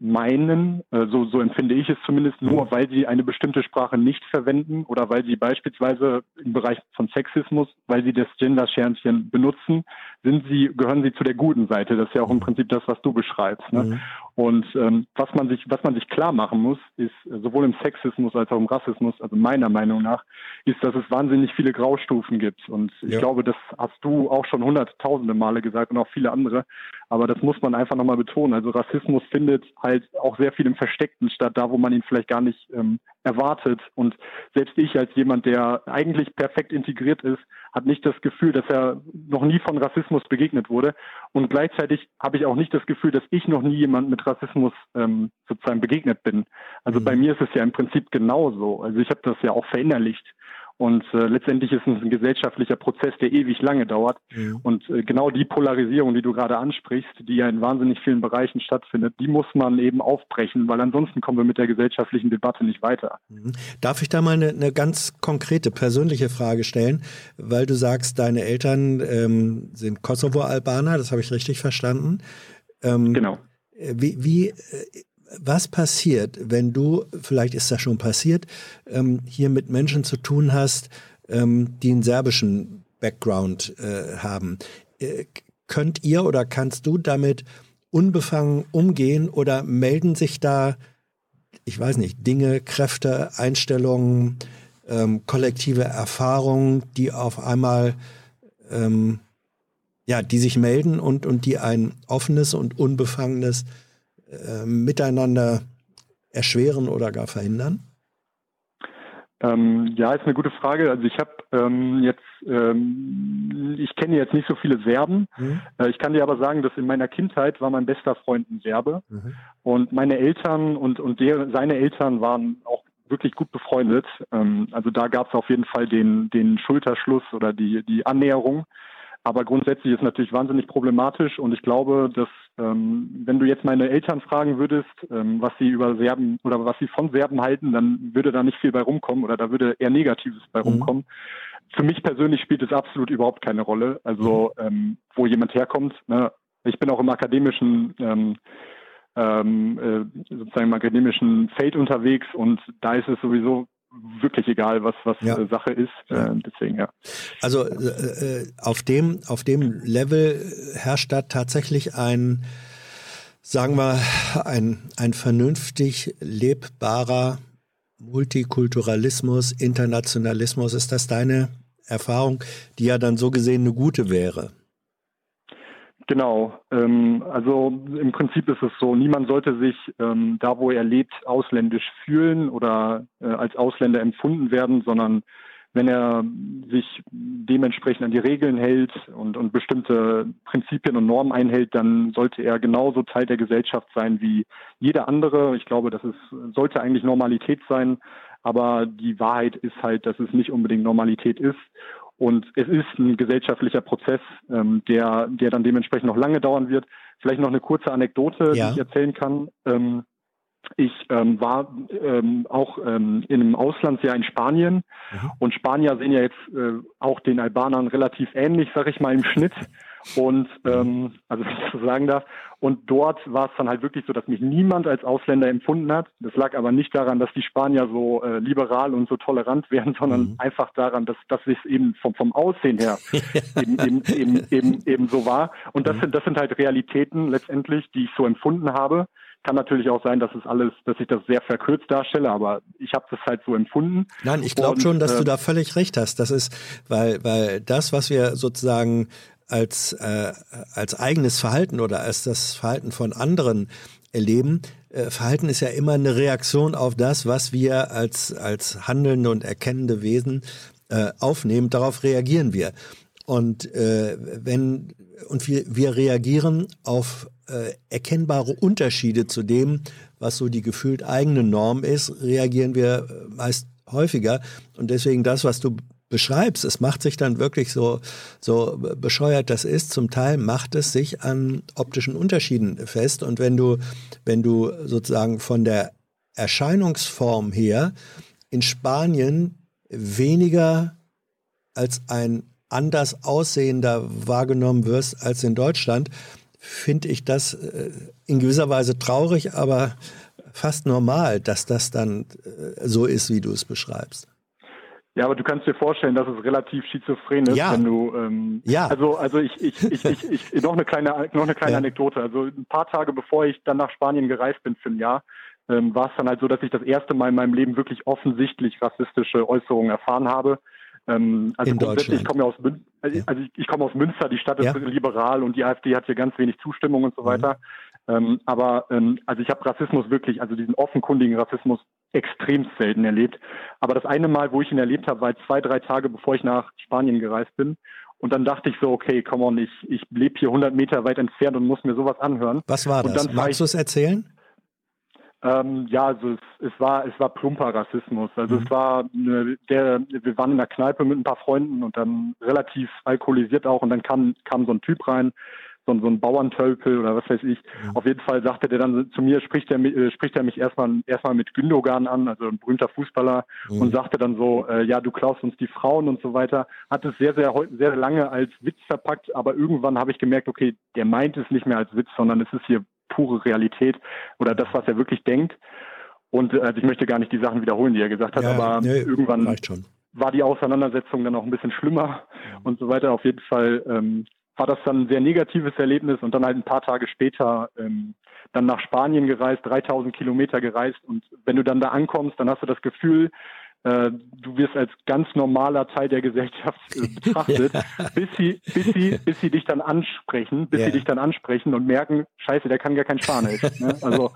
meinen, äh, so, so empfinde ich es zumindest, nur mhm. weil sie eine bestimmte Sprache nicht verwenden oder weil sie beispielsweise im Bereich von Sexismus, weil sie das Gender-Sternchen benutzen, sind sie, gehören sie zu der guten Seite. Das ist ja auch im mhm. Prinzip das, was du beschreibst. Ne? Mhm. Und ähm, was man sich, was man sich klar machen muss, ist äh, sowohl im Sexismus als auch im Rassismus, also meiner Meinung nach, ist, dass es wahnsinnig viele Graustufen gibt. Und ich ja. glaube, das hast du auch schon hunderttausende Male gesagt und auch viele andere. Aber das muss man einfach nochmal betonen. Also Rassismus findet halt auch sehr viel im Versteckten statt, da wo man ihn vielleicht gar nicht ähm, erwartet. Und selbst ich als jemand, der eigentlich perfekt integriert ist, hat nicht das Gefühl, dass er noch nie von Rassismus begegnet wurde. Und gleichzeitig habe ich auch nicht das Gefühl, dass ich noch nie jemand mit Rassismus ähm, sozusagen begegnet bin. Also mhm. bei mir ist es ja im Prinzip genauso. Also ich habe das ja auch verinnerlicht. Und äh, letztendlich ist es ein gesellschaftlicher Prozess, der ewig lange dauert. Mhm. Und äh, genau die Polarisierung, die du gerade ansprichst, die ja in wahnsinnig vielen Bereichen stattfindet, die muss man eben aufbrechen, weil ansonsten kommen wir mit der gesellschaftlichen Debatte nicht weiter. Mhm. Darf ich da mal eine, eine, ganz konkrete persönliche Frage stellen? Weil du sagst, deine Eltern ähm, sind Kosovo-Albaner, das habe ich richtig verstanden. Ähm, genau. Wie, wie äh, was passiert, wenn du, vielleicht ist das schon passiert, ähm, hier mit Menschen zu tun hast, ähm, die einen serbischen Background äh, haben? Äh, könnt ihr oder kannst du damit unbefangen umgehen oder melden sich da, ich weiß nicht, Dinge, Kräfte, Einstellungen, ähm, kollektive Erfahrungen, die auf einmal ähm, ja, die sich melden und, und die ein offenes und unbefangenes äh, miteinander erschweren oder gar verhindern? Ähm, ja, ist eine gute Frage. Also ich habe ähm, jetzt, ähm, ich kenne jetzt nicht so viele Serben. Mhm. Äh, ich kann dir aber sagen, dass in meiner Kindheit war mein bester Freund ein Serbe. Mhm. Und meine Eltern und, und der, seine Eltern waren auch wirklich gut befreundet. Ähm, also da gab es auf jeden Fall den, den Schulterschluss oder die, die Annäherung. Aber grundsätzlich ist natürlich wahnsinnig problematisch und ich glaube, dass ähm, wenn du jetzt meine Eltern fragen würdest, ähm, was sie über Serben oder was sie von Serben halten, dann würde da nicht viel bei rumkommen oder da würde eher Negatives bei mhm. rumkommen. Für mich persönlich spielt es absolut überhaupt keine Rolle. Also mhm. ähm, wo jemand herkommt. Ne? Ich bin auch im akademischen ähm, ähm, äh, sozusagen im akademischen Feld unterwegs und da ist es sowieso wirklich egal, was was ja. Sache ist. Äh, deswegen ja. Also äh, äh, auf dem auf dem Level herrscht da tatsächlich ein, sagen wir, ein ein vernünftig lebbarer Multikulturalismus, Internationalismus. Ist das deine Erfahrung, die ja dann so gesehen eine gute wäre? Genau. Ähm, also im Prinzip ist es so, niemand sollte sich ähm, da, wo er lebt, ausländisch fühlen oder äh, als Ausländer empfunden werden, sondern wenn er sich dementsprechend an die Regeln hält und, und bestimmte Prinzipien und Normen einhält, dann sollte er genauso Teil der Gesellschaft sein wie jeder andere. Ich glaube, das ist, sollte eigentlich Normalität sein. Aber die Wahrheit ist halt, dass es nicht unbedingt Normalität ist. Und es ist ein gesellschaftlicher Prozess, ähm, der, der dann dementsprechend noch lange dauern wird. Vielleicht noch eine kurze Anekdote, ja. die ich erzählen kann. Ähm, ich ähm, war ähm, auch ähm, in einem Auslandsjahr in Spanien mhm. und Spanier sehen ja jetzt äh, auch den Albanern relativ ähnlich, sag ich mal, im Schnitt. Und ähm, also [laughs] wenn ich so sagen darf. Und dort war es dann halt wirklich so, dass mich niemand als Ausländer empfunden hat. Das lag aber nicht daran, dass die Spanier so äh, liberal und so tolerant [laughs] wären, sondern mhm. einfach daran, dass, dass es eben vom, vom Aussehen her [laughs] eben, eben, eben, eben, eben so war. Und das mhm. sind, das sind halt Realitäten letztendlich, die ich so empfunden habe. Kann natürlich auch sein, dass es alles, dass ich das sehr verkürzt darstelle, aber ich habe das halt so empfunden. Nein, ich glaube schon, dass äh, du da völlig recht hast. Das ist, weil, weil das, was wir sozusagen als, äh, als eigenes Verhalten oder als das Verhalten von anderen erleben. Äh, Verhalten ist ja immer eine Reaktion auf das, was wir als, als handelnde und erkennende Wesen äh, aufnehmen. Darauf reagieren wir. Und äh, wenn und wir, wir reagieren auf äh, erkennbare Unterschiede zu dem, was so die gefühlt eigene Norm ist, reagieren wir äh, meist häufiger. Und deswegen das, was du beschreibst, es macht sich dann wirklich so, so bescheuert das ist, zum Teil macht es sich an optischen Unterschieden fest. Und wenn du, wenn du sozusagen von der Erscheinungsform her in Spanien weniger als ein anders aussehender wahrgenommen wirst als in Deutschland, finde ich das äh, in gewisser Weise traurig, aber fast normal, dass das dann äh, so ist, wie du es beschreibst. Ja, aber du kannst dir vorstellen, dass es relativ schizophren ist, ja. wenn du ähm, ja. also also ich ich, ich, ich, ich noch eine kleine noch eine kleine ja. Anekdote. Also ein paar Tage bevor ich dann nach Spanien gereist bin für ein Jahr, ähm, war es dann halt so, dass ich das erste Mal in meinem Leben wirklich offensichtlich rassistische Äußerungen erfahren habe. Ähm, also in grundsätzlich ich komme ja aus Münster, also, also ich, ich komme aus Münster, die Stadt ist liberal und die AfD hat hier ganz wenig Zustimmung und so mhm. weiter. Ähm, aber ähm, also ich habe Rassismus wirklich, also diesen offenkundigen Rassismus extrem selten erlebt. Aber das eine Mal, wo ich ihn erlebt habe, war zwei, drei Tage, bevor ich nach Spanien gereist bin. Und dann dachte ich so, okay, come on, ich, ich lebe hier 100 Meter weit entfernt und muss mir sowas anhören. Was war das? Magst du es erzählen? Ähm, ja, also es, es, war es war plumper Rassismus. Also mhm. es war eine, der wir waren in der Kneipe mit ein paar Freunden und dann relativ alkoholisiert auch und dann kam kam so ein Typ rein, so, so ein Bauerntölpel oder was weiß ich. Mhm. Auf jeden Fall sagte der dann zu mir, spricht er, äh, spricht er mich erstmal erstmal mit Gündogan an, also ein berühmter Fußballer, mhm. und sagte dann so, äh, ja, du klaust uns die Frauen und so weiter. Hat es sehr, sehr, sehr lange als Witz verpackt, aber irgendwann habe ich gemerkt, okay, der meint es nicht mehr als Witz, sondern es ist hier pure Realität oder das, was er wirklich denkt. Und äh, ich möchte gar nicht die Sachen wiederholen, die er gesagt hat, ja, aber nee, irgendwann war die Auseinandersetzung dann auch ein bisschen schlimmer und so weiter. Auf jeden Fall ähm, war das dann ein sehr negatives Erlebnis und dann halt ein paar Tage später ähm, dann nach Spanien gereist, 3000 Kilometer gereist und wenn du dann da ankommst, dann hast du das Gefühl, äh, du wirst als ganz normaler Teil der Gesellschaft äh, [laughs] betrachtet, ja. bis sie, bis sie, bis sie dich dann ansprechen, bis ja. sie dich dann ansprechen und merken, Scheiße, der kann gar kein Spanisch. Ne? Also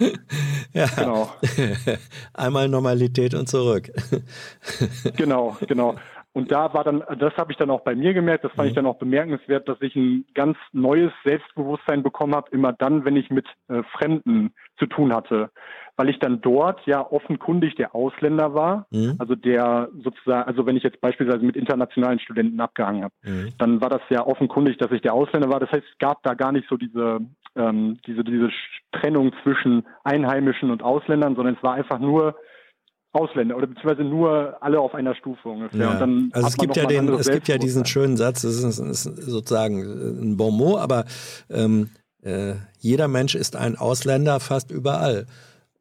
[laughs] ja. Genau. [laughs] Einmal Normalität und zurück. genau, genau. Und da war dann, das habe ich dann auch bei mir gemerkt, das fand ich dann auch bemerkenswert, dass ich ein ganz neues Selbstbewusstsein bekommen habe, immer dann, wenn ich mit äh, Fremden zu tun hatte. Weil ich dann dort ja offenkundig der Ausländer war, Mhm. also der sozusagen, also wenn ich jetzt beispielsweise mit internationalen Studenten abgehangen habe, Mhm. dann war das ja offenkundig, dass ich der Ausländer war. Das heißt, es gab da gar nicht so diese, ähm, diese, diese Trennung zwischen Einheimischen und Ausländern, sondern es war einfach nur Ausländer oder beziehungsweise nur alle auf einer Stufe ungefähr. Ja. Also es gibt ja den, es gibt ja diesen schönen Satz, das ist, ist sozusagen ein Bon mot, aber ähm, äh, jeder Mensch ist ein Ausländer fast überall.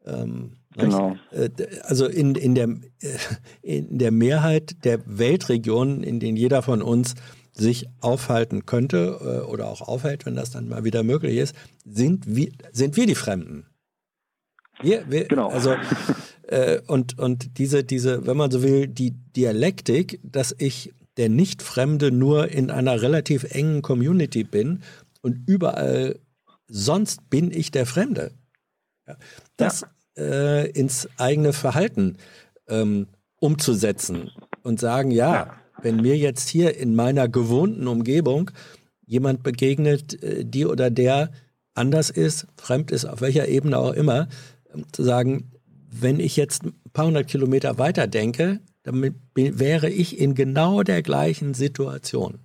Ähm? Genau. Äh, Also in, in, der, äh, in der Mehrheit der Weltregionen, in denen jeder von uns sich aufhalten könnte äh, oder auch aufhält, wenn das dann mal wieder möglich ist, sind wir, sind wir die Fremden. Wir, wir, Genau. Also äh, und und diese diese, wenn man so will, die Dialektik, dass ich der Nicht-Fremde nur in einer relativ engen Community bin und überall sonst bin ich der Fremde. Ja, das äh, ins eigene Verhalten ähm, umzusetzen und sagen, ja, wenn mir jetzt hier in meiner gewohnten Umgebung jemand begegnet, äh, die oder der anders ist, fremd ist, auf welcher Ebene auch immer, zu sagen, wenn ich jetzt ein paar hundert Kilometer weiter denke, dann wäre ich in genau der gleichen Situation.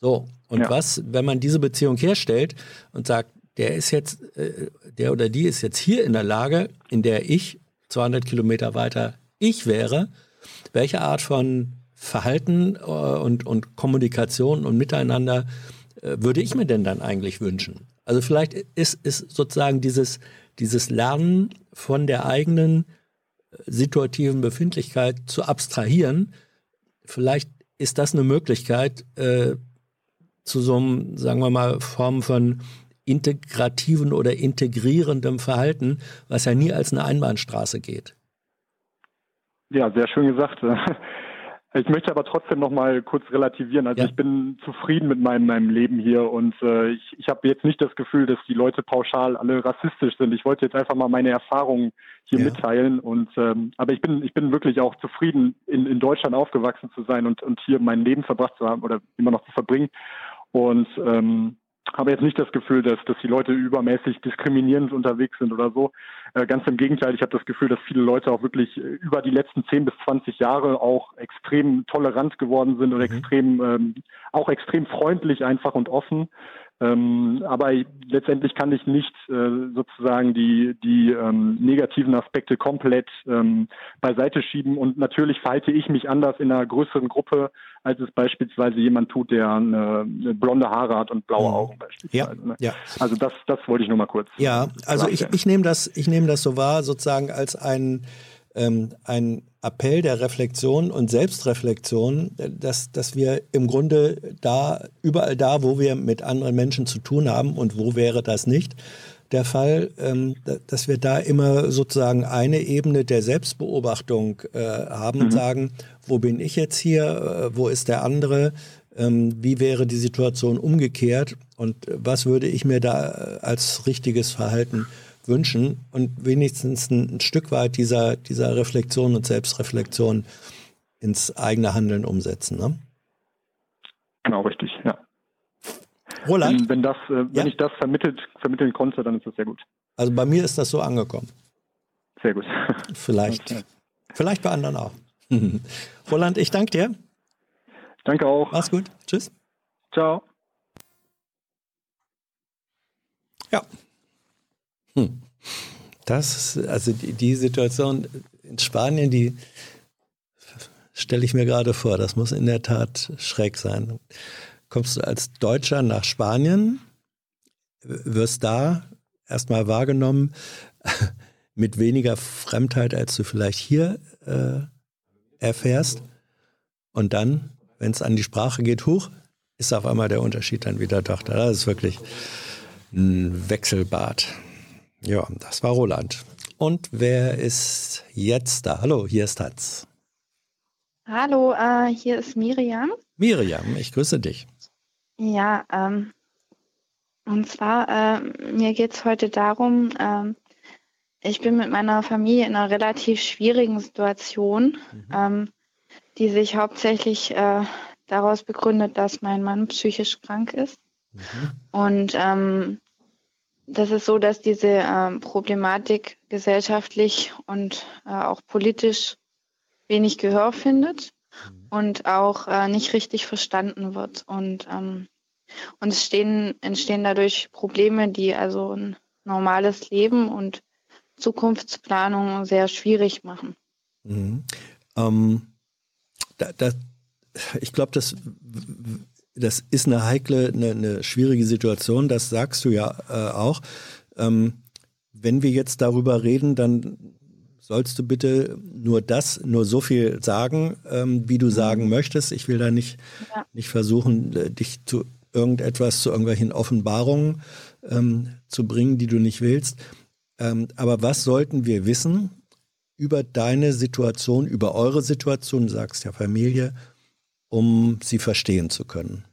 So, und Ja. was, wenn man diese Beziehung herstellt und sagt, der ist jetzt, äh, der oder die ist jetzt hier in der Lage, in der ich 200 Kilometer weiter ich wäre, welche Art von Verhalten äh, und, und Kommunikation und Miteinander äh, würde ich mir denn dann eigentlich wünschen? Also vielleicht ist, ist sozusagen dieses, dieses Lernen von der eigenen äh, situativen Befindlichkeit zu abstrahieren, vielleicht ist das eine Möglichkeit, äh, zu so einem, sagen wir mal, Form von integrativen oder integrierendem Verhalten, was ja nie als eine Einbahnstraße geht. Ja, sehr schön gesagt. Ich möchte aber trotzdem noch mal kurz relativieren. Also Ja. ich bin zufrieden mit meinem, meinem Leben hier und äh, ich, ich habe jetzt nicht das Gefühl, dass die Leute pauschal alle rassistisch sind. Ich wollte jetzt einfach mal meine Erfahrungen hier Ja. mitteilen und ähm, aber ich bin ich bin wirklich auch zufrieden, in, in Deutschland aufgewachsen zu sein und, und hier mein Leben verbracht zu haben oder immer noch zu verbringen und ähm, habe jetzt nicht das Gefühl, dass, dass die Leute übermäßig diskriminierend unterwegs sind oder so. Äh, ganz im Gegenteil, ich habe das Gefühl, dass viele Leute auch wirklich äh, über die letzten 10 bis 20 Jahre auch extrem tolerant geworden sind und extrem, ähm, auch extrem freundlich einfach und offen. Ähm, aber ich- letztendlich kann ich nicht äh, sozusagen die, die ähm, negativen Aspekte komplett ähm, beiseite schieben. Und natürlich verhalte ich mich anders in einer größeren Gruppe, als es beispielsweise jemand tut, der eine, eine blonde Haare hat und blaue Mhm. Augen beispielsweise. ne? ja. Also das, das wollte ich nur mal kurz. Ja, also ich, ich nehme das, ich nehme das so wahr, sozusagen als ein, ähm, ein Appell der Reflexion und Selbstreflexion, äh, dass, dass wir im Grunde da, überall da, wo wir mit anderen Menschen zu tun haben und wo wäre das nicht, der Fall, ähm, da- dass wir da immer sozusagen eine Ebene der Selbstbeobachtung äh, haben und sagen, wo bin ich jetzt hier, äh, wo ist der andere, ähm, wie wäre die Situation umgekehrt und äh, was würde ich mir da äh, als richtiges Verhalten wünschen und wenigstens ein, ein Stück weit dieser, dieser Reflexion und Selbstreflexion ins eigene Handeln umsetzen. Ne? Genau, richtig, ja. Roland, Wenn, wenn, das, äh, wenn Ja. ich das vermittelt, vermitteln konnte, dann ist das sehr gut. also bei mir ist das so angekommen. Sehr gut. Vielleicht, Okay. vielleicht bei anderen auch. [laughs] Roland, ich danke dir. Danke auch. Mach's gut. Tschüss. Ciao. Ja. Hm. Das, also die, die Situation in Spanien, die stelle ich mir gerade vor. Das muss in der Tat schräg sein. Kommst du als Deutscher nach Spanien, wirst da erstmal wahrgenommen [laughs] mit weniger Fremdheit, als du vielleicht hier äh, erfährst. Und dann, wenn es an die Sprache geht, hoch, ist auf einmal der Unterschied dann wieder doch da. Das ist wirklich ein Wechselbad. Ja, das war Roland. Und wer ist jetzt da? Hallo, hier ist Hatz. Hallo, äh, hier ist Miriam. Miriam, ich grüße dich. Ja, ähm, und zwar, ähm, mir geht es heute darum, ähm, ich bin mit meiner Familie in einer relativ schwierigen Situation. Ähm, die sich hauptsächlich äh, daraus begründet, dass mein Mann psychisch krank ist. Mhm. Und ähm, das ist so, dass diese ähm, Problematik gesellschaftlich und äh, auch politisch wenig Gehör findet mhm. und auch äh, nicht richtig verstanden wird. Und, ähm, und es stehen, entstehen dadurch Probleme, die also ein normales Leben und Zukunftsplanung sehr schwierig machen. Mhm. Ähm, da, da, ich glaube, das, das ist eine heikle, eine, eine, schwierige Situation, das sagst du ja äh, auch. Ähm, wenn wir jetzt darüber reden, dann sollst du bitte nur das, nur so viel sagen, ähm, wie du sagen möchtest. Ich will da nicht, ja. nicht versuchen, äh, dich zu irgendetwas, zu irgendwelchen Offenbarungen ähm, zu bringen, die du nicht willst. Ähm, aber was sollten wir wissen über deine Situation, über eure Situation, du sagst ja Familie, um sie verstehen zu können?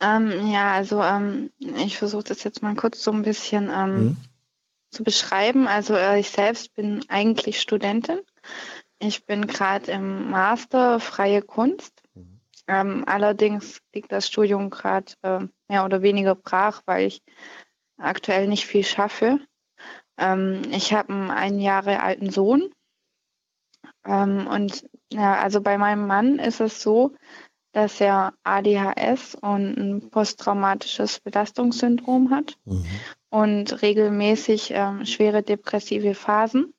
Ähm, ja, also ähm, ich versuche das jetzt mal kurz so ein bisschen mhm. zu beschreiben. Also äh, ich selbst bin eigentlich Studentin. Ich bin gerade im Master Freie Kunst. Mhm. Ähm, allerdings liegt das Studium gerade äh, mehr oder weniger brach, weil ich aktuell nicht viel schaffe. Ähm, ich habe einen ein Jahre alten Sohn. Ähm, und ja, also bei meinem Mann ist es so, dass er ADHS und ein posttraumatisches Belastungssyndrom hat mhm. und regelmäßig ähm, schwere depressive Phasen.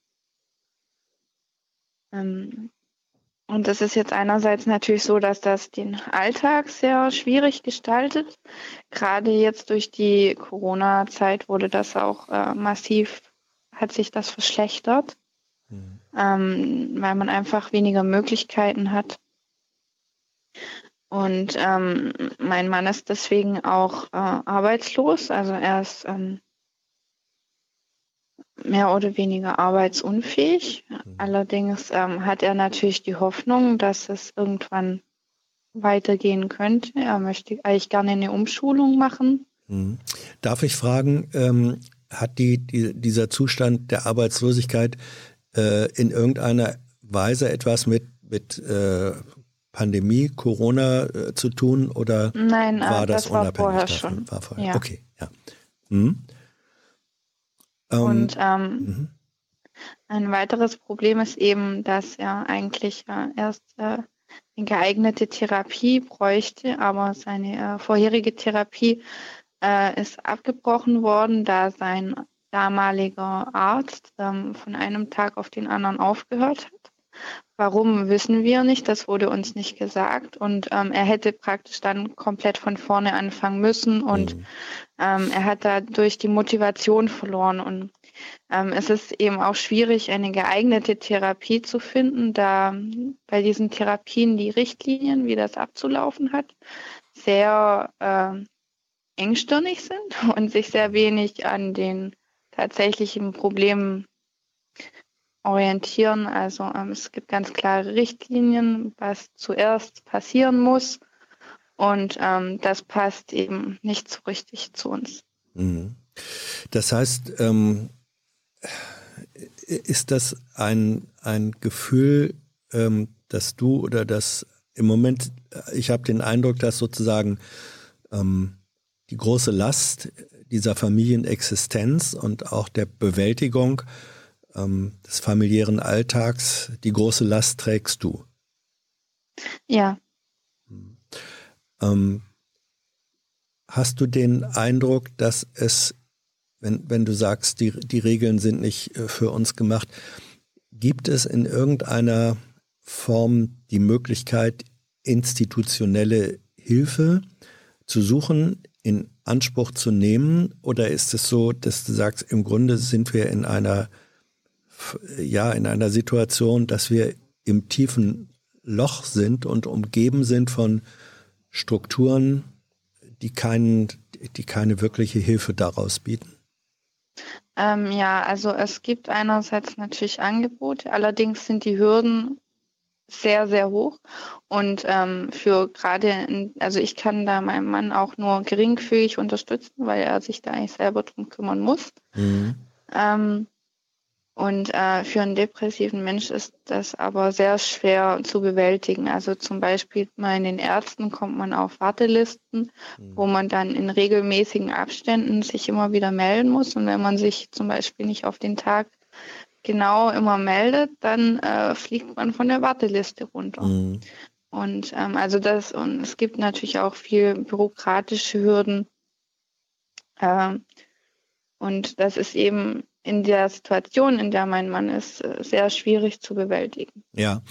Ähm, und das ist jetzt einerseits natürlich so, dass das den Alltag sehr schwierig gestaltet. Gerade jetzt durch die Corona-Zeit wurde das auch äh, massiv, hat sich das verschlechtert, mhm. Ähm, weil man einfach weniger Möglichkeiten hat. Und ähm, mein Mann ist deswegen auch äh, arbeitslos. Also er ist ähm, mehr oder weniger arbeitsunfähig. Mhm. Allerdings ähm, hat er natürlich die Hoffnung, dass es irgendwann weitergehen könnte. Er möchte eigentlich gerne eine Umschulung machen. Mhm. Darf ich fragen, ähm, hat die, die, dieser Zustand der Arbeitslosigkeit äh, in irgendeiner Weise etwas mit, mit äh, Pandemie, Corona äh, zu tun oder Nein, war das, das unabhängig war vorher davon? schon. War vorher. Ja. Okay, ja. Mhm. Ähm, und ähm, mhm. ein weiteres Problem ist eben, dass er eigentlich äh, erst äh, eine geeignete Therapie bräuchte, aber seine äh, vorherige Therapie äh, ist abgebrochen worden, da sein damaliger Arzt ähm, von einem Tag auf den anderen aufgehört hat. Warum wissen wir nicht, das wurde uns nicht gesagt. Und ähm, er hätte praktisch dann komplett von vorne anfangen müssen und mhm. ähm, er hat dadurch die Motivation verloren. Und ähm, es ist eben auch schwierig, eine geeignete Therapie zu finden, da bei diesen Therapien die Richtlinien, wie das abzulaufen hat, sehr äh, engstirnig sind [laughs] und sich sehr wenig an den tatsächlichen Problemen orientieren. Also ähm, es gibt ganz klare Richtlinien, was zuerst passieren muss. Und ähm, das passt eben nicht so richtig zu uns. Mhm. Das heißt, ähm, ist das ein, ein Gefühl, ähm, dass du oder das im Moment, ich habe den Eindruck, dass sozusagen ähm, die große Last dieser Familienexistenz und auch der Bewältigung ähm, des familiären Alltags, die große Last trägst du. Ja. Ähm, hast du den Eindruck, dass es, wenn, wenn du sagst, die, die Regeln sind nicht äh, für uns gemacht, gibt es in irgendeiner Form die Möglichkeit, institutionelle Hilfe zu suchen, in Anspruch zu nehmen? Oder ist es so, dass du sagst, im Grunde sind wir in einer ja in einer Situation, dass wir im tiefen Loch sind und umgeben sind von Strukturen, die, keinen, die keine wirkliche Hilfe daraus bieten? Ähm, ja, also es gibt einerseits natürlich Angebote, allerdings sind die Hürden sehr, sehr hoch. Und ähm, für gerade, also ich kann da meinen Mann auch nur geringfügig unterstützen, weil er sich da eigentlich selber drum kümmern muss. Mhm. Ähm, Und äh, für einen depressiven Mensch ist das aber sehr schwer zu bewältigen. Also zum Beispiel bei den Ärzten kommt man auf Wartelisten, mhm. wo man dann in regelmäßigen Abständen sich immer wieder melden muss. Und wenn man sich zum Beispiel nicht auf den Tag genau immer meldet, dann äh, fliegt man von der Warteliste runter. Mhm. Und ähm, also das, und es gibt natürlich auch viel bürokratische Hürden. Ähm, und das ist eben in der Situation, in der mein Mann ist, äh, sehr schwierig zu bewältigen. Ja,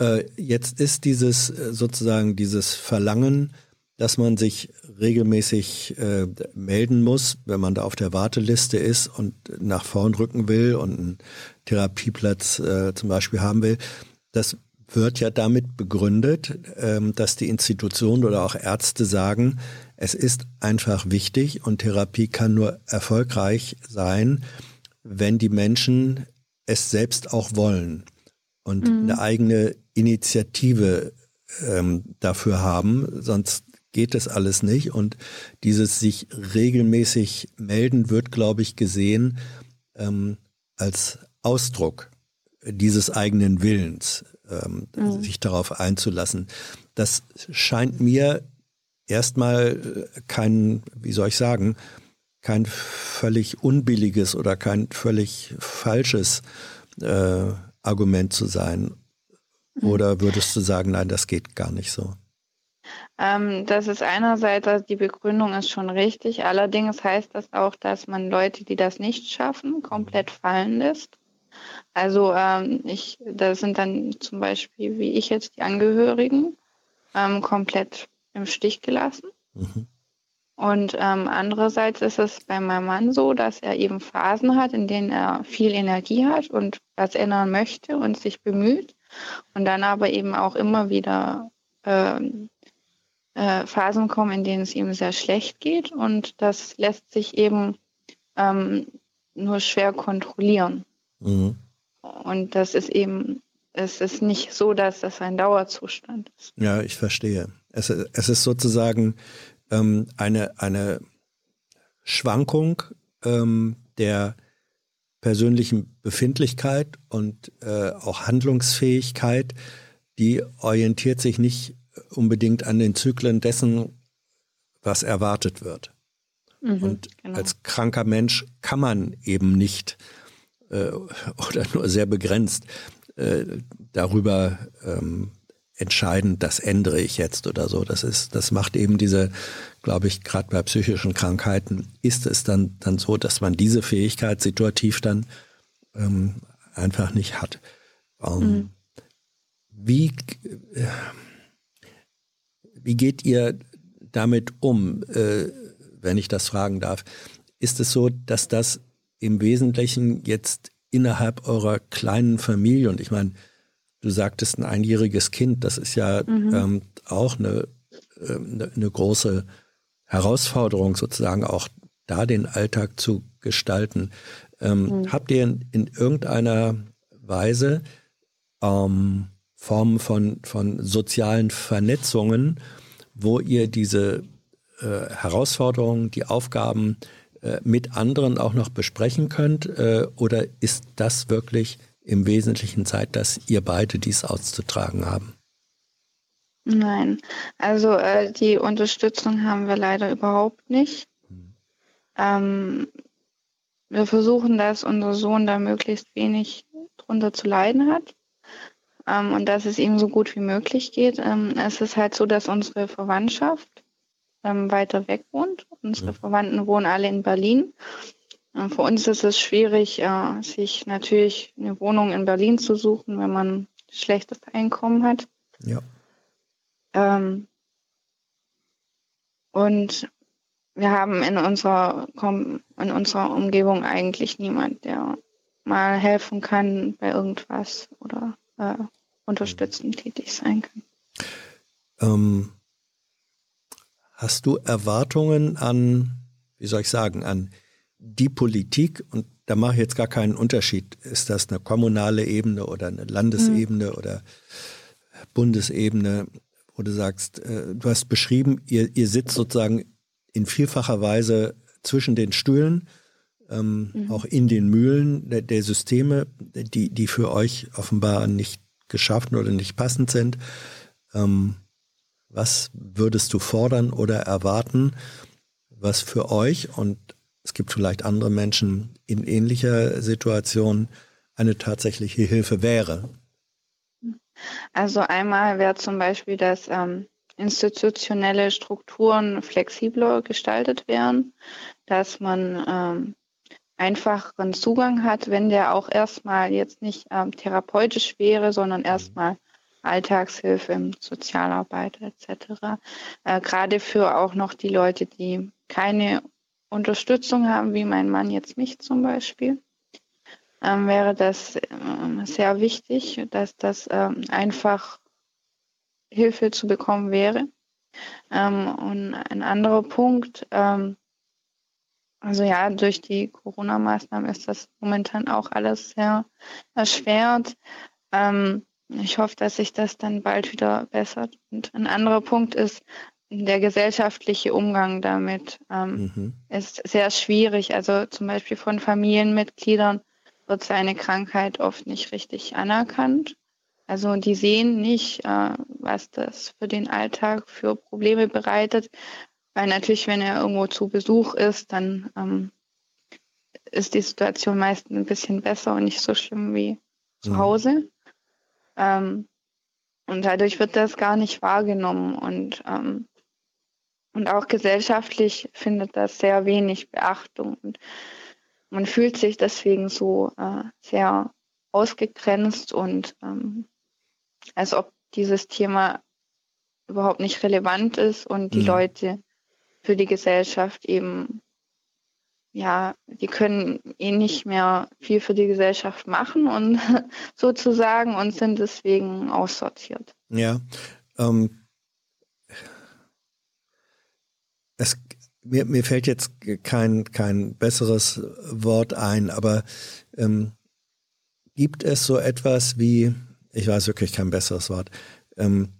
äh, jetzt ist dieses äh, sozusagen dieses Verlangen, dass man sich regelmäßig äh, melden muss, wenn man da auf der Warteliste ist und nach vorn rücken will und einen Therapieplatz äh, zum Beispiel haben will. Das wird ja damit begründet, ähm, dass die Institutionen oder auch Ärzte sagen, es ist einfach wichtig und Therapie kann nur erfolgreich sein, wenn die Menschen es selbst auch wollen und mhm. eine eigene Initiative ähm, dafür haben, sonst geht es alles nicht. Und dieses sich regelmäßig melden wird, glaube ich, gesehen ähm, als Ausdruck dieses eigenen Willens, ähm, mhm. sich darauf einzulassen. Das scheint mir erstmal kein, wie soll ich sagen, kein völlig unbilliges oder kein völlig falsches äh, Argument zu sein. Mhm. Oder würdest du sagen, nein, das geht gar nicht so? Ähm, das ist einerseits, also die Begründung ist schon richtig. Allerdings heißt das auch, dass man Leute, die das nicht schaffen, komplett fallen lässt. Also ähm, ich, das sind dann zum Beispiel, wie ich jetzt, die Angehörigen ähm, komplett im Stich gelassen. Mhm. Und ähm, andererseits ist es bei meinem Mann so, dass er eben Phasen hat, in denen er viel Energie hat und was ändern möchte und sich bemüht. Und dann aber eben auch immer wieder ähm, äh, Phasen kommen, in denen es ihm sehr schlecht geht. Und das lässt sich eben ähm, nur schwer kontrollieren. Mhm. Und das ist eben, es ist nicht so, dass das ein Dauerzustand ist. Ja, ich verstehe. Es, es ist sozusagen ähm, eine, eine Schwankung ähm, der persönlichen Befindlichkeit und äh, auch Handlungsfähigkeit, die orientiert sich nicht unbedingt an den Zyklen dessen, was erwartet wird. Mhm, und genau. als kranker Mensch kann man eben nicht äh, [laughs] oder nur sehr begrenzt äh, darüber ähm, entscheiden, das ändere ich jetzt oder so. Das ist, das macht eben diese, glaube ich, gerade bei psychischen Krankheiten ist es dann, dann so, dass man diese Fähigkeit situativ dann ähm, einfach nicht hat. Ähm, mhm. Wie, äh, wie geht ihr damit um, äh, wenn ich das fragen darf? Ist es so, dass das im Wesentlichen jetzt innerhalb eurer kleinen Familie, und ich meine, Du sagtest ein einjähriges Kind, das ist ja mhm. ähm, auch eine, äh, eine große Herausforderung, sozusagen auch da den Alltag zu gestalten. Ähm, mhm. Habt ihr in, in irgendeiner Weise ähm, Formen von, von sozialen Vernetzungen, wo ihr diese äh, Herausforderungen, die Aufgaben mit anderen auch noch besprechen könnt? Äh, oder ist das wirklich im Wesentlichen Zeit, dass ihr beide dies auszutragen haben? Nein, also äh, die Unterstützung haben wir leider überhaupt nicht. Hm. Ähm, wir versuchen, dass unser Sohn da möglichst wenig drunter zu leiden hat ähm, und dass es ihm so gut wie möglich geht. Ähm, es ist halt so, dass unsere Verwandtschaft ähm, weiter weg wohnt. Unsere hm. Verwandten wohnen alle in Berlin für uns ist es schwierig, äh, sich natürlich eine Wohnung in Berlin zu suchen, wenn man schlechtes Einkommen hat. Ja. Ähm, und wir haben in unserer, in unserer Umgebung eigentlich niemand, der mal helfen kann bei irgendwas oder äh, unterstützend tätig sein kann. Ähm, hast du Erwartungen an, wie soll ich sagen, an die Politik, und da mache ich jetzt gar keinen Unterschied, ist das eine kommunale Ebene oder eine Landesebene mhm. oder Bundesebene, wo du sagst, äh, du hast beschrieben, ihr, ihr sitzt sozusagen in vielfacher Weise zwischen den Stühlen. ähm, mhm. auch in den Mühlen der, der, Systeme, die, die für euch offenbar nicht geschaffen oder nicht passend sind. Ähm, was würdest du fordern oder erwarten, was für euch und es gibt vielleicht andere Menschen in ähnlicher Situation eine tatsächliche Hilfe wäre? Also einmal wäre zum Beispiel, dass ähm, institutionelle Strukturen flexibler gestaltet werden, dass man ähm, einfacheren Zugang hat, wenn der auch erstmal jetzt nicht ähm, therapeutisch wäre, sondern erstmal Alltagshilfe Sozialarbeit etc. Äh, Gerade für auch noch die Leute, die keine Unterstützung haben, wie mein Mann jetzt mich zum Beispiel, ähm, wäre das ähm, sehr wichtig, dass das ähm, einfach Hilfe zu bekommen wäre. Ähm, und ein anderer Punkt, ähm, also ja, durch die Corona-Maßnahmen ist das momentan auch alles sehr erschwert. Ähm, ich hoffe, dass sich das dann bald wieder bessert. Und ein anderer Punkt ist, der gesellschaftliche Umgang damit ähm, mhm. ist sehr schwierig. Also zum Beispiel von Familienmitgliedern wird seine Krankheit oft nicht richtig anerkannt. Also die sehen nicht, äh, was das für den Alltag für Probleme bereitet. Weil natürlich, wenn er irgendwo zu Besuch ist, dann ähm, ist die Situation meistens ein bisschen besser und nicht so schlimm wie zu mhm. Hause. Ähm, und dadurch wird das gar nicht wahrgenommen. Und, ähm, und auch gesellschaftlich findet das sehr wenig Beachtung. Und man fühlt sich deswegen so äh, sehr ausgegrenzt und ähm, als ob dieses Thema überhaupt nicht relevant ist und die mhm. Leute für die Gesellschaft eben, ja, die können eh nicht mehr viel für die Gesellschaft machen und [laughs] sozusagen und sind deswegen aussortiert. Ja, ähm, es, mir, mir fällt jetzt kein, kein besseres Wort ein, aber ähm, gibt es so etwas wie ich weiß wirklich kein besseres Wort, ähm,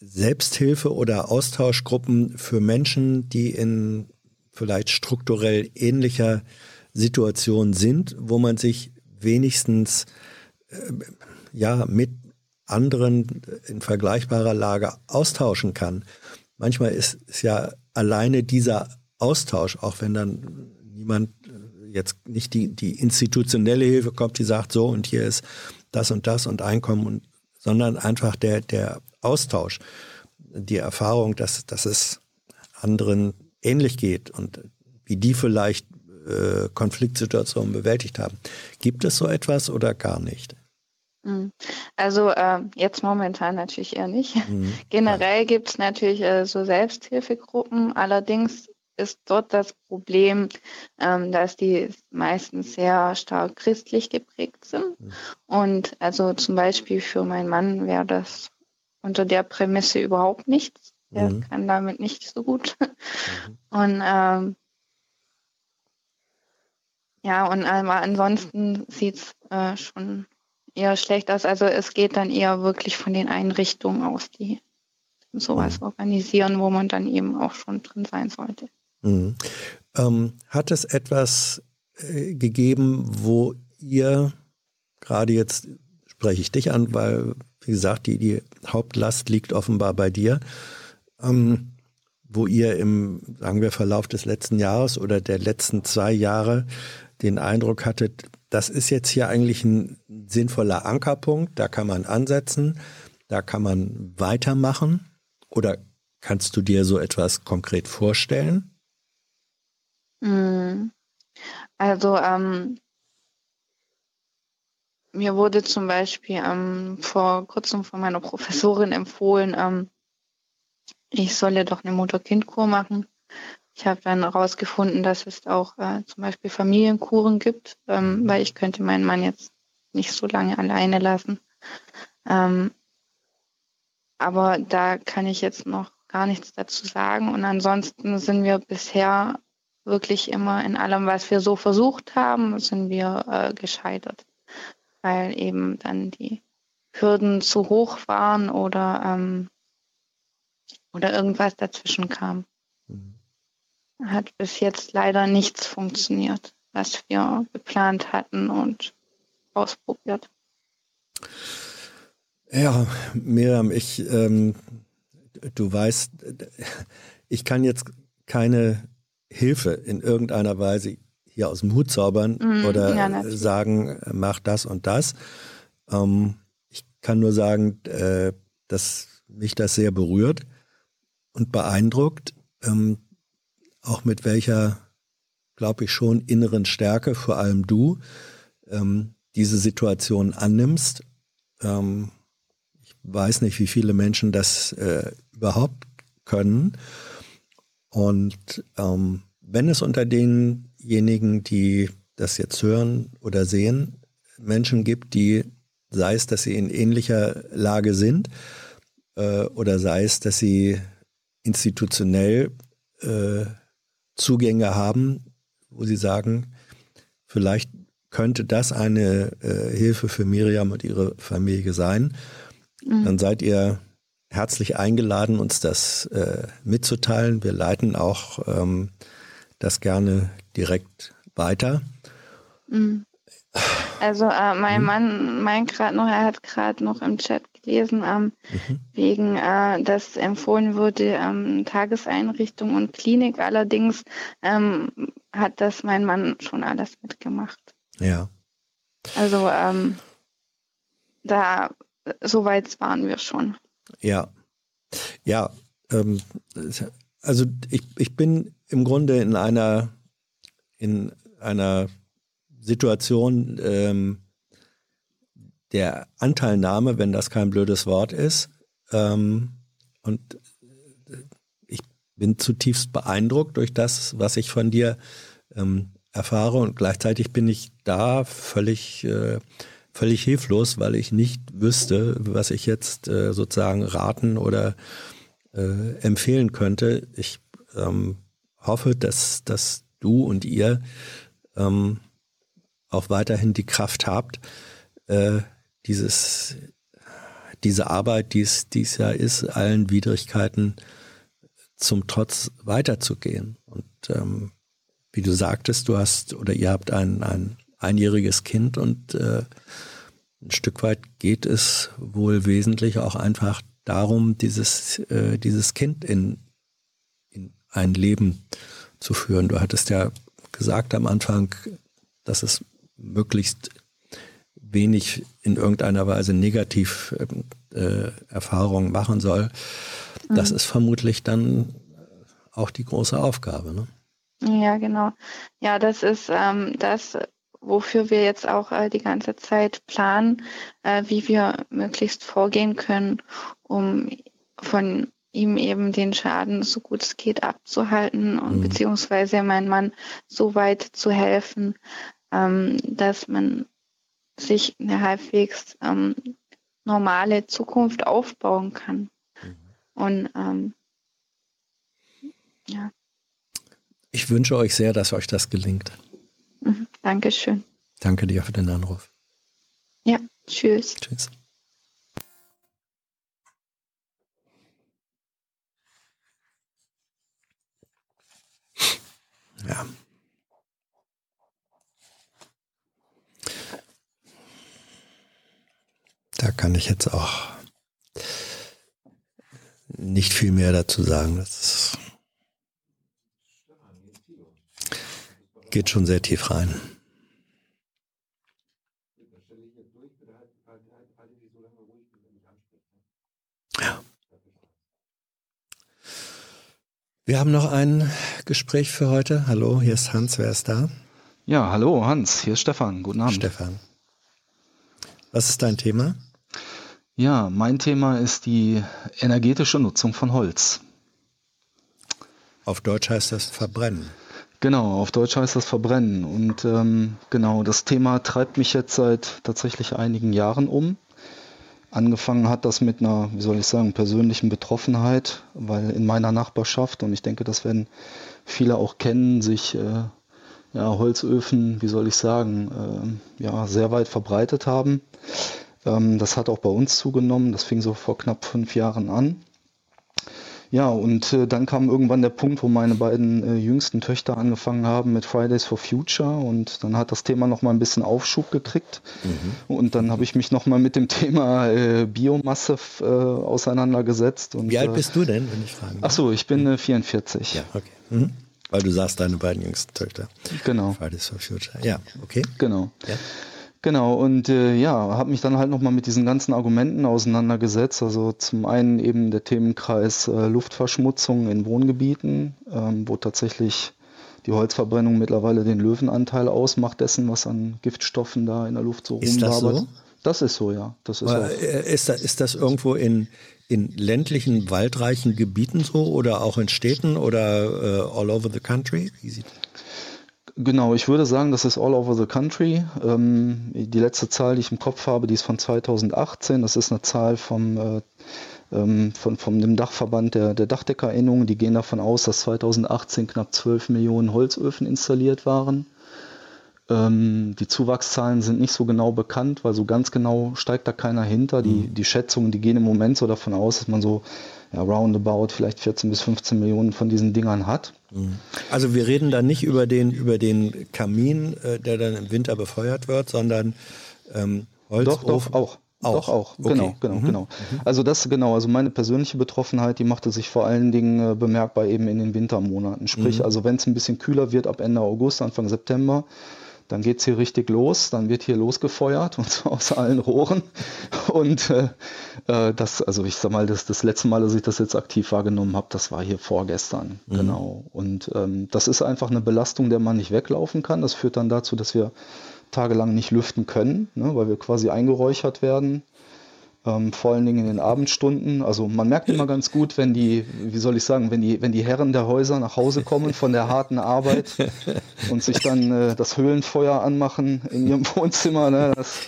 Selbsthilfe oder Austauschgruppen für Menschen, die in vielleicht strukturell ähnlicher Situation sind, wo man sich wenigstens äh, ja mit anderen in vergleichbarer Lage austauschen kann. Manchmal ist es ja alleine dieser Austausch, auch wenn dann niemand äh, jetzt nicht die, die institutionelle Hilfe kommt, die sagt so und hier ist das und das und Einkommen, und, sondern einfach der, der Austausch, die Erfahrung, dass, dass es anderen ähnlich geht und wie die vielleicht äh, Konfliktsituationen bewältigt haben. Gibt es so etwas oder gar nicht? Hm. Also äh, jetzt momentan natürlich eher nicht. Mhm. [laughs] Generell gibt es natürlich äh, so Selbsthilfegruppen. Allerdings ist dort das Problem, ähm, dass die meistens sehr stark christlich geprägt sind. Mhm. Und also zum Beispiel für meinen Mann wäre das unter der Prämisse überhaupt nichts. Er mhm. kann damit nicht so gut. Mhm. [laughs] Und ähm, ja, und aber ansonsten sieht es äh, schon eher schlecht aus. Also es geht dann eher wirklich von den Einrichtungen aus, die sowas mhm. organisieren, wo man dann eben auch schon drin sein sollte. Mhm. Ähm, hat es etwas äh, gegeben, wo ihr, gerade jetzt spreche ich dich an, weil, wie gesagt, die, die Hauptlast liegt offenbar bei dir, ähm, wo ihr im, sagen wir, Verlauf des letzten Jahres oder der letzten zwei Jahre den Eindruck hattet, das ist jetzt hier eigentlich ein sinnvoller Ankerpunkt, da kann man ansetzen, da kann man weitermachen? Oder kannst du dir so etwas konkret vorstellen? Mhm. Also ähm, mir wurde zum Beispiel ähm, vor kurzem von meiner Professorin empfohlen, ähm, ich solle doch eine Mutter-Kind-Kur machen. Ich habe dann herausgefunden, dass es auch äh, zum Beispiel Familienkuren gibt, ähm, weil ich könnte meinen Mann jetzt nicht so lange alleine lassen. Ähm, aber da kann ich jetzt noch gar nichts dazu sagen. Und ansonsten sind wir bisher wirklich immer in allem, was wir so versucht haben, sind wir äh, gescheitert, weil eben dann die Hürden zu hoch waren oder, ähm, oder irgendwas dazwischen kam. Mhm. Hat bis jetzt leider nichts funktioniert. was wir geplant hatten und ausprobiert. Ja, Miriam, ich, ähm, du weißt, ich kann jetzt keine Hilfe in irgendeiner Weise hier aus dem Hut zaubern mm, oder ja, sagen, mach das und das. Ähm, ich kann nur sagen, äh, dass mich das sehr berührt und beeindruckt, ähm, auch mit welcher, glaube ich, schon inneren Stärke, vor allem du, ähm, diese Situation annimmst. Ähm, ich weiß nicht, wie viele Menschen das äh, überhaupt können. Und ähm, wenn es unter denjenigen, die das jetzt hören oder sehen, Menschen gibt, die, sei es, dass sie in ähnlicher Lage sind, äh, oder sei es, dass sie institutionell äh, Zugänge haben, wo sie sagen, vielleicht könnte das eine äh, Hilfe für Miriam und ihre Familie sein, mhm. dann seid ihr herzlich eingeladen, uns das äh, mitzuteilen. Wir leiten auch ähm, das gerne direkt weiter. Mhm. Also äh, mein mhm. Mann meint gerade noch, er hat gerade noch im Chat gelesen, ähm, mhm. wegen, äh, dass empfohlen wurde, ähm, Tageseinrichtung und Klinik. Allerdings ähm, hat das mein Mann schon alles mitgemacht. Ja. Also ähm, da, so weit waren wir schon. Ja. Ja. Ähm, also ich, ich bin im Grunde in einer, in einer Situation ähm, der Anteilnahme, wenn das kein blödes Wort ist. Ähm, und ich bin zutiefst beeindruckt durch das, was ich von dir ähm, erfahre. Und gleichzeitig bin ich da völlig, äh, völlig hilflos, weil ich nicht wüsste, was ich jetzt äh, sozusagen raten oder äh, empfehlen könnte. Ich ähm, hoffe, dass, dass du und ihr ähm, auch weiterhin die Kraft habt, äh, dieses, diese Arbeit, die es, ja ist, allen Widrigkeiten zum Trotz weiterzugehen. Und ähm, wie du sagtest, du hast oder ihr habt ein, ein einjähriges Kind und äh, ein Stück weit geht es wohl wesentlich auch einfach darum, dieses, äh, dieses Kind in, in ein Leben zu führen. Du hattest ja gesagt am Anfang, dass es möglichst wenig in irgendeiner Weise negativ äh, Erfahrungen machen soll. Das mhm. ist vermutlich dann auch die große Aufgabe. Ne? Ja, genau. Ja, das ist ähm, das, wofür wir jetzt auch äh, die ganze Zeit planen, äh, wie wir möglichst vorgehen können, um von ihm eben den Schaden so gut es geht abzuhalten und mhm. beziehungsweise mein Mann so weit zu helfen, ähm, dass man sich eine halbwegs ähm, normale Zukunft aufbauen kann. Mhm. Und ähm, ja. Ich wünsche euch sehr, dass euch das gelingt. Mhm, Dankeschön. Danke dir für den Anruf. Ja, tschüss. Tschüss. Ja. Da kann ich jetzt auch nicht viel mehr dazu sagen. Das geht schon sehr tief rein. Ja. Wir haben noch ein Gespräch für heute. Hallo, hier ist Hans. Wer ist da? Ja, hallo, Hans. Hier ist Stefan. Guten Abend. Stefan. Was ist dein Thema? Ja, mein Thema ist die energetische Nutzung von Holz. Auf Deutsch heißt das Verbrennen. Genau, auf Deutsch heißt das Verbrennen. Und ähm, genau, das Thema treibt mich jetzt seit tatsächlich einigen Jahren um. Angefangen hat das mit einer, wie soll ich sagen, persönlichen Betroffenheit, weil in meiner Nachbarschaft, und ich denke, das werden viele auch kennen, sich äh, ja, Holzöfen, wie soll ich sagen, äh, ja, sehr weit verbreitet haben. Ähm, das hat auch bei uns zugenommen. Das fing so vor knapp fünf Jahren an. Ja, und äh, dann kam irgendwann der Punkt, wo meine beiden äh, jüngsten Töchter angefangen haben mit Fridays for Future und dann hat das Thema nochmal ein bisschen Aufschub gekriegt. Mhm. Und dann habe ich mich nochmal mit dem [laughs] Thema äh, Biomasse äh, auseinandergesetzt. Und, Wie alt bist du denn, wenn ich fragen darf? Ach so, ich bin 44. Ja, okay. Mhm. Weil du sagst, deine beiden jüngsten Töchter. Genau. Fridays for Future. Ja, okay. Genau. Ja. Genau, und äh, ja, habe mich dann halt nochmal mit diesen ganzen Argumenten auseinandergesetzt. Also zum einen eben der Themenkreis äh, Luftverschmutzung in Wohngebieten, ähm, wo tatsächlich die Holzverbrennung mittlerweile den Löwenanteil ausmacht dessen, was an Giftstoffen da in der Luft so ist das so? Das ist so, ja. Das ist, Aber, äh, ist, das, ist das irgendwo in, in ländlichen, waldreichen Gebieten so oder auch in Städten oder uh, all over the country? Wie sieht das? Genau, ich würde sagen, das ist all over the country. Ähm, die letzte Zahl, die ich im Kopf habe, die ist von 2018. Das ist eine Zahl vom, äh, ähm, von, von dem Dachverband der, der Dachdeckerinnung. Die gehen davon aus, dass 2018 knapp 12 Millionen Holzöfen installiert waren. Ähm, die Zuwachszahlen sind nicht so genau bekannt, weil so ganz genau steigt da keiner hinter. Die, mhm. die Schätzungen, die gehen im Moment so davon aus, dass man so ja, roundabout vielleicht 14 bis 15 Millionen von diesen Dingern hat. Mhm. Also wir reden da nicht über den, über den Kamin, äh, der dann im Winter befeuert wird, sondern ähm, Holzofen. Doch, doch, auch. Auch. Doch, auch. Okay. Genau, genau, mhm. genau. Mhm. Also das, genau, also meine persönliche Betroffenheit, die machte sich vor allen Dingen äh, bemerkbar eben in den Wintermonaten. Sprich, mhm. also wenn es ein bisschen kühler wird ab Ende August, Anfang September, dann geht es hier richtig los, dann wird hier losgefeuert und zwar [laughs] aus allen Rohren. Und äh, äh, das, also ich sag mal, das, das letzte Mal, dass ich das jetzt aktiv wahrgenommen habe, das war hier vorgestern. Mhm. Genau. Und ähm, das ist einfach eine Belastung, der man nicht weglaufen kann. Das führt dann dazu, dass wir tagelang nicht lüften können, ne, weil wir quasi eingeräuchert werden. Ähm, vor allen Dingen in den Abendstunden. Also man merkt immer ganz gut, wenn die, wie soll ich sagen, wenn die, wenn die Herren der Häuser nach Hause kommen von der harten Arbeit und sich dann äh, das Höhlenfeuer anmachen in ihrem [laughs] Wohnzimmer. Ne? Das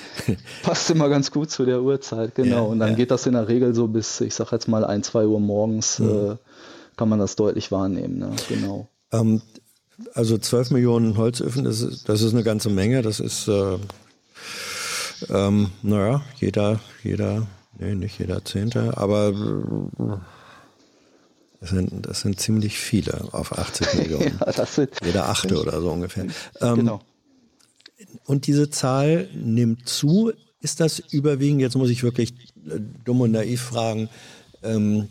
passt immer ganz gut zu der Uhrzeit, genau. Ja, und dann ja. geht das in der Regel so bis, ich sag jetzt mal, ein, zwei Uhr morgens mhm. äh, kann man das deutlich wahrnehmen. Ne? Genau. Ähm, also 12 Millionen Holzöfen, das ist, das ist eine ganze Menge. Das ist äh, ähm, naja, jeder, jeder, nee, nicht jeder Zehnte, aber das sind, das sind ziemlich viele auf 80 [laughs] Millionen. ja, sind, jeder Achte oder so ungefähr. Ähm, genau. Und diese Zahl nimmt zu. Ist das überwiegend, jetzt muss ich wirklich äh, dumm und naiv fragen, ähm,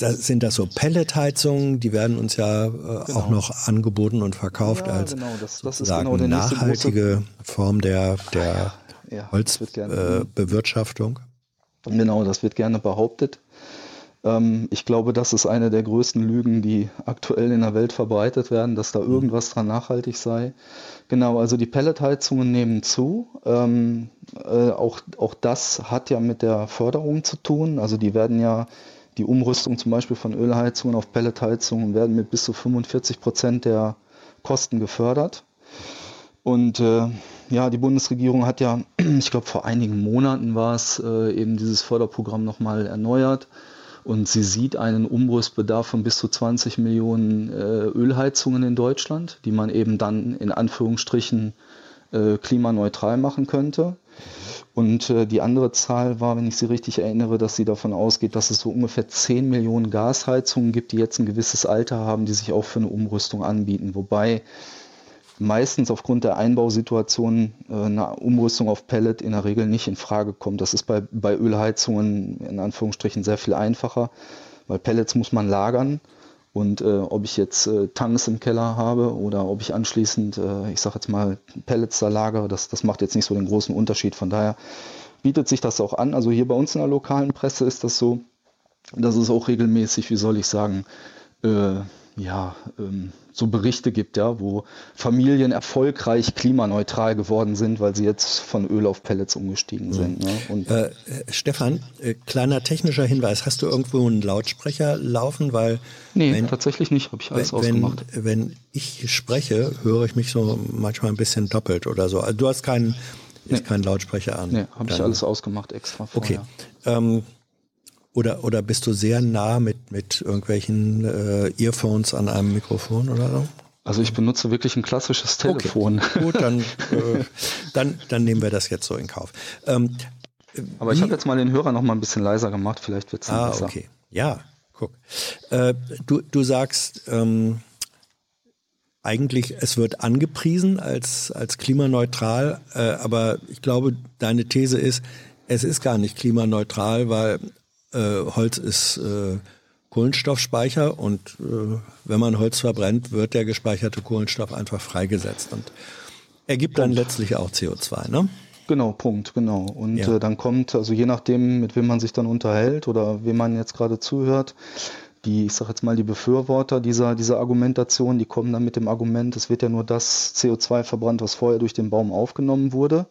das, sind das so Pelletheizungen? Die werden uns ja äh, genau. auch noch angeboten und verkauft ja, als genau. das, das genau nachhaltige Form der, der ja, Holzbewirtschaftung. Äh, genau, das wird gerne behauptet. Ähm, ich glaube, das ist eine der größten Lügen, die aktuell in der Welt verbreitet werden, dass da mhm. irgendwas dran nachhaltig sei. Genau, also die Pelletheizungen nehmen zu. Ähm, äh, auch, auch das hat ja mit der Förderung zu tun. Also die werden ja die Umrüstung zum Beispiel von Ölheizungen auf Pelletheizungen werden mit bis zu 45 Prozent der Kosten gefördert. Und äh, ja, die Bundesregierung hat ja, [clears throat] ich glaube vor einigen Monaten war es, äh, eben dieses Förderprogramm nochmal erneuert. Und sie sieht einen Umrüstbedarf von bis zu 20 Millionen äh, Ölheizungen in Deutschland, die man eben dann in Anführungsstrichen äh, klimaneutral machen könnte. Und äh, die andere Zahl war, wenn ich sie richtig erinnere, dass sie davon ausgeht, dass es so ungefähr 10 Millionen Gasheizungen gibt, die jetzt ein gewisses Alter haben, die sich auch für eine Umrüstung anbieten. Wobei meistens aufgrund der Einbausituation äh, eine Umrüstung auf Pellet in der Regel nicht in Frage kommt. Das ist bei, bei Ölheizungen in Anführungsstrichen sehr viel einfacher, weil Pellets muss man lagern. Und äh, ob ich jetzt äh, Tanks im Keller habe oder ob ich anschließend, äh, ich sage jetzt mal, Pellets da lagere, das, das macht jetzt nicht so den großen Unterschied. Von daher bietet sich das auch an. Also hier bei uns in der lokalen Presse ist das so, dass es auch regelmäßig, wie soll ich sagen, äh, ja, ähm, so Berichte gibt, ja, wo Familien erfolgreich klimaneutral geworden sind, weil sie jetzt von Öl auf Pellets umgestiegen sind. Ne? Und äh, Stefan, äh, kleiner technischer Hinweis, hast du irgendwo einen Lautsprecher laufen? Weil nee, wenn, tatsächlich nicht, habe ich alles wenn, ausgemacht. Wenn ich spreche, höre ich mich so manchmal ein bisschen doppelt oder so. Also du hast keinen, nee. keinen Lautsprecher an. Nee, habe ich alles ausgemacht extra vorher. Okay. Ähm, oder, oder bist du sehr nah mit, mit irgendwelchen äh, Earphones an einem Mikrofon oder so? Also ich benutze wirklich ein klassisches Telefon. Okay. Gut, dann, [laughs] äh, dann, dann nehmen wir das jetzt so in Kauf. Ähm, Aber ich habe jetzt mal den Hörer noch mal ein bisschen leiser gemacht, vielleicht wird es ah, besser. okay. Ja, Guck. Äh, du, du sagst, ähm, eigentlich, es wird angepriesen als, als klimaneutral, äh, aber ich glaube, deine These ist, es ist gar nicht klimaneutral, weil Holz ist äh, Kohlenstoffspeicher und äh, wenn man Holz verbrennt, wird der gespeicherte Kohlenstoff einfach freigesetzt und ergibt dann letztlich auch CO2, ne? Genau, Punkt, genau. Und ja. äh, dann kommt, also je nachdem, mit wem man sich dann unterhält oder wem man jetzt gerade zuhört, die, ich sage jetzt mal, die Befürworter dieser, dieser Argumentation, die kommen dann mit dem Argument, es wird ja nur das CO2 verbrannt, was vorher durch den Baum aufgenommen wurde.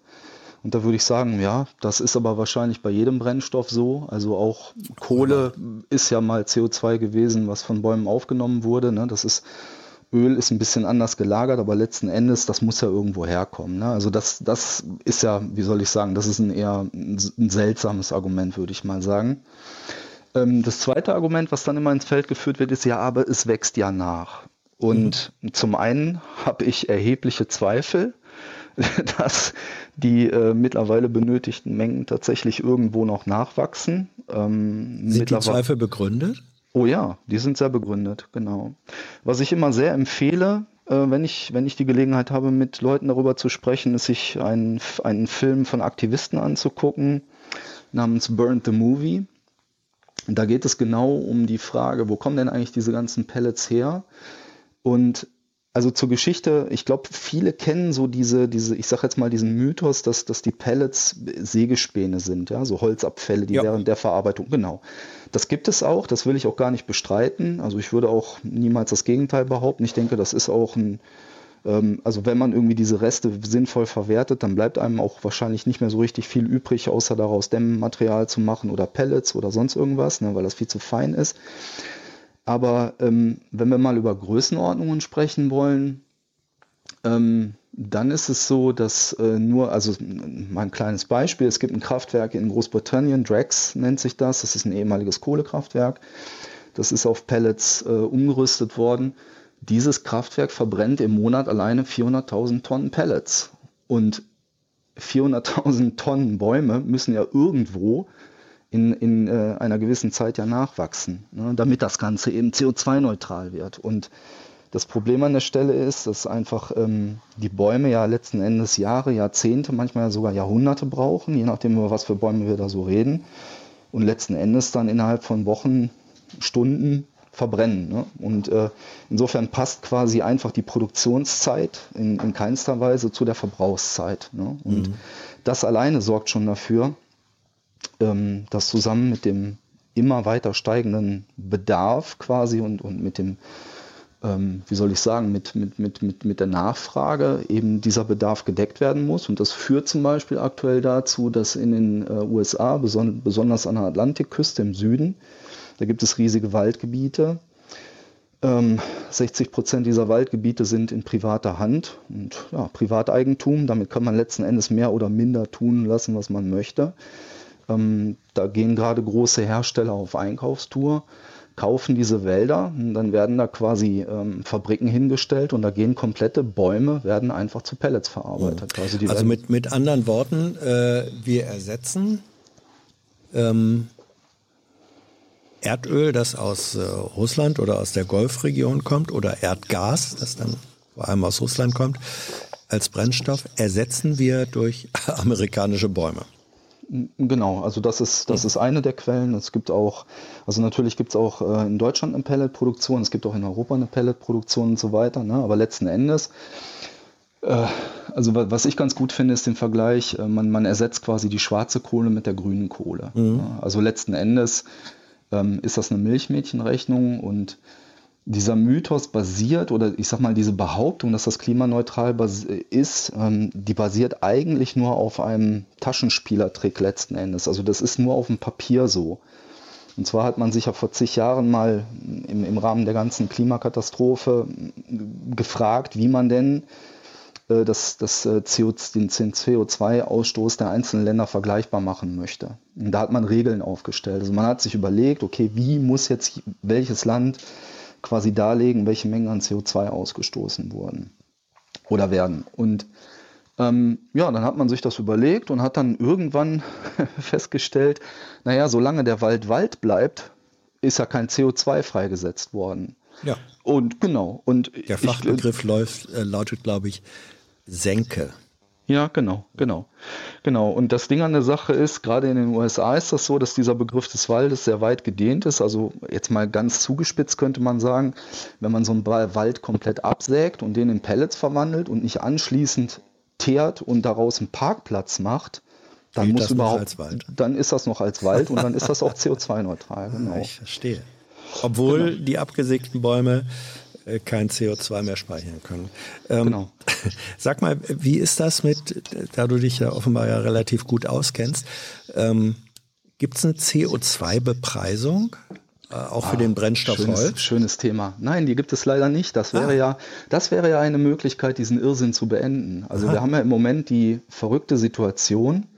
Und da würde ich sagen, ja, das ist aber wahrscheinlich bei jedem Brennstoff so. Also auch Kohle ist ja mal CO2 gewesen, was von Bäumen aufgenommen wurde. Ne? Das ist Öl ist ein bisschen anders gelagert, aber letzten Endes, das muss ja irgendwo herkommen. Ne? Also das, das ist ja, wie soll ich sagen, das ist ein eher ein, ein seltsames Argument, würde ich mal sagen. Ähm, das zweite Argument, was dann immer ins Feld geführt wird, ist ja, aber es wächst ja nach. Und mhm. zum einen habe ich erhebliche Zweifel, [laughs] dass die äh, mittlerweile benötigten Mengen tatsächlich irgendwo noch nachwachsen. Ähm, Sind die Zweifel begründet? Oh ja, die sind sehr begründet, genau. Was ich immer sehr empfehle, äh, wenn, ich, wenn ich die Gelegenheit habe, mit Leuten darüber zu sprechen, ist sich einen, einen Film von Aktivisten anzugucken, namens Burn the Movie. Da geht es genau um die Frage, wo kommen denn eigentlich diese ganzen Pellets her? Und also zur Geschichte, ich glaube, viele kennen so diese, diese, ich sag jetzt mal diesen Mythos, dass, dass die Pellets Sägespäne sind, ja, so Holzabfälle, die ja. während der Verarbeitung, genau. Das gibt es auch, das will ich auch gar nicht bestreiten. Also ich würde auch niemals das Gegenteil behaupten. Ich denke, das ist auch ein, ähm, also wenn man irgendwie diese Reste sinnvoll verwertet, dann bleibt einem auch wahrscheinlich nicht mehr so richtig viel übrig, außer daraus Dämmmaterial zu machen oder Pellets oder sonst irgendwas, ne, weil das viel zu fein ist. Aber ähm, wenn wir mal über Größenordnungen sprechen wollen, ähm, dann ist es so, dass äh, nur, also mal ein kleines Beispiel, es gibt ein Kraftwerk in Großbritannien, Drax nennt sich das, das ist ein ehemaliges Kohlekraftwerk, das ist auf Pellets äh, umgerüstet worden. Dieses Kraftwerk verbrennt im Monat alleine 400.000 Tonnen Pellets. Und 400.000 Tonnen Bäume müssen ja irgendwo in, in äh, einer gewissen Zeit ja nachwachsen, ne, damit das Ganze eben CO2-neutral wird. Und das Problem an der Stelle ist, dass einfach ähm, die Bäume ja letzten Endes Jahre, Jahrzehnte, manchmal sogar Jahrhunderte brauchen, je nachdem, über was für Bäume wir da so reden. Und letzten Endes dann innerhalb von Wochen, Stunden verbrennen. Ne? Und äh, insofern passt quasi einfach die Produktionszeit in, in keinster Weise zu der Verbrauchszeit. Ne? Und mhm. das alleine sorgt schon dafür, ähm, dass zusammen mit dem immer weiter steigenden Bedarf quasi und, und mit dem, ähm, wie soll ich sagen, mit, mit, mit, mit, mit der Nachfrage eben dieser Bedarf gedeckt werden muss. Und das führt zum Beispiel aktuell dazu, dass in den äh, USA, beson besonders an der Atlantikküste im Süden, da gibt es riesige Waldgebiete. 60 ähm, Prozent dieser Waldgebiete sind in privater Hand und ja, Privateigentum. Damit kann man letzten Endes mehr oder minder tun lassen, was man möchte. Ähm, da gehen gerade große Hersteller auf Einkaufstour, kaufen diese Wälder und dann werden da quasi ähm, Fabriken hingestellt und da gehen komplette Bäume, werden einfach zu Pellets verarbeitet. Mhm. Also, also mit, mit anderen Worten, äh, wir ersetzen ähm, Erdöl, das aus äh, Russland oder aus der Golfregion kommt oder Erdgas, das dann vor allem aus Russland kommt, als Brennstoff, ersetzen wir durch [laughs] amerikanische Bäume. Genau, also das ist, das ist eine der Quellen. Es gibt auch, also natürlich gibt es auch äh, in Deutschland eine Pelletproduktion, es gibt auch in Europa eine Pelletproduktion und so weiter, ne? aber letzten Endes, äh, also was ich ganz gut finde, ist den Vergleich, äh, man, man ersetzt quasi die schwarze Kohle mit der grünen Kohle. Mhm. Also letzten Endes ähm, ist das eine Milchmädchenrechnung und dieser Mythos basiert, oder ich sag mal, diese Behauptung, dass das klimaneutral ist, ähm, die basiert eigentlich nur auf einem Taschenspielertrick letzten Endes. Also das ist nur auf dem Papier so. Und zwar hat man sich ja vor zig Jahren mal im, im Rahmen der ganzen Klimakatastrophe gefragt, wie man denn äh, das, das äh, CO, den CO2-Ausstoß der einzelnen Länder vergleichbar machen möchte. Und da hat man Regeln aufgestellt. Also man hat sich überlegt, okay, wie muss jetzt welches Land quasi darlegen, welche Mengen an CO2 ausgestoßen wurden oder werden. Und ähm, ja, dann hat man sich das überlegt und hat dann irgendwann [laughs] festgestellt, naja, solange der Wald Wald bleibt, ist ja kein CO2 freigesetzt worden. Ja. Und genau. Und der Fachbegriff ich, läuft, äh, lautet, glaube ich, Senke. Ja, genau, genau. Genau. Und das Ding an der Sache ist, gerade in den USA ist das so, dass dieser Begriff des Waldes sehr weit gedehnt ist. Also jetzt mal ganz zugespitzt könnte man sagen, wenn man so einen Wald komplett absägt und den in Pellets verwandelt und nicht anschließend teert und daraus einen Parkplatz macht, dann muss überhaupt, dann ist das noch als Wald und dann ist das auch [laughs] CO2-neutral. Genau. Ich verstehe. Obwohl genau. die abgesägten Bäume kein CO2 mehr speichern können. Ähm, genau. [laughs] Sag mal, wie ist das mit, da du dich ja offenbar ja relativ gut auskennst, ähm, gibt es eine CO2-Bepreisung? Äh, auch für ah, den Brennstoff schönes, Holz? Schönes Thema. Nein, die gibt es leider nicht. Das wäre ah. ja, das wäre ja eine Möglichkeit, diesen Irrsinn zu beenden. Also Aha. wir haben ja im Moment die verrückte Situation, äh,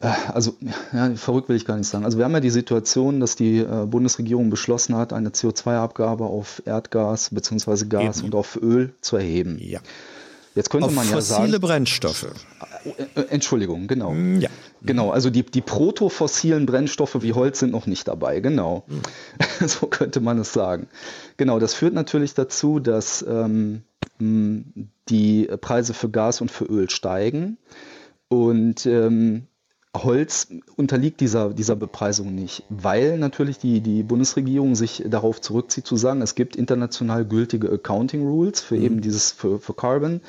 also ja, verrückt will ich gar nicht sagen. Also wir haben ja die Situation, dass die äh, Bundesregierung beschlossen hat, eine CO2-Abgabe auf Erdgas bzw. Gas Eben. und auf Öl zu erheben. Ja. Jetzt könnte auf man ja sagen. Fossile Brennstoffe. Äh, Entschuldigung, genau. Mm, ja. Genau, also die, die protofossilen Brennstoffe wie Holz sind noch nicht dabei, genau. Mhm. [laughs] so könnte man es sagen. Genau, das führt natürlich dazu, dass ähm, die Preise für Gas und für Öl steigen. Und ähm, Holz unterliegt dieser, dieser Bepreisung nicht, weil natürlich die, die Bundesregierung sich darauf zurückzieht zu sagen, es gibt international gültige Accounting Rules für mhm. eben dieses, für, für Carbon.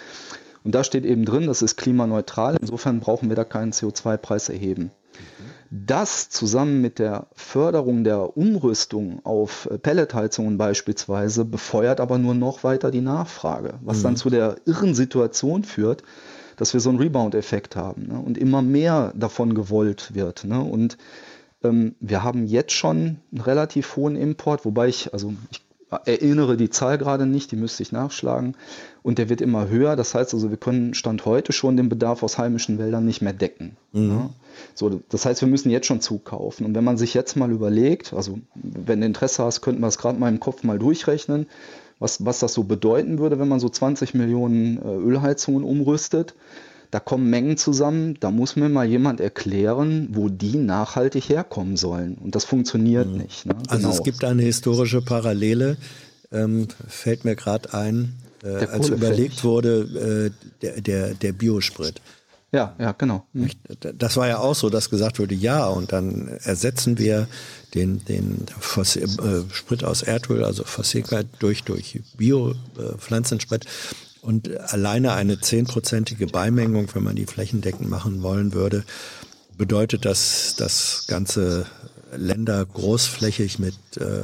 Und da steht eben drin, das ist klimaneutral. Insofern brauchen wir da keinen CO2-Preis erheben. Mhm. Das zusammen mit der Förderung der Umrüstung auf Pelletheizungen beispielsweise befeuert aber nur noch weiter die Nachfrage, was mhm. dann zu der irren Situation führt, dass wir so einen Rebound-Effekt haben ne? und immer mehr davon gewollt wird. Ne? Und ähm, wir haben jetzt schon einen relativ hohen Import, wobei ich, also ich erinnere die Zahl gerade nicht, die müsste ich nachschlagen. Und der wird immer höher. Das heißt also, wir können Stand heute schon den Bedarf aus heimischen Wäldern nicht mehr decken. Mhm. Ja? So, das heißt, wir müssen jetzt schon zukaufen. Und wenn man sich jetzt mal überlegt, also wenn du Interesse hast, könnten wir es gerade mal im Kopf mal durchrechnen was, was das so bedeuten würde, wenn man so 20 Millionen äh, Ölheizungen umrüstet. Da kommen Mengen zusammen, da muss mir mal jemand erklären, wo die nachhaltig herkommen sollen. Und das funktioniert mhm. nicht. Ne? Also genau. es gibt eine historische Parallele, ähm, fällt mir gerade ein, äh, als überlegt wurde, äh, der, der, der Biosprit. Ja, ja, genau. Mhm. Das war ja auch so, dass gesagt wurde, ja, und dann ersetzen wir den, den Fossil, äh, Sprit aus Erdöl, also Fossilkeit, durch, durch Bio-Pflanzensprit. Äh, und alleine eine zehnprozentige Beimengung, wenn man die flächendeckend machen wollen würde, bedeutet, dass das ganze Länder großflächig mit äh,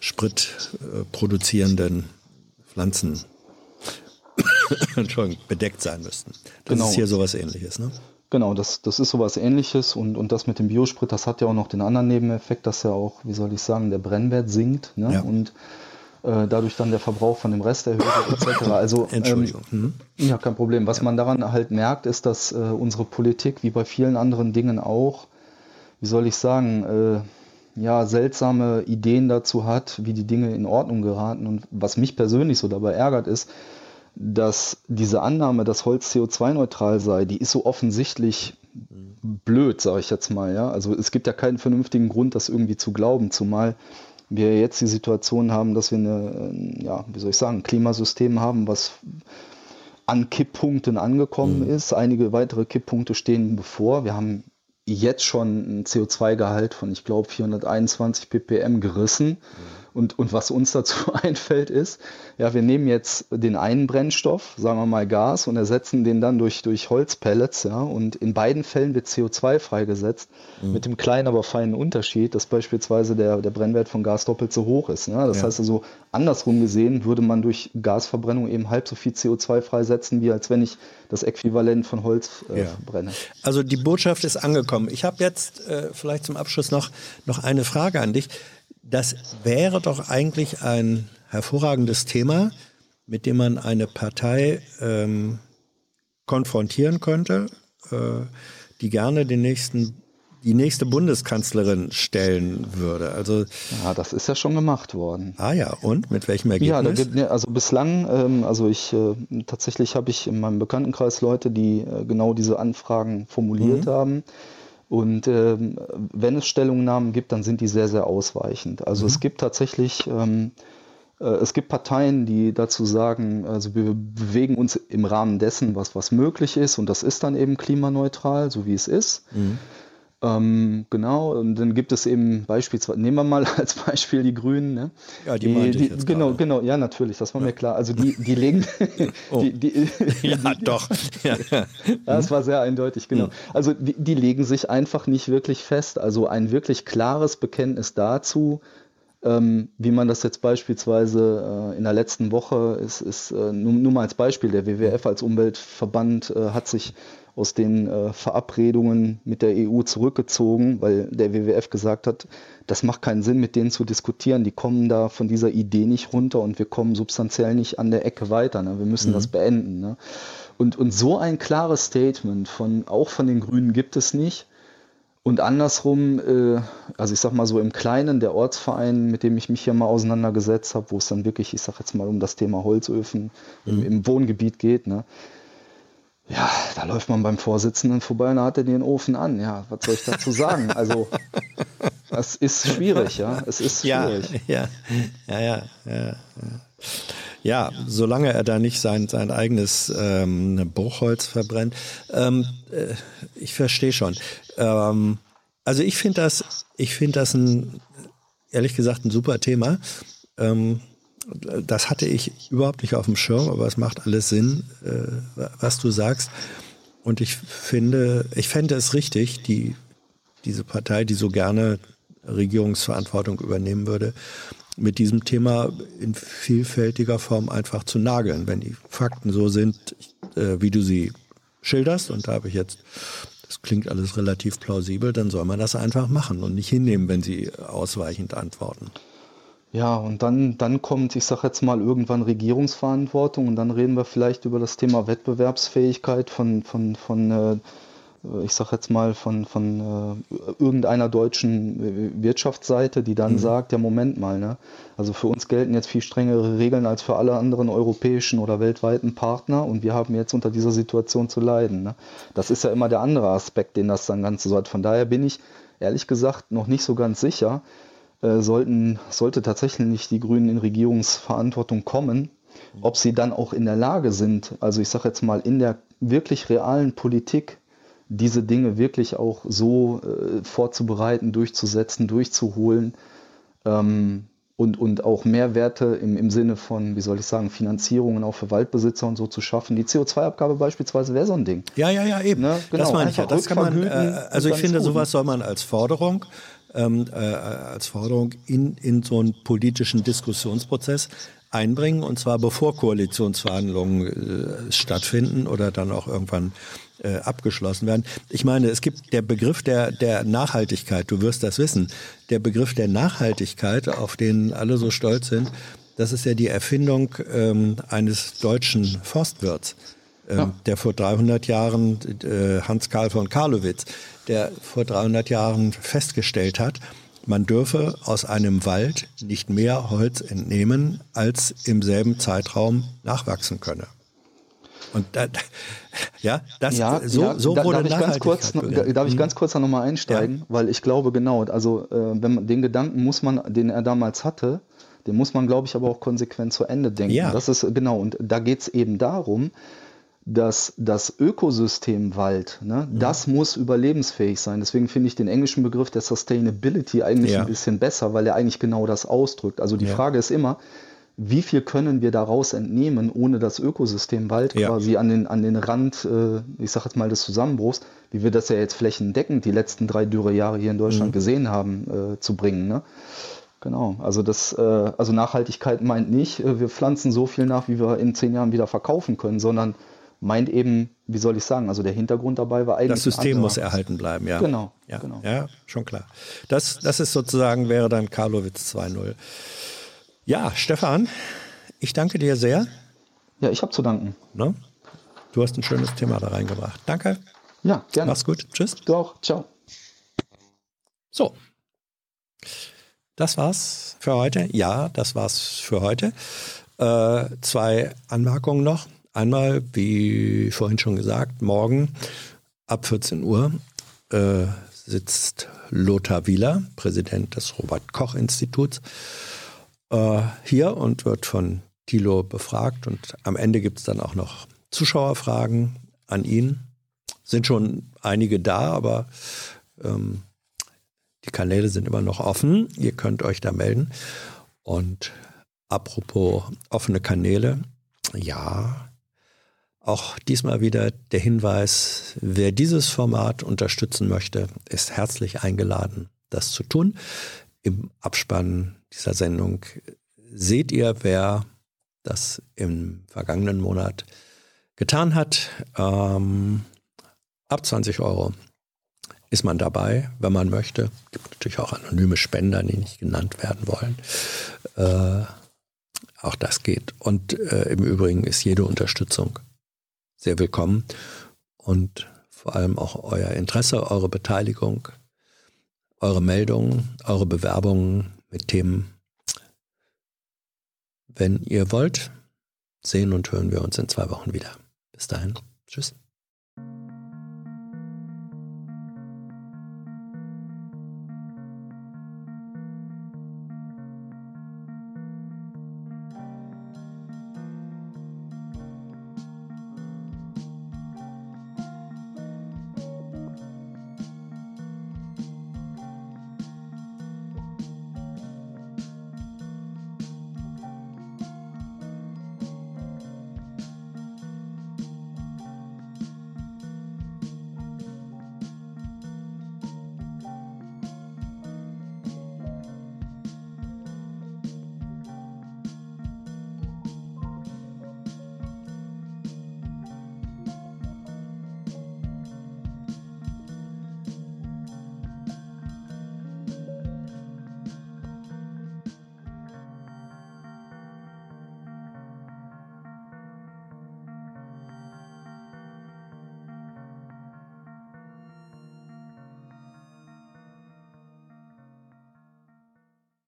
Sprit äh, produzierenden Pflanzen [laughs] Entschuldigung, bedeckt sein müssten. Das genau. ist hier sowas ähnliches, ne? Genau, das, das ist sowas ähnliches und, und das mit dem Biosprit, das hat ja auch noch den anderen Nebeneffekt, dass ja auch, wie soll ich sagen, der Brennwert sinkt ne? Ja. und äh, dadurch dann der Verbrauch von dem Rest erhöht wird, etc. Also, Entschuldigung. Ähm, mhm. Ja, kein Problem. Was ja. man daran halt merkt, ist, dass äh, unsere Politik, wie bei vielen anderen Dingen auch, wie soll ich sagen, äh, ja, seltsame Ideen dazu hat, wie die Dinge in Ordnung geraten. Und was mich persönlich so dabei ärgert, ist, dass diese Annahme, dass Holz CO2-neutral sei, die ist so offensichtlich blöd, sage ich jetzt mal. Ja? Also es gibt ja keinen vernünftigen Grund, das irgendwie zu glauben, zumal wir jetzt die Situation haben, dass wir eine, ja, wie soll ich sagen, ein Klimasystem haben, was an Kipppunkten angekommen mhm. ist. Einige weitere Kipppunkte stehen bevor. Wir haben jetzt schon ein CO2-Gehalt von, ich glaube, 421 ppm gerissen. Mhm. Und, und was uns dazu [laughs] einfällt ist, ja, wir nehmen jetzt den einen Brennstoff, sagen wir mal Gas, und ersetzen den dann durch, durch Holzpellets, ja, und in beiden Fällen wird CO2 freigesetzt, mhm. mit dem kleinen, aber feinen Unterschied, dass beispielsweise der, der Brennwert von Gas doppelt so hoch ist. Ne? Das ja. heißt also, andersrum gesehen würde man durch Gasverbrennung eben halb so viel CO2 freisetzen, wie als wenn ich das Äquivalent von Holz äh, ja. verbrenne. Also die Botschaft ist angekommen. Ich habe jetzt äh, vielleicht zum Abschluss noch, noch eine Frage an dich. Das wäre doch eigentlich ein hervorragendes Thema, mit dem man eine Partei ähm, konfrontieren könnte, äh, die gerne den nächsten die nächste Bundeskanzlerin stellen würde. Also ja, das ist ja schon gemacht worden. Ah ja, und mit welchem Ergebnis? Ja, gibt, also bislang, ähm, also ich äh, tatsächlich habe ich in meinem Bekanntenkreis Leute, die äh, genau diese Anfragen formuliert mhm. haben. Und ähm, wenn es Stellungnahmen gibt, dann sind die sehr, sehr ausweichend. Also mhm. es gibt tatsächlich, ähm, äh, es gibt Parteien, die dazu sagen, also wir bewegen uns im Rahmen dessen, was, was möglich ist, und das ist dann eben klimaneutral, so wie es ist. Mhm. Ähm, genau, und dann gibt es eben beispielsweise, nehmen wir mal [laughs] als Beispiel die Grünen. Ne? Ja, die, die meinte ich jetzt Genau, gerade. genau, ja, natürlich, das war ja. mir klar. Also die, die legen. [laughs] [laughs] oh. die, die, ja, doch. Ja. das war sehr eindeutig, genau. Mhm. Also die, die legen sich einfach nicht wirklich fest. Also ein wirklich klares Bekenntnis dazu, ähm, wie man das jetzt beispielsweise äh, in der letzten Woche ist, ist äh, nur, nur, mal als Beispiel, der WWF als Umweltverband äh, hat sich aus den äh, Verabredungen mit der EU zurückgezogen, weil der WWF gesagt hat, das macht keinen Sinn, mit denen zu diskutieren. Die kommen da von dieser Idee nicht runter und wir kommen substanziell nicht an der Ecke weiter. Ne? Wir müssen mhm. das beenden. Ne? Und, und so ein klares Statement von auch von den Grünen gibt es nicht. Und andersrum, äh, also ich sag mal so im Kleinen, der Ortsverein, mit dem ich mich hier mal auseinandergesetzt habe, wo es dann wirklich, ich sag jetzt mal um das Thema Holzöfen mhm. im, im, Wohngebiet geht, ne? Ja, da läuft man beim Vorsitzenden vorbei und hat er den Ofen an. Ja, was soll ich dazu sagen? Also, das ist schwierig, ja. Es ist schwierig. Ja, ja, ja, ja. ja. Ja, solange er da nicht sein, sein eigenes ähm, Bruchholz verbrennt. Ähm, äh, ich verstehe schon. Ähm, also ich finde das, ich finde das ein, ehrlich gesagt, ein super Thema. Ähm, das hatte ich überhaupt nicht auf dem Schirm, aber es macht alles Sinn, äh, was du sagst. Und ich finde, ich fände es richtig, die, diese Partei, die so gerne Regierungsverantwortung übernehmen würde, mit diesem Thema in vielfältiger Form einfach zu nageln. Wenn die Fakten so sind, äh, wie du sie schilderst, und da habe ich jetzt, das klingt alles relativ plausibel, dann soll man das einfach machen und nicht hinnehmen, wenn sie ausweichend antworten. Ja, und dann, dann kommt, ich sage jetzt mal, irgendwann Regierungsverantwortung und dann reden wir vielleicht über das Thema Wettbewerbsfähigkeit von, von, von äh, ich sage jetzt mal, von, von äh, irgendeiner deutschen Wirtschaftsseite, die dann mhm. sagt, ja, Moment mal, ne? also für uns gelten jetzt viel strengere Regeln als für alle anderen europäischen oder weltweiten Partner und wir haben jetzt unter dieser Situation zu leiden. Ne? Das ist ja immer der andere Aspekt, den das dann Ganze so hat. Von daher bin ich ehrlich gesagt noch nicht so ganz sicher, äh, sollten, sollte tatsächlich nicht die Grünen in Regierungsverantwortung kommen, ob sie dann auch in der Lage sind, also ich sage jetzt mal in der wirklich realen Politik, diese Dinge wirklich auch so äh, vorzubereiten, durchzusetzen, durchzuholen ähm, und, und auch Mehrwerte im, im Sinne von, wie soll ich sagen, Finanzierungen auch für Waldbesitzer und so zu schaffen. Die CO2-Abgabe beispielsweise wäre so ein Ding. Ja, ja, ja, eben. Ne? Genau, das meine ich ja. Das kann man, äh, also ich finde, sowas soll man als Forderung ähm, äh, als Forderung in, in so einen politischen Diskussionsprozess einbringen, und zwar bevor Koalitionsverhandlungen äh, stattfinden oder dann auch irgendwann äh, abgeschlossen werden. Ich meine, es gibt der Begriff der, der Nachhaltigkeit, du wirst das wissen, der Begriff der Nachhaltigkeit, auf den alle so stolz sind, das ist ja die Erfindung ähm, eines deutschen Forstwirts, ähm, ja. der vor 300 Jahren, äh, Hans Karl von Karlowitz, der vor 300 Jahren festgestellt hat, man dürfe aus einem Wald nicht mehr Holz entnehmen, als im selben Zeitraum nachwachsen könne. Und da, ja, das ja, so, ja, so wurde darf ich ganz kurz, Darf ich mhm. ganz kurz da nochmal einsteigen, ja. weil ich glaube genau, also äh, wenn man den Gedanken muss man, den er damals hatte, den muss man, glaube ich, aber auch konsequent zu Ende denken. Ja. Das ist genau, und da geht es eben darum, dass das Ökosystem Wald, ne, mhm. das muss überlebensfähig sein. Deswegen finde ich den englischen Begriff der Sustainability eigentlich ja. ein bisschen besser, weil er eigentlich genau das ausdrückt. Also die ja. Frage ist immer, wie viel können wir daraus entnehmen, ohne das Ökosystem Wald ja. quasi an den, an den Rand, äh, ich sage jetzt mal, des Zusammenbruchs, wie wir das ja jetzt flächendeckend die letzten drei Dürrejahre hier in Deutschland mhm. gesehen haben, äh, zu bringen. Ne? Genau, also das, äh, also Nachhaltigkeit meint nicht, äh, wir pflanzen so viel nach, wie wir in zehn Jahren wieder verkaufen können, sondern meint eben, wie soll ich sagen, also der Hintergrund dabei war eigentlich. Das System muss erhalten bleiben, ja. Genau, ja, genau. Ja, schon klar. Das, das ist sozusagen, wäre dann Karlowitz 2.0. Ja, Stefan, ich danke dir sehr. Ja, ich habe zu danken. Ne? Du hast ein schönes Thema da reingebracht. Danke. Ja, gerne. Mach's gut. Tschüss. Du auch. Ciao. So. Das war's für heute. Ja, das war's für heute. Äh, zwei Anmerkungen noch. Einmal, wie vorhin schon gesagt, morgen ab 14 Uhr äh, sitzt Lothar Wieler, Präsident des Robert Koch Instituts, äh, hier und wird von Thilo befragt. Und am Ende gibt es dann auch noch Zuschauerfragen an ihn. Sind schon einige da, aber ähm, die Kanäle sind immer noch offen. Ihr könnt euch da melden. Und apropos offene Kanäle, ja, auch diesmal wieder der Hinweis, wer dieses Format unterstützen möchte, ist herzlich eingeladen, das zu tun. Im Abspann dieser Sendung seht ihr, wer das im vergangenen Monat getan hat. Ähm, ab 20 Euro ist man dabei, wenn man möchte. Es gibt natürlich auch anonyme Spender, die nicht genannt werden wollen. Äh, auch das geht. Und äh, im Übrigen ist jede Unterstützung sehr willkommen und vor allem auch euer Interesse, eure Beteiligung, eure Meldungen, eure Bewerbungen mit Themen. Wenn ihr wollt, sehen und hören wir uns in zwei Wochen wieder. Bis dahin. Tschüss.